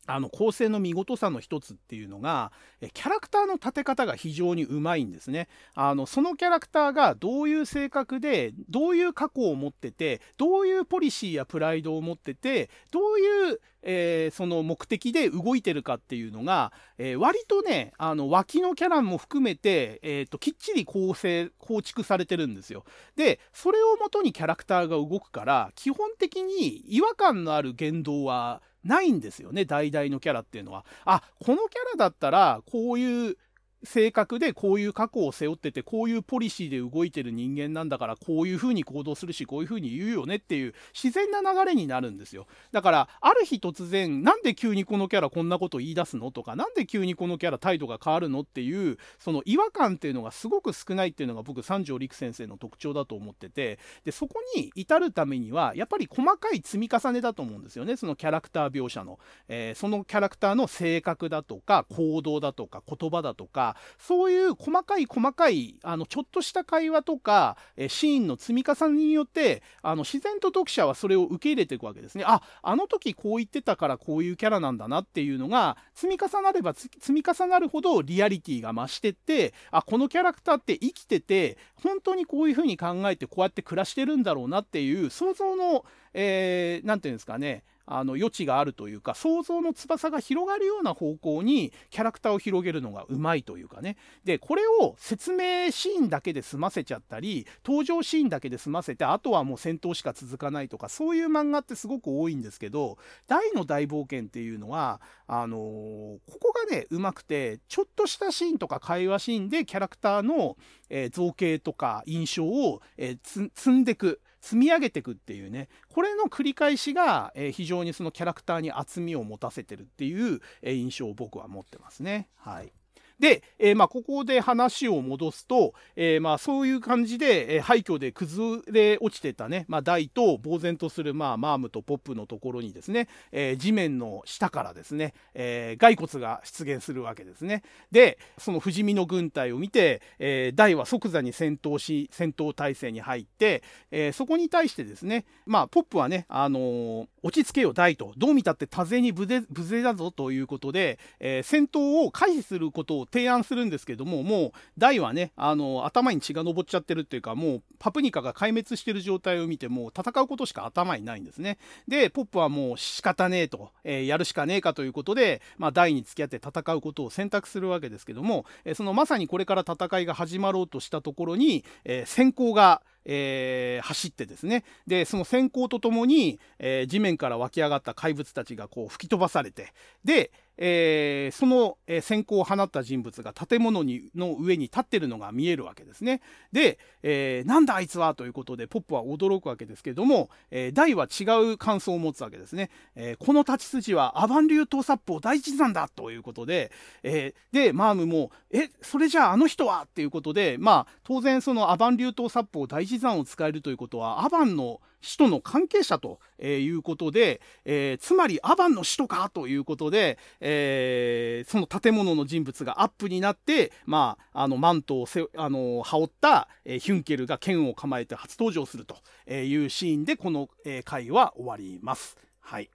Speaker 1: あの構成の見事さの一つっていうのがキャラクターの立て方が非常にうまいんですね。あのそのキャラクターがどういう性格でどういう過去を持っててどういうポリシーやプライドを持っててどういう、えー、その目的で動いてるかっていうのが、えー、割とねあの脇のキャラも含めて、えーと、きっちり構成構築されてるんですよでそれをもとにキャラクターが動くから基本的に違和感のある言動はないんですよね代々のキャラっていうのは。あこのキャラだったらこういう性格でこういう過去を背負っててこういうポリシーで動いてる人間なんだからこういうふうに行動するしこういうふうに言うよねっていう自然な流れになるんですよ。だからある日突然なんで急にこのキャラこんなこと言い出すのとかなんで急にこのキャラ態度が変わるのっていうその違和感っていうのがすごく少ないっていうのが僕三条陸先生の特徴だと思っててでそこに至るためにはやっぱり細かい積み重ねだと思うんですよね。そのキャラクター描写の、えー、そのキャラクターの性格だとか行動だとか言葉だとかそういう細かい細かいあのちょっとした会話とか、えシーンの積み重ねによってあの自然と読者はそれを受け入れていくわけですね。ああの時こう言ってたからこういうキャラなんだなっていうのが積み重なれば積み重なるほどリアリティが増してってあこのキャラクターって生きてて本当にこういうふうに考えてこうやって暮らしてるんだろうなっていう想像の何、えー、て言うんですかねあの余地があるというか想像の翼が広がるような方向にキャラクターを広げるのがうまいというかね。でこれを説明シーンだけで済ませちゃったり登場シーンだけで済ませてあとはもう戦闘しか続かないとかそういう漫画ってすごく多いんですけど大の大冒険っていうのはあのー、ここがねうまくてちょっとしたシーンとか会話シーンでキャラクターの、えー、造形とか印象を、えー、積んでく積み上げていくっていうねこれの繰り返しが、えー、非常にそのキャラクターに厚みを持たせてるっていう、え、印象を僕は持ってますね。はいで、えー、まあ、ここで話を戻すと、えー、まあ、そういう感じで、えー、廃墟で崩れ落ちてたね、まあ、台と呆然とする、まあ、マームとポップのところにですね、え地面の下からですね、え骸骨が出現するわけですね。で、その不死身の軍隊を見て、え大は即座に戦闘し、戦闘態勢に入って、えそこに対してですね、まあ、ポップはね、あの落ち着けよ、大と。どう見たって多勢に無勢だぞということで、え戦闘を回避することを提案するんですけどももう大はねあの頭に血が上っちゃってるっていうかもうパプニカが壊滅してる状態を見てもう戦うことしか頭にないんですね。でポップはもう仕方ねえと、えー、やるしかねえかということで、まあ、大に付き合って戦うことを選択するわけですけども、えー、そのまさにこれから戦いが始まろうとしたところに、えー、先行がえー、走ってですね。でその閃光とともに、えー、地面から湧き上がった怪物たちがこう吹き飛ばされてで、えー、その、えー、閃光を放った人物が建物にの上に立ってるのが見えるわけですね。で、えー、なんだあいつはということでポップは驚くわけですけれども、えー、大は違う感想を持つわけですね。えー、この立ち筋はアバン流統殺法第一山だということで、えー、でマームも「えそれじゃああの人は?」っていうことでまあ当然そのアバン流統殺法第一山を使えるということはアバンの使徒の関係者ということで、えー、つまりアバンの使徒かということで、えー、その建物の人物がアップになって、まあ、あのマントをせあの羽織った、ヒュンケルが剣を構えて初登場するというシーンでこの、回は終わります。はい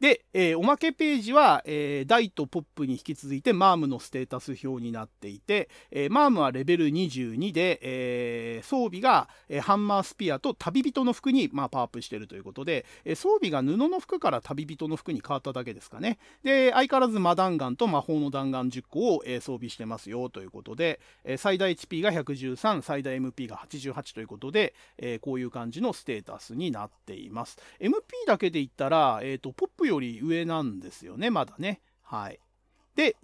Speaker 1: で、えー、おまけページは、えー、ダイとポップに引き続いてマームのステータス表になっていて、えー、マームはレベル22で、えー、装備が、えー、ハンマースピアと旅人の服に、まあ、パワーアップしているということで、えー、装備が布の服から旅人の服に変わっただけですかね。で、相変わらず魔弾丸と魔法の弾丸10個を、えー、装備してますよということで、えー、最大 HP が113、最大 MP が88ということで、えー、こういう感じのステータスになっています。MP だけで言ったら、えーと、ポップより上なんですよね、まだね。はい。で、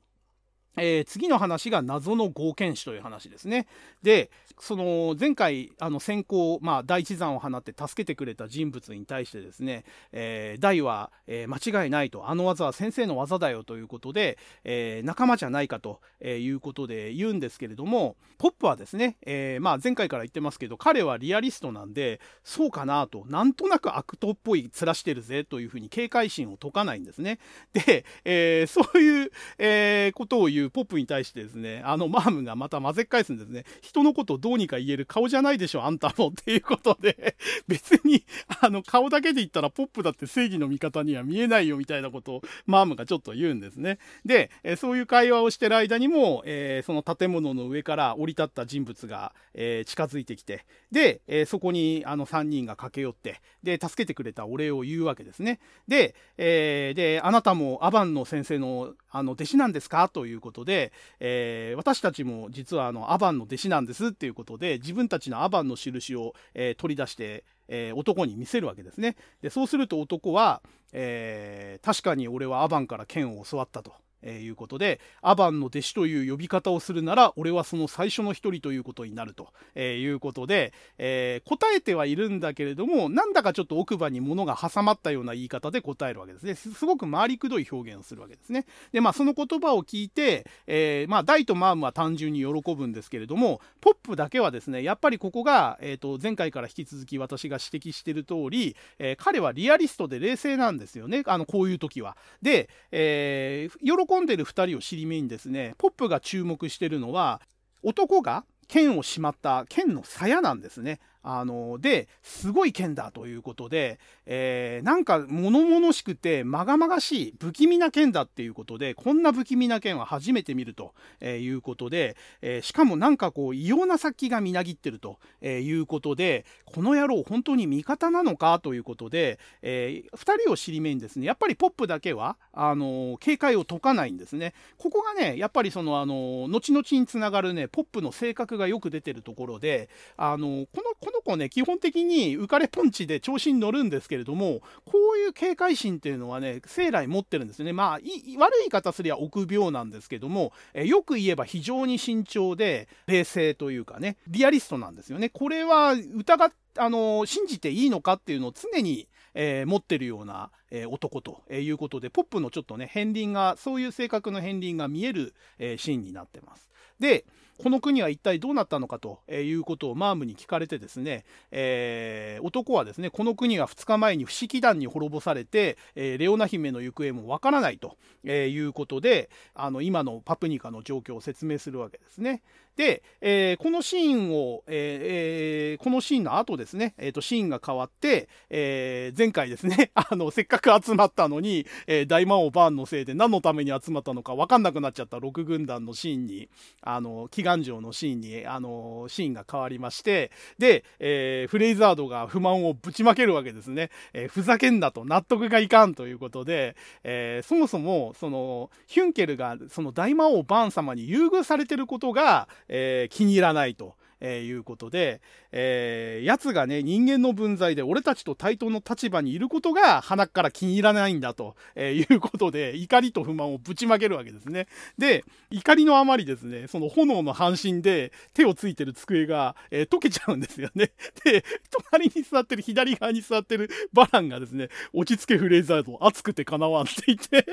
Speaker 1: えー、次の話が謎の合剣士という話ですね。で、その前回あの先行、まあ、第一弾を放って助けてくれた人物に対してですね、えー、大は、えー、間違いないとあの技は先生の技だよということで、えー、仲間じゃないかということで言うんですけれどもポップはですね、えーまあ、前回から言ってますけど彼はリアリストなんでそうかなとなんとなく悪党っぽい面してるぜというふうに警戒心を解かないんですね。で、え、そういう、え、ことを言うポップに対してですねあのマームがまた混ぜ返すんですね。人のことをどうにか言える顔じゃないでしょ、あんたもっていうことで <laughs> 別に、あの、顔だけで言ったらポップだって正義の味方には見えないよみたいなことをマームがちょっと言うんですね。で、えそういう会話をしてる間にも、えー、その建物の上から降り立った人物が、えー、近づいてきて、で、えー、そこにあの3人が駆け寄って、で、助けてくれたお礼を言うわけですね。で、えで、あなたもアバンの先生のあの弟子なんですか？ということで、え私たちも実はあのアバンの弟子なんですっていうことで自分たちのアバンの印を、えー、取り出して、えー、男に見せるわけですね。でそうすると男は、え、確かに俺はアバンから剣を教わったと。えー、いうことで、アバンの弟子という呼び方をするなら、俺はその最初の一人ということになると、えー、いうことで、えー、答えてはいるんだけれども、なんだかちょっと奥歯に物が挟まったような言い方で答えるわけですね。すごく回りくどい表現をするわけですね。で、まあ、その言葉を聞いて、えまあ、ダイとマームは単純に喜ぶんですけれども、ポップだけはですね、やっぱりここが、えー、と前回から引き続き私が指摘している通り、え彼はリアリストで冷静なんですよね。あの、こういう時は。で、えー、喜んでる2人を尻目にですね、ポップが注目してるのは、男が剣をしまった剣の鞘なんですね。あのですごい剣だということで、えー、なんか物々しくてまがまがしい不気味な剣だっていうことでこんな不気味な剣は初めて見るということで、えー、しかもなんかこう異様な殺気がみなぎってるということでこの野郎本当に味方なのかということで、えー、2人を尻目にですねやっぱりポップだけはあの警戒を解かないんですね。ここがねやっぱりそのあの後々につながるねポップの性格がよく出てるところであのこのこの子ね基本的に浮かれポンチで調子に乗るんですけれどもこういう警戒心っていうのはね生来持ってるんですねまあ悪い言い方すりゃ臆病なんですけども、えよく言えば非常に慎重で冷静というかねリアリストなんですよねこれは疑っあの信じていいのかっていうのを常に、えー、持ってるような、えー、男ということでポップのちょっとね片鱗がそういう性格の片鱗が見える、えー、シーンになってます。でこの国は一体どうなったのかということをマームに聞かれてですね、えー、男はですねこの国は2日前に不思議団に滅ぼされて、えー、レオナ姫の行方もわからないということであの今のパプニカの状況を説明するわけですね。で、えー、このシーンを、えー、このシーンの後ですね、えーと、シーンが変わって、えー、前回ですね <laughs> あのせっかく集まったのに、えー、大魔王バーンのせいで何のために集まったのか分かんなくなっちゃった6軍団のシーンにあの祈願城のシーンにあのシーンが変わりましてで、えー、フレイザードが不満をぶちまけるわけですね、えー、ふざけんなと納得がいかんということで、えー、そもそもそのヒュンケルがその大魔王バーン様に優遇されてることが、えー、気に入らないと。えー、いうことで、えー、奴がね、人間の分際で俺たちと対等の立場にいることが鼻から気に入らないんだと、えー、いうことで、怒りと不満をぶちまけるわけですね。で、怒りのあまりですね、その炎の半身で手をついてる机が、えー、溶けちゃうんですよね。で、隣に座ってる、左側に座ってるバランがですね、落ち着けフレーザード、熱くてかなわんって言って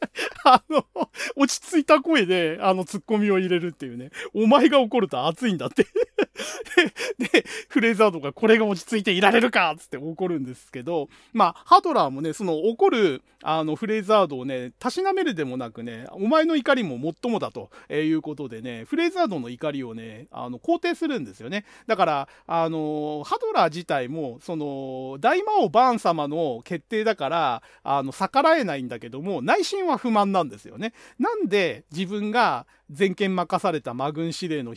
Speaker 1: <laughs> あの、落ち着いた声で、あの、ツッコミを入れるっていうね。お前が怒ると熱いんだって <laughs> で、フレーザードがこれが落ち着いていられるかつって怒るんですけど、まあ、ハドラーもね、その怒る、あの、フレーザードをね、たしなめるでもなくね、お前の怒りももっともだということでね、フレーザードの怒りをね、あの、肯定するんですよね。だから、あの、ハドラー自体も、その、大魔王バーン様の決定だから、あの、逆らえないんだけども、内心は不満なんですよね。なんで自分が全権任された魔軍司令の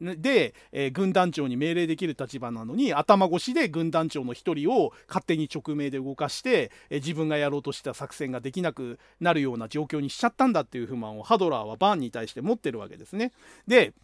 Speaker 1: で、えー、軍団長に命令できる立場なのに頭越しで軍団長の一人を勝手に直命で動かして、えー、自分がやろうとした作戦ができなくなるような状況にしちゃったんだっていう不満をハドラーはバーンに対して持ってるわけですね。で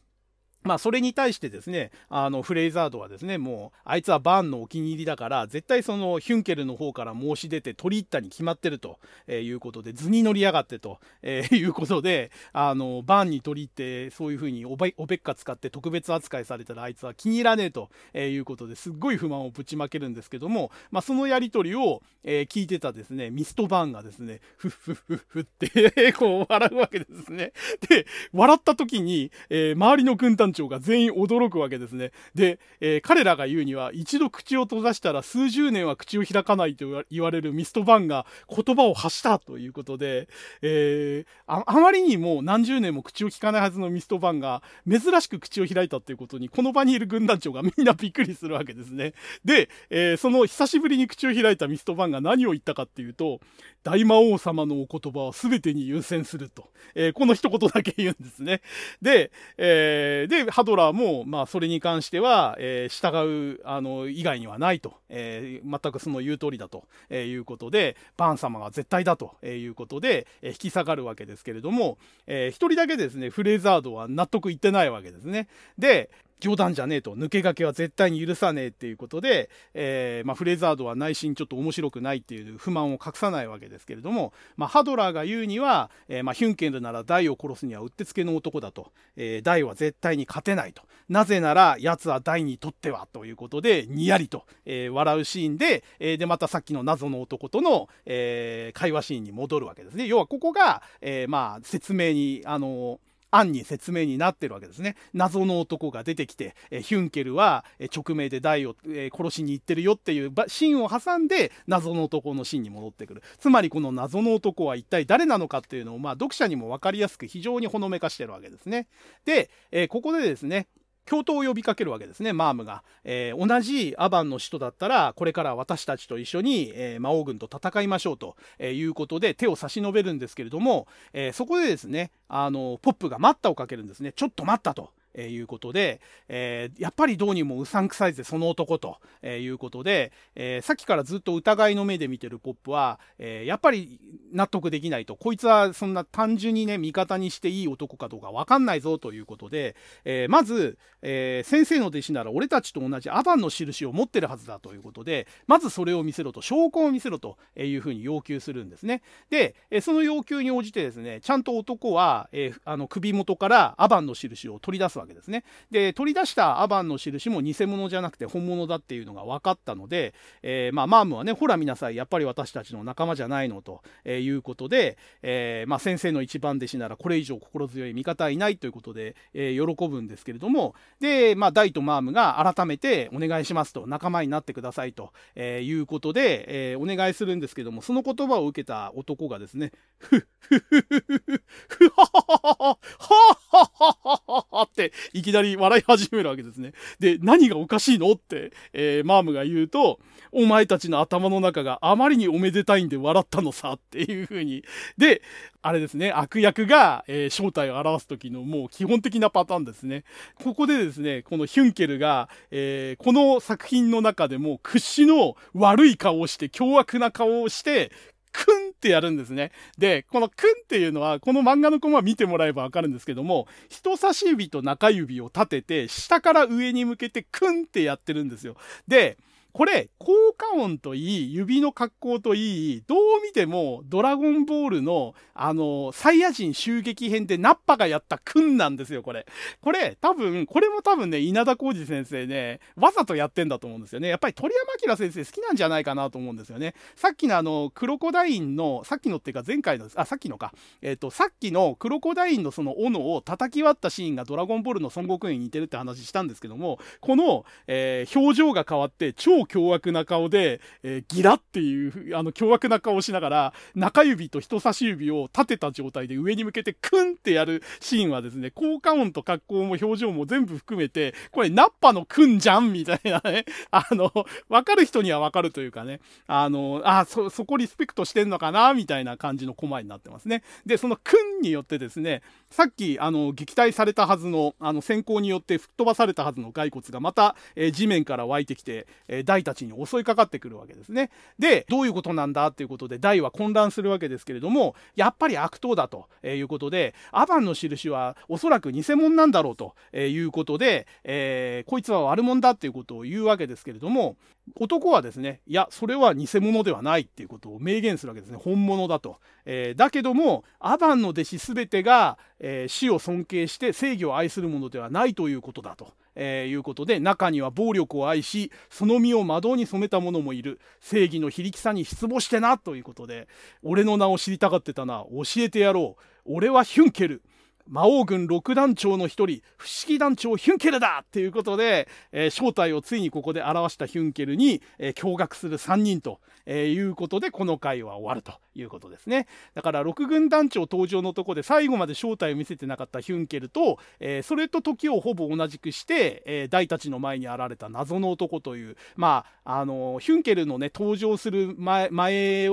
Speaker 1: まあ、それに対してですね、あの、フレイザードはですね、もう、あいつはバーンのお気に入りだから、絶対その、ヒュンケルの方から申し出て取り入ったに決まってると、えいうことで、図に乗りやがってと、えー、いうことで、あの、バーンに取り入って、そういうふうにおべおべっか使って特別扱いされたら、あいつは気に入らねえと、えいうことですっごい不満をぶちまけるんですけども、まあ、そのやりとりを、えー、聞いてたですね、ミストバーンがですね、ふっふっふっふって <laughs> こう、笑うわけですね。で、笑った時に、えー、周りの軍団長が全員驚くわけですね。で、えー、彼らが言うには、一度口を閉ざしたら数十年は口を開かないと言われるミストバンが言葉を発したということで、えー、ああまりにも何十年も口を聞かないはずのミストバンが珍しく口を開いたっていうことに、この場にいる軍団長がみんなびっくりするわけですね。で、えー、その久しぶりに口を開いたミストバンが何を言ったかっていうと、大魔王様のお言葉は全てに優先すると、えー、この一言だけ言うんですね。で、えー、で、ハドラーも、まあ、それに関しては、えー、従う、あの、以外にはないと、えー、全くその言う通りだと、えー、いうことで、バーン様が絶対だとえいうことで、えー、引き下がるわけですけれども、えー、一人だけですね、フレーザードは納得いってないわけですね。で、冗談じゃねえと。抜け駆けは絶対に許さねえっていうことで、えー、まあ、フレザードは内心ちょっと面白くないっていう不満を隠さないわけですけれども、まあ、ハドラーが言うには、えー、まあ、ヒュンケルならダイを殺すにはうってつけの男だと、えー、ダイは絶対に勝てないと。なぜなら奴はダイにとってはということでにやりと、え笑うシーンで、えでまたさっきの謎の男との、え会話シーンに戻るわけですね。要はここが、えまあ説明にあの案に説明になってるわけですね。謎の男が出てきて、えヒュンケルは直命で大を、え殺しに行ってるよっていうシーンを挟んで謎の男のシーンに戻ってくる。つまりこの謎の男は一体誰なのかっていうのを、まあ、読者にも分かりやすく非常にほのめかしてるわけですね。で、えここでですね、共闘を呼びかけるわけですねマームが、えー、同じアバンの使徒だったらこれから私たちと一緒に、えー、魔王軍と戦いましょうということで手を差し伸べるんですけれども、え、そこでですねあのポップが待ったをかけるんですねちょっと待ったと。え、いうことで、えー、やっぱりどうにもうさんくさいぜその男と、え、いうことで、えー、さっきからずっと疑いの目で見てるポップは、えー、やっぱり納得できないと。こいつはそんな単純にね味方にしていい男かどうか分かんないぞということで、え、まず、え、先生の弟子なら俺たちと同じアバンの印を持ってるはずだということでまずそれを見せろと証拠を見せろというふうに要求するんですね。で、えその要求に応じてですねちゃんと男は、え、あの首元からアバンの印を取り出す。わけですね。で取り出したアバンの印も偽物じゃなくて本物だっていうのが分かったので、えー、まあ、マームはねほら見なさいやっぱり私たちの仲間じゃないのと、いうことで、えー、まあ、先生の一番弟子ならこれ以上心強い味方はいないということで、え喜ぶんですけれどもで、まあ、ダイとマームが改めてお願いしますと仲間になってくださいと、えいうことで、えお願いするんですけどもその言葉を受けた男がですねふっふっふっふっふっふはははははははっはっはっはっていきなり笑い始めるわけですね。で、何がおかしいのって、えー、マームが言うと、お前たちの頭の中があまりにおめでたいんで笑ったのさっていう風に。で、あれですね、悪役が、えー、正体を表す時のもう基本的なパターンですね。ここでですね、このヒュンケルが、えー、この作品の中でも屈指の悪い顔をして、凶悪な顔をして、クンってやるんですね。で、このクンっていうのは、この漫画のコマ見てもらえばわかるんですけども、人差し指と中指を立てて、下から上に向けてクンってやってるんですよ。で、これ、効果音といい、指の格好といい、どう見ても、ドラゴンボールの、あの、サイヤ人襲撃編でナッパがやったくんなんですよ、これ。これ、多分、これも多分ね、稲田浩二先生ね、わざとやってんだと思うんですよね。やっぱり鳥山明先生好きなんじゃないかなと思うんですよね。さっきのあの、クロコダインの、さっきのっていうか前回の、あ、さっきのか。えっ、ー、と、さっきのクロコダインのその斧を叩き割ったシーンがドラゴンボールの孫悟空に似てるって話したんですけども、この、えー、表情が変わって超超凶悪な顔で、えー、ギラっていうあの凶悪な顔をしながら中指と人差し指を立てた状態で上に向けてクンってやるシーンはですね効果音と格好も表情も全部含めてこれナッパのクンじゃんみたいなね <laughs> あの分かる人には分かるというかねあのあそそこリスペクトしてんのかなみたいな感じのコマになってますね。でそのクンによってですねさっきあの撃退されたはずのあの閃光によって吹っ飛ばされたはずの骸骨がまた、えー、地面から湧いてきて、えー、大たちに襲いかかってくるわけですね。でどういうことなんだっていうことで大は混乱するわけですけれどもやっぱり悪党だということでアバンの印はおそらく偽物なんだろうということで、えー、こいつは悪者だっていうことを言うわけですけれども男はですねいやそれは偽物ではないっていうことを明言するわけですね。本物だと。えー、だけどもアバンの弟子全てが、えー、死を尊敬して正義を愛するものではないということだと。えー、いうことで中には暴力を愛しその身を魔導に染めた者もいる。正義の非力さに失望してなということで俺の名を知りたがってたな。教えてやろう。俺はヒュンケル。魔王軍六団長の一人不思議団長ヒュンケルだっていうことで、えー、正体をついにここで表したヒュンケルに、えー、驚愕する3人と、えー、いうことでこの回は終わるということですね。だから六軍団長登場のとこで最後まで正体を見せてなかったヒュンケルと、えそれと時をほぼ同じくして、え大たちの前に現れた謎の男というまああのヒュンケルのね登場する前前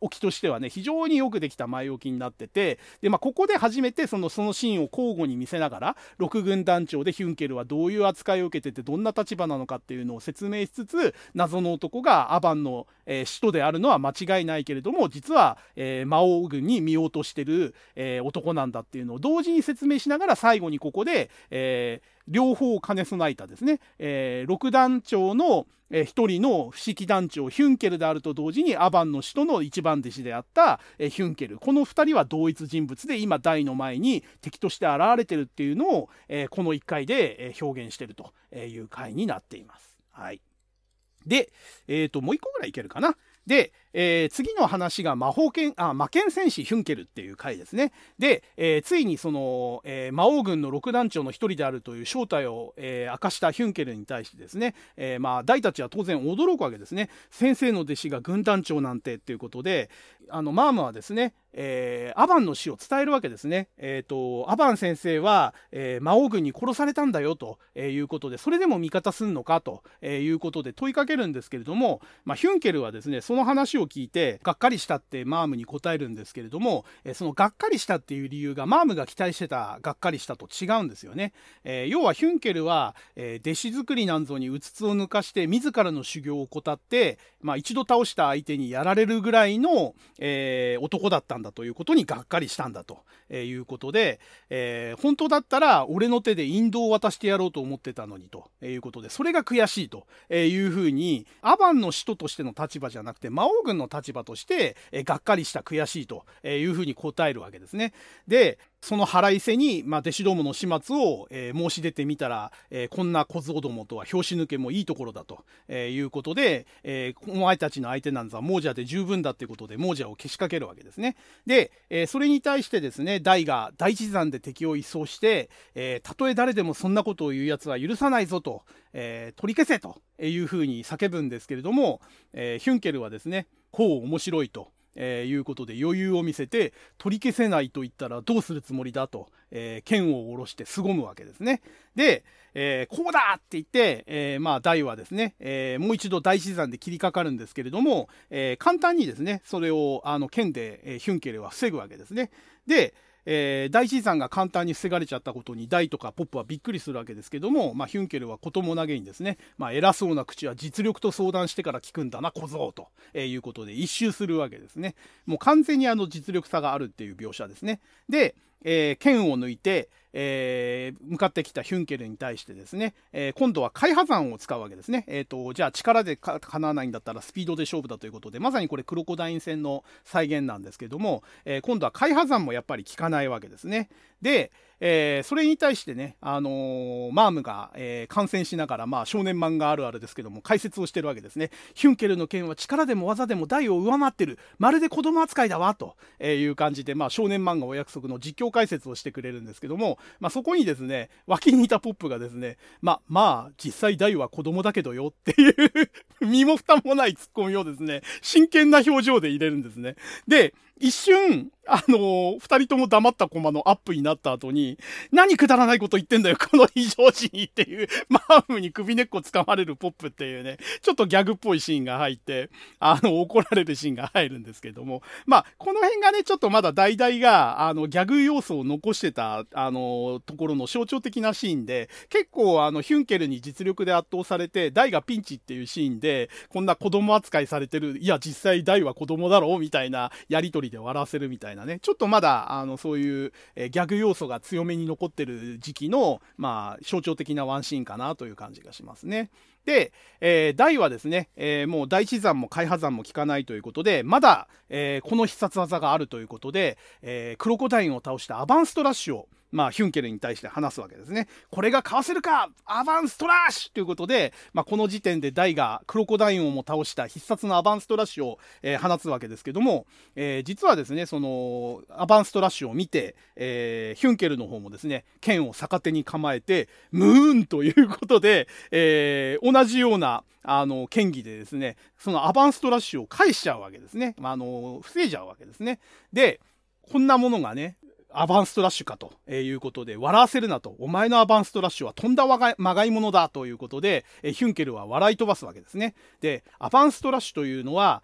Speaker 1: 置きとしてはね非常によくできた前置きになっててで、まあ、ここで初めてそのそのシーンを交互に見せながら6軍団長でヒュンケルはどういう扱いを受けててどんな立場なのかっていうのを説明しつつ謎の男がアバンの、えー、使徒であるのは間違いないけれども実は、えー、魔王軍に見落としてる、えー、男なんだっていうのを同時に説明しながら最後にここで、え両方を兼ね備えたですね、えー、6団長のえー、一人の不思議団長ヒュンケルであると同時にアバンの使徒の一番弟子であった、え、ヒュンケルこの2人は同一人物で今大の前に敵として現れてるっていうのを、え、この1回で表現してるという回になっています。はい、で、えーと、もう1個ぐらいいけるかな。で、えー、次の話が魔法剣あ魔剣戦士ヒュンケルっていう回ですね。で、えー、ついにその、えー、魔王軍の六団長の一人であるという正体を、え明かしたヒュンケルに対してですね、えまあ大たちは当然驚くわけですね。先生の弟子が軍団長なんてっていうことで、あのマームはですね、えー、アバンの死を伝えるわけですね。えーと、アバン先生は、えー、魔王軍に殺されたんだよということでそれでも味方すんのかということで問いかけるんですけれども、まあ、ヒュンケルはですねその話を聞いてがっかりしたってマームに答えるんですけれども、えそのがっかりしたっていう理由がマームが期待してたがっかりしたと違うんですよね。え要はヒュンケルは、え弟子作りなんぞにうつつを抜かして自らの修行を怠って、まあ、一度倒した相手にやられるぐらいの、え男だったんだということにがっかりしたんだということで、え、本当だったら俺の手で引導を渡してやろうと思ってたのにということでそれが悔しいというふうにアバンの使徒としての立場じゃなくて魔王軍の立場として、え、がっかりした悔しいというふうに答えるわけですね。でその腹いせに、まあ、弟子どもの始末を、えー、申し出てみたら、えー、こんな小僧どもとは拍子抜けもいいところだと、えー、いうことで、えお前たちの相手なんざ亡者で十分だということで亡者をけしかけるわけですね。で、えそれに対してですね大が大地山で敵を一掃して、えたとえ誰でもそんなことを言うやつは許さないぞと、え取り消せというふうに叫ぶんですけれども、えヒュンケルはですねこう面白いと。えー、いうことで余裕を見せて取り消せないと言ったらどうするつもりだと、えー、剣を下ろして凄むわけですね。で、えー、こうだって言って、え、まあ大はですね、え、もう一度大自然で切りかかるんですけれども、え簡単にですねそれをあの剣で、えヒュンケルは防ぐわけですね。で、えー、大地山が簡単に防がれちゃったことに大とかポップはびっくりするわけですけども、まあ、ヒュンケルはこともなげにですね、まあ、偉そうな口は実力と相談してから聞くんだな小僧と、えー、いうことで一周するわけですね。もう完全にあの実力差があるっていう描写ですね。で、えー、剣を抜いてえー、向かってきたヒュンケルに対してですね、えー、今度は開破山を使うわけですね。えーと、じゃあ力でかなわないんだったらスピードで勝負だということでまさにこれクロコダイン戦の再現なんですけども、えー、今度は開破山もやっぱり効かないわけですね。で、えー、それに対してね、あのー、マームが、えー、観戦しながら、まあ、少年漫画あるあるですけども解説をしてるわけですね。ヒュンケルの剣は力でも技でも大を上回ってるまるで子供扱いだわという感じで、まあ、少年漫画お約束の実況解説をしてくれるんですけども、まあ、そこにですね脇にいたポップがですねまあまあ実際大は子供だけどよっていう身も蓋もないツッコミをですね真剣な表情で入れるんですね。で一瞬あのー、二人とも黙ったコマのアップになった後に、何くだらないこと言ってんだよ、この非常時にっていう、マームに首根っこ掴まれるポップっていうね、ちょっとギャグっぽいシーンが入って、あの、怒られるシーンが入るんですけども、まあ、この辺がね、ちょっとまだ代々が、あの、ギャグ要素を残してた、あの、ところの象徴的なシーンで、結構、あの、ヒュンケルに実力で圧倒されて、大がピンチっていうシーンで、こんな子供扱いされてる、いや、実際大は子供だろうみたいなやりとりで笑わせるみたいなね、ちょっとまだあのそういう、えー、ギャグ要素が強めに残ってる時期の、まあ、象徴的なワンシーンかなという感じがしますね。で、えー、大はですね、えー、もう大地山も開破山も効かないということで、まだ、えー、この必殺技があるということで、えー、クロコダインを倒したアバンストラッシュを、まあ、ヒュンケルに対して話すわけですね。これがかわせるかアバンストラッシュということで、まあ、この時点でダイがクロコダインをも倒した必殺のアバンストラッシュを、えー、放つわけですけども、えー、実はですね、そのアバンストラッシュを見て、えー、ヒュンケルの方もですね、剣を逆手に構えて、ムーンということで、えー、同じようなあの剣技でですね、そのアバンストラッシュを返しちゃうわけですね。まあ、あの防いじゃうわけですね。で、こんなものがね、アバンストラッシュかということで、笑わせるなと、お前のアバンストラッシュはとんだまがいものだということで、ヒュンケルは笑い飛ばすわけですね。で、アバンストラッシュというのは、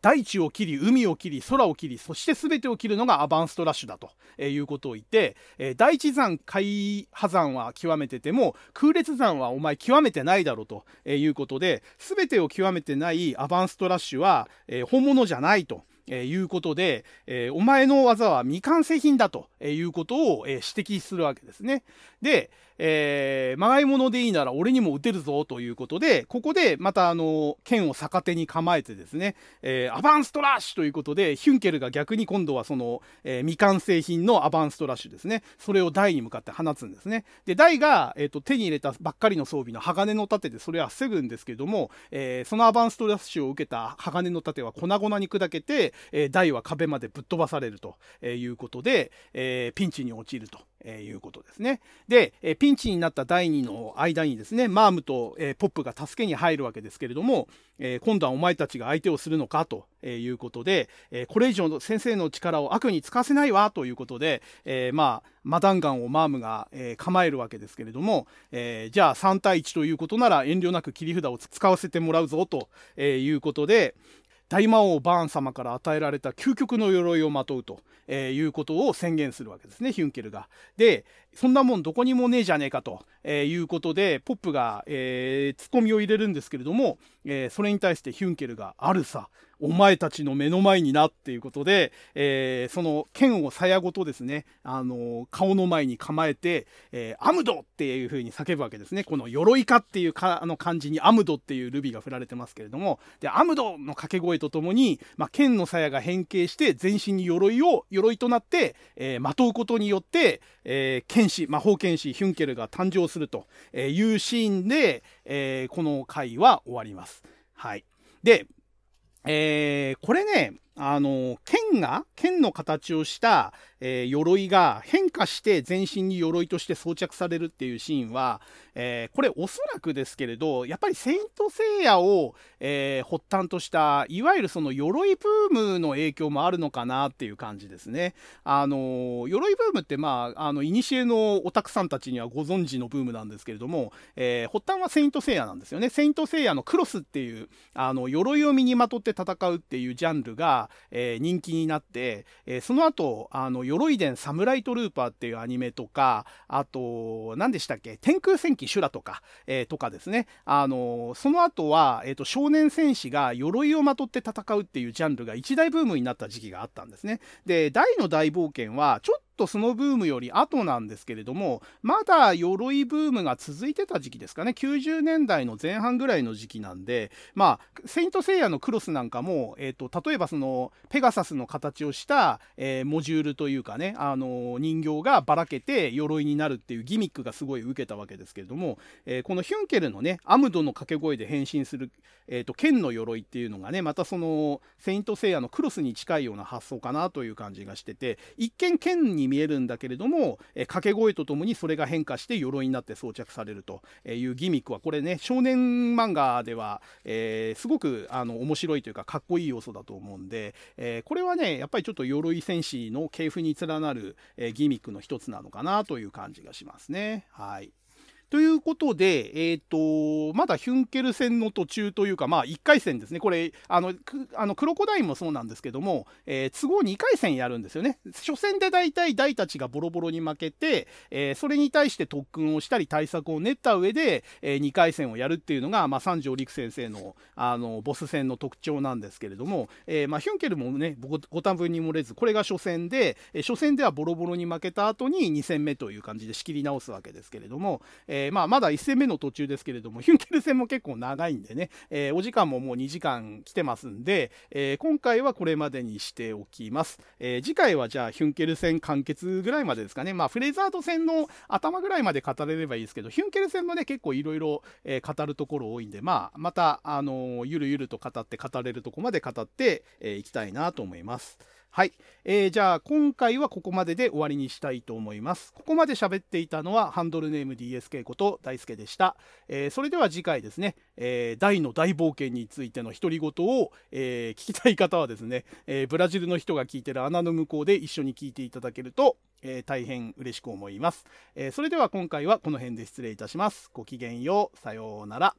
Speaker 1: 大地を切り海を切り空を切りそして全てを切るのがアバンストラッシュだということを言って、大地山海破山は極めてても空列山はお前極めてないだろうということで全てを極めてないアバンストラッシュは、本物じゃないと。えいうことで、えお前の技は未完成品だということを、え指摘するわけですね。で、えー、まがいものでいいなら俺にも打てるぞということで、ここでまたあの、剣を逆手に構えてですね、えー、アバンストラッシュということで、ヒュンケルが逆に今度はその、えー、未完成品のアバンストラッシュですね、それを台に向かって放つんですね。で、台が、えーと、手に入れたばっかりの装備の鋼の盾でそれは防ぐんですけども、えー、そのアバンストラッシュを受けた鋼の盾は粉々に砕けて、えー、台は壁までぶっ飛ばされるということで、えー、ピンチに陥ると。えー、いうことですね。で、え、ピンチになった第2の間にですね、マームと、え、ポップが助けに入るわけですけれども、え今度はお前たちが相手をするのかということで、えこれ以上の先生の力を悪に使わせないわということで、えまあ、マダンガンをマームが、え構えるわけですけれども、えじゃあ3対1ということなら遠慮なく切り札を使わせてもらうぞということで、大魔王バーン様から与えられた究極の鎧をまとうと、えー、いうことを宣言するわけですねヒュンケルが。でそんなもんどこにもねえじゃねえかと、えー、いうことでポップが、えー、ツッコミを入れるんですけれども、えー、それに対してヒュンケルが「あるさお前たちの目の前になっていうことで、えー、その剣を鞘ごとですね、あの顔の前に構えて、えー、アムドっていう風に叫ぶわけですね。この鎧かっていうかあの漢字にアムドっていうルビが振られてますけれども、で、アムドの掛け声とともに、まあ、剣の鞘が変形して全身に鎧を、鎧となって、えー、まとうことによって、えー、剣士、魔法剣士ヒュンケルが誕生するというシーンで、えー、この回は終わります。はい。で、えー、これね、あの、剣が、剣の形をした、えー、鎧が変化して全身に鎧として装着されるっていうシーンは、えー、これおそらくですけれど、やっぱりセイントセイヤを、えー、発端とした、いわゆるその鎧ブームの影響もあるのかなっていう感じですね。あの、鎧ブームってまあ、あの、古のオタクさんたちにはご存知のブームなんですけれども、えー、発端はセイントセイヤなんですよね。セイントセイヤのクロスっていう、あの、鎧を身にまとって戦うっていうジャンルが、えー、人気になって、えー、その後、あの、鎧伝サムライトルーパーっていうアニメとか、あと、何でしたっけ？天空戦記修羅とか、えー、とかですね。あの、その後は、えっ、と、少年戦士が鎧をまとって戦うっていうジャンルが一大ブームになった時期があったんですね。で、大の大冒険は、ちょっとそのブームより後なんですけれども、まだ鎧ブームが続いてた時期ですかね、90年代の前半ぐらいの時期なんで、まあ、セイントセイヤのクロスなんかも、え、ー、と、例えばその、ペガサスの形をした、えー、モジュールというかね、あの、人形がばらけて鎧になるっていうギミックがすごい受けたわけですけれども、えー、このヒュンケルのね、アムドの掛け声で変身する、えっ、と、剣の鎧っていうのがね、またその、セイントセイヤのクロスに近いような発想かなという感じがしてて、一見剣に見えるんだけれども、え、掛け声とともにそれが変化して鎧になって装着されるというギミックはこれね少年漫画では、えー、すごくあの面白いというかかっこいい要素だと思うんで、えー、これはねやっぱりちょっと鎧戦士の系譜に連なる、えギミックの一つなのかなという感じがしますね。はいということで、え、ー、と、まだヒュンケル戦の途中というか、まあ、1回戦ですね。これ、あの、あのクロコダインもそうなんですけども、えー、都合2回戦やるんですよね。初戦で大体大たちがボロボロに負けて、えー、それに対して特訓をしたり対策を練った上で、えー、2回戦をやるっていうのが、まあ、三条陸先生の、あの、ボス戦の特徴なんですけれども、えー、まあ、ヒュンケルもね、ご多分に漏れず、これが初戦で、初戦ではボロボロに負けた後に2戦目という感じで仕切り直すわけですけれども、えーえー、まあ、まだ1戦目の途中ですけれども、ヒュンケル戦も結構長いんでね、えー、お時間ももう2時間来てますんで、えー、今回はこれまでにしておきます。え次回はじゃあヒュンケル戦完結ぐらいまでですかね、まあ、フレザード戦の頭ぐらいまで語れればいいですけど、ヒュンケル戦もね、結構いろいろ語るところ多いんで、まあ、また、あのゆるゆると語って語れるとこまで語ってい、えー、きたいなと思います。はい、えー、じゃあ今回はここまでで終わりにしたいと思います。ここまで喋っていたのはハンドルネーム DSK こと大輔でした。えー、それでは次回ですね、えー、大の大冒険についての独り言を、えー、聞きたい方はですね、えブラジルの人が聞いてる穴の向こうで一緒に聞いていただけると、え大変嬉しく思います、えそれでは今回はこの辺で失礼いたします。ごきげんよう。さようなら。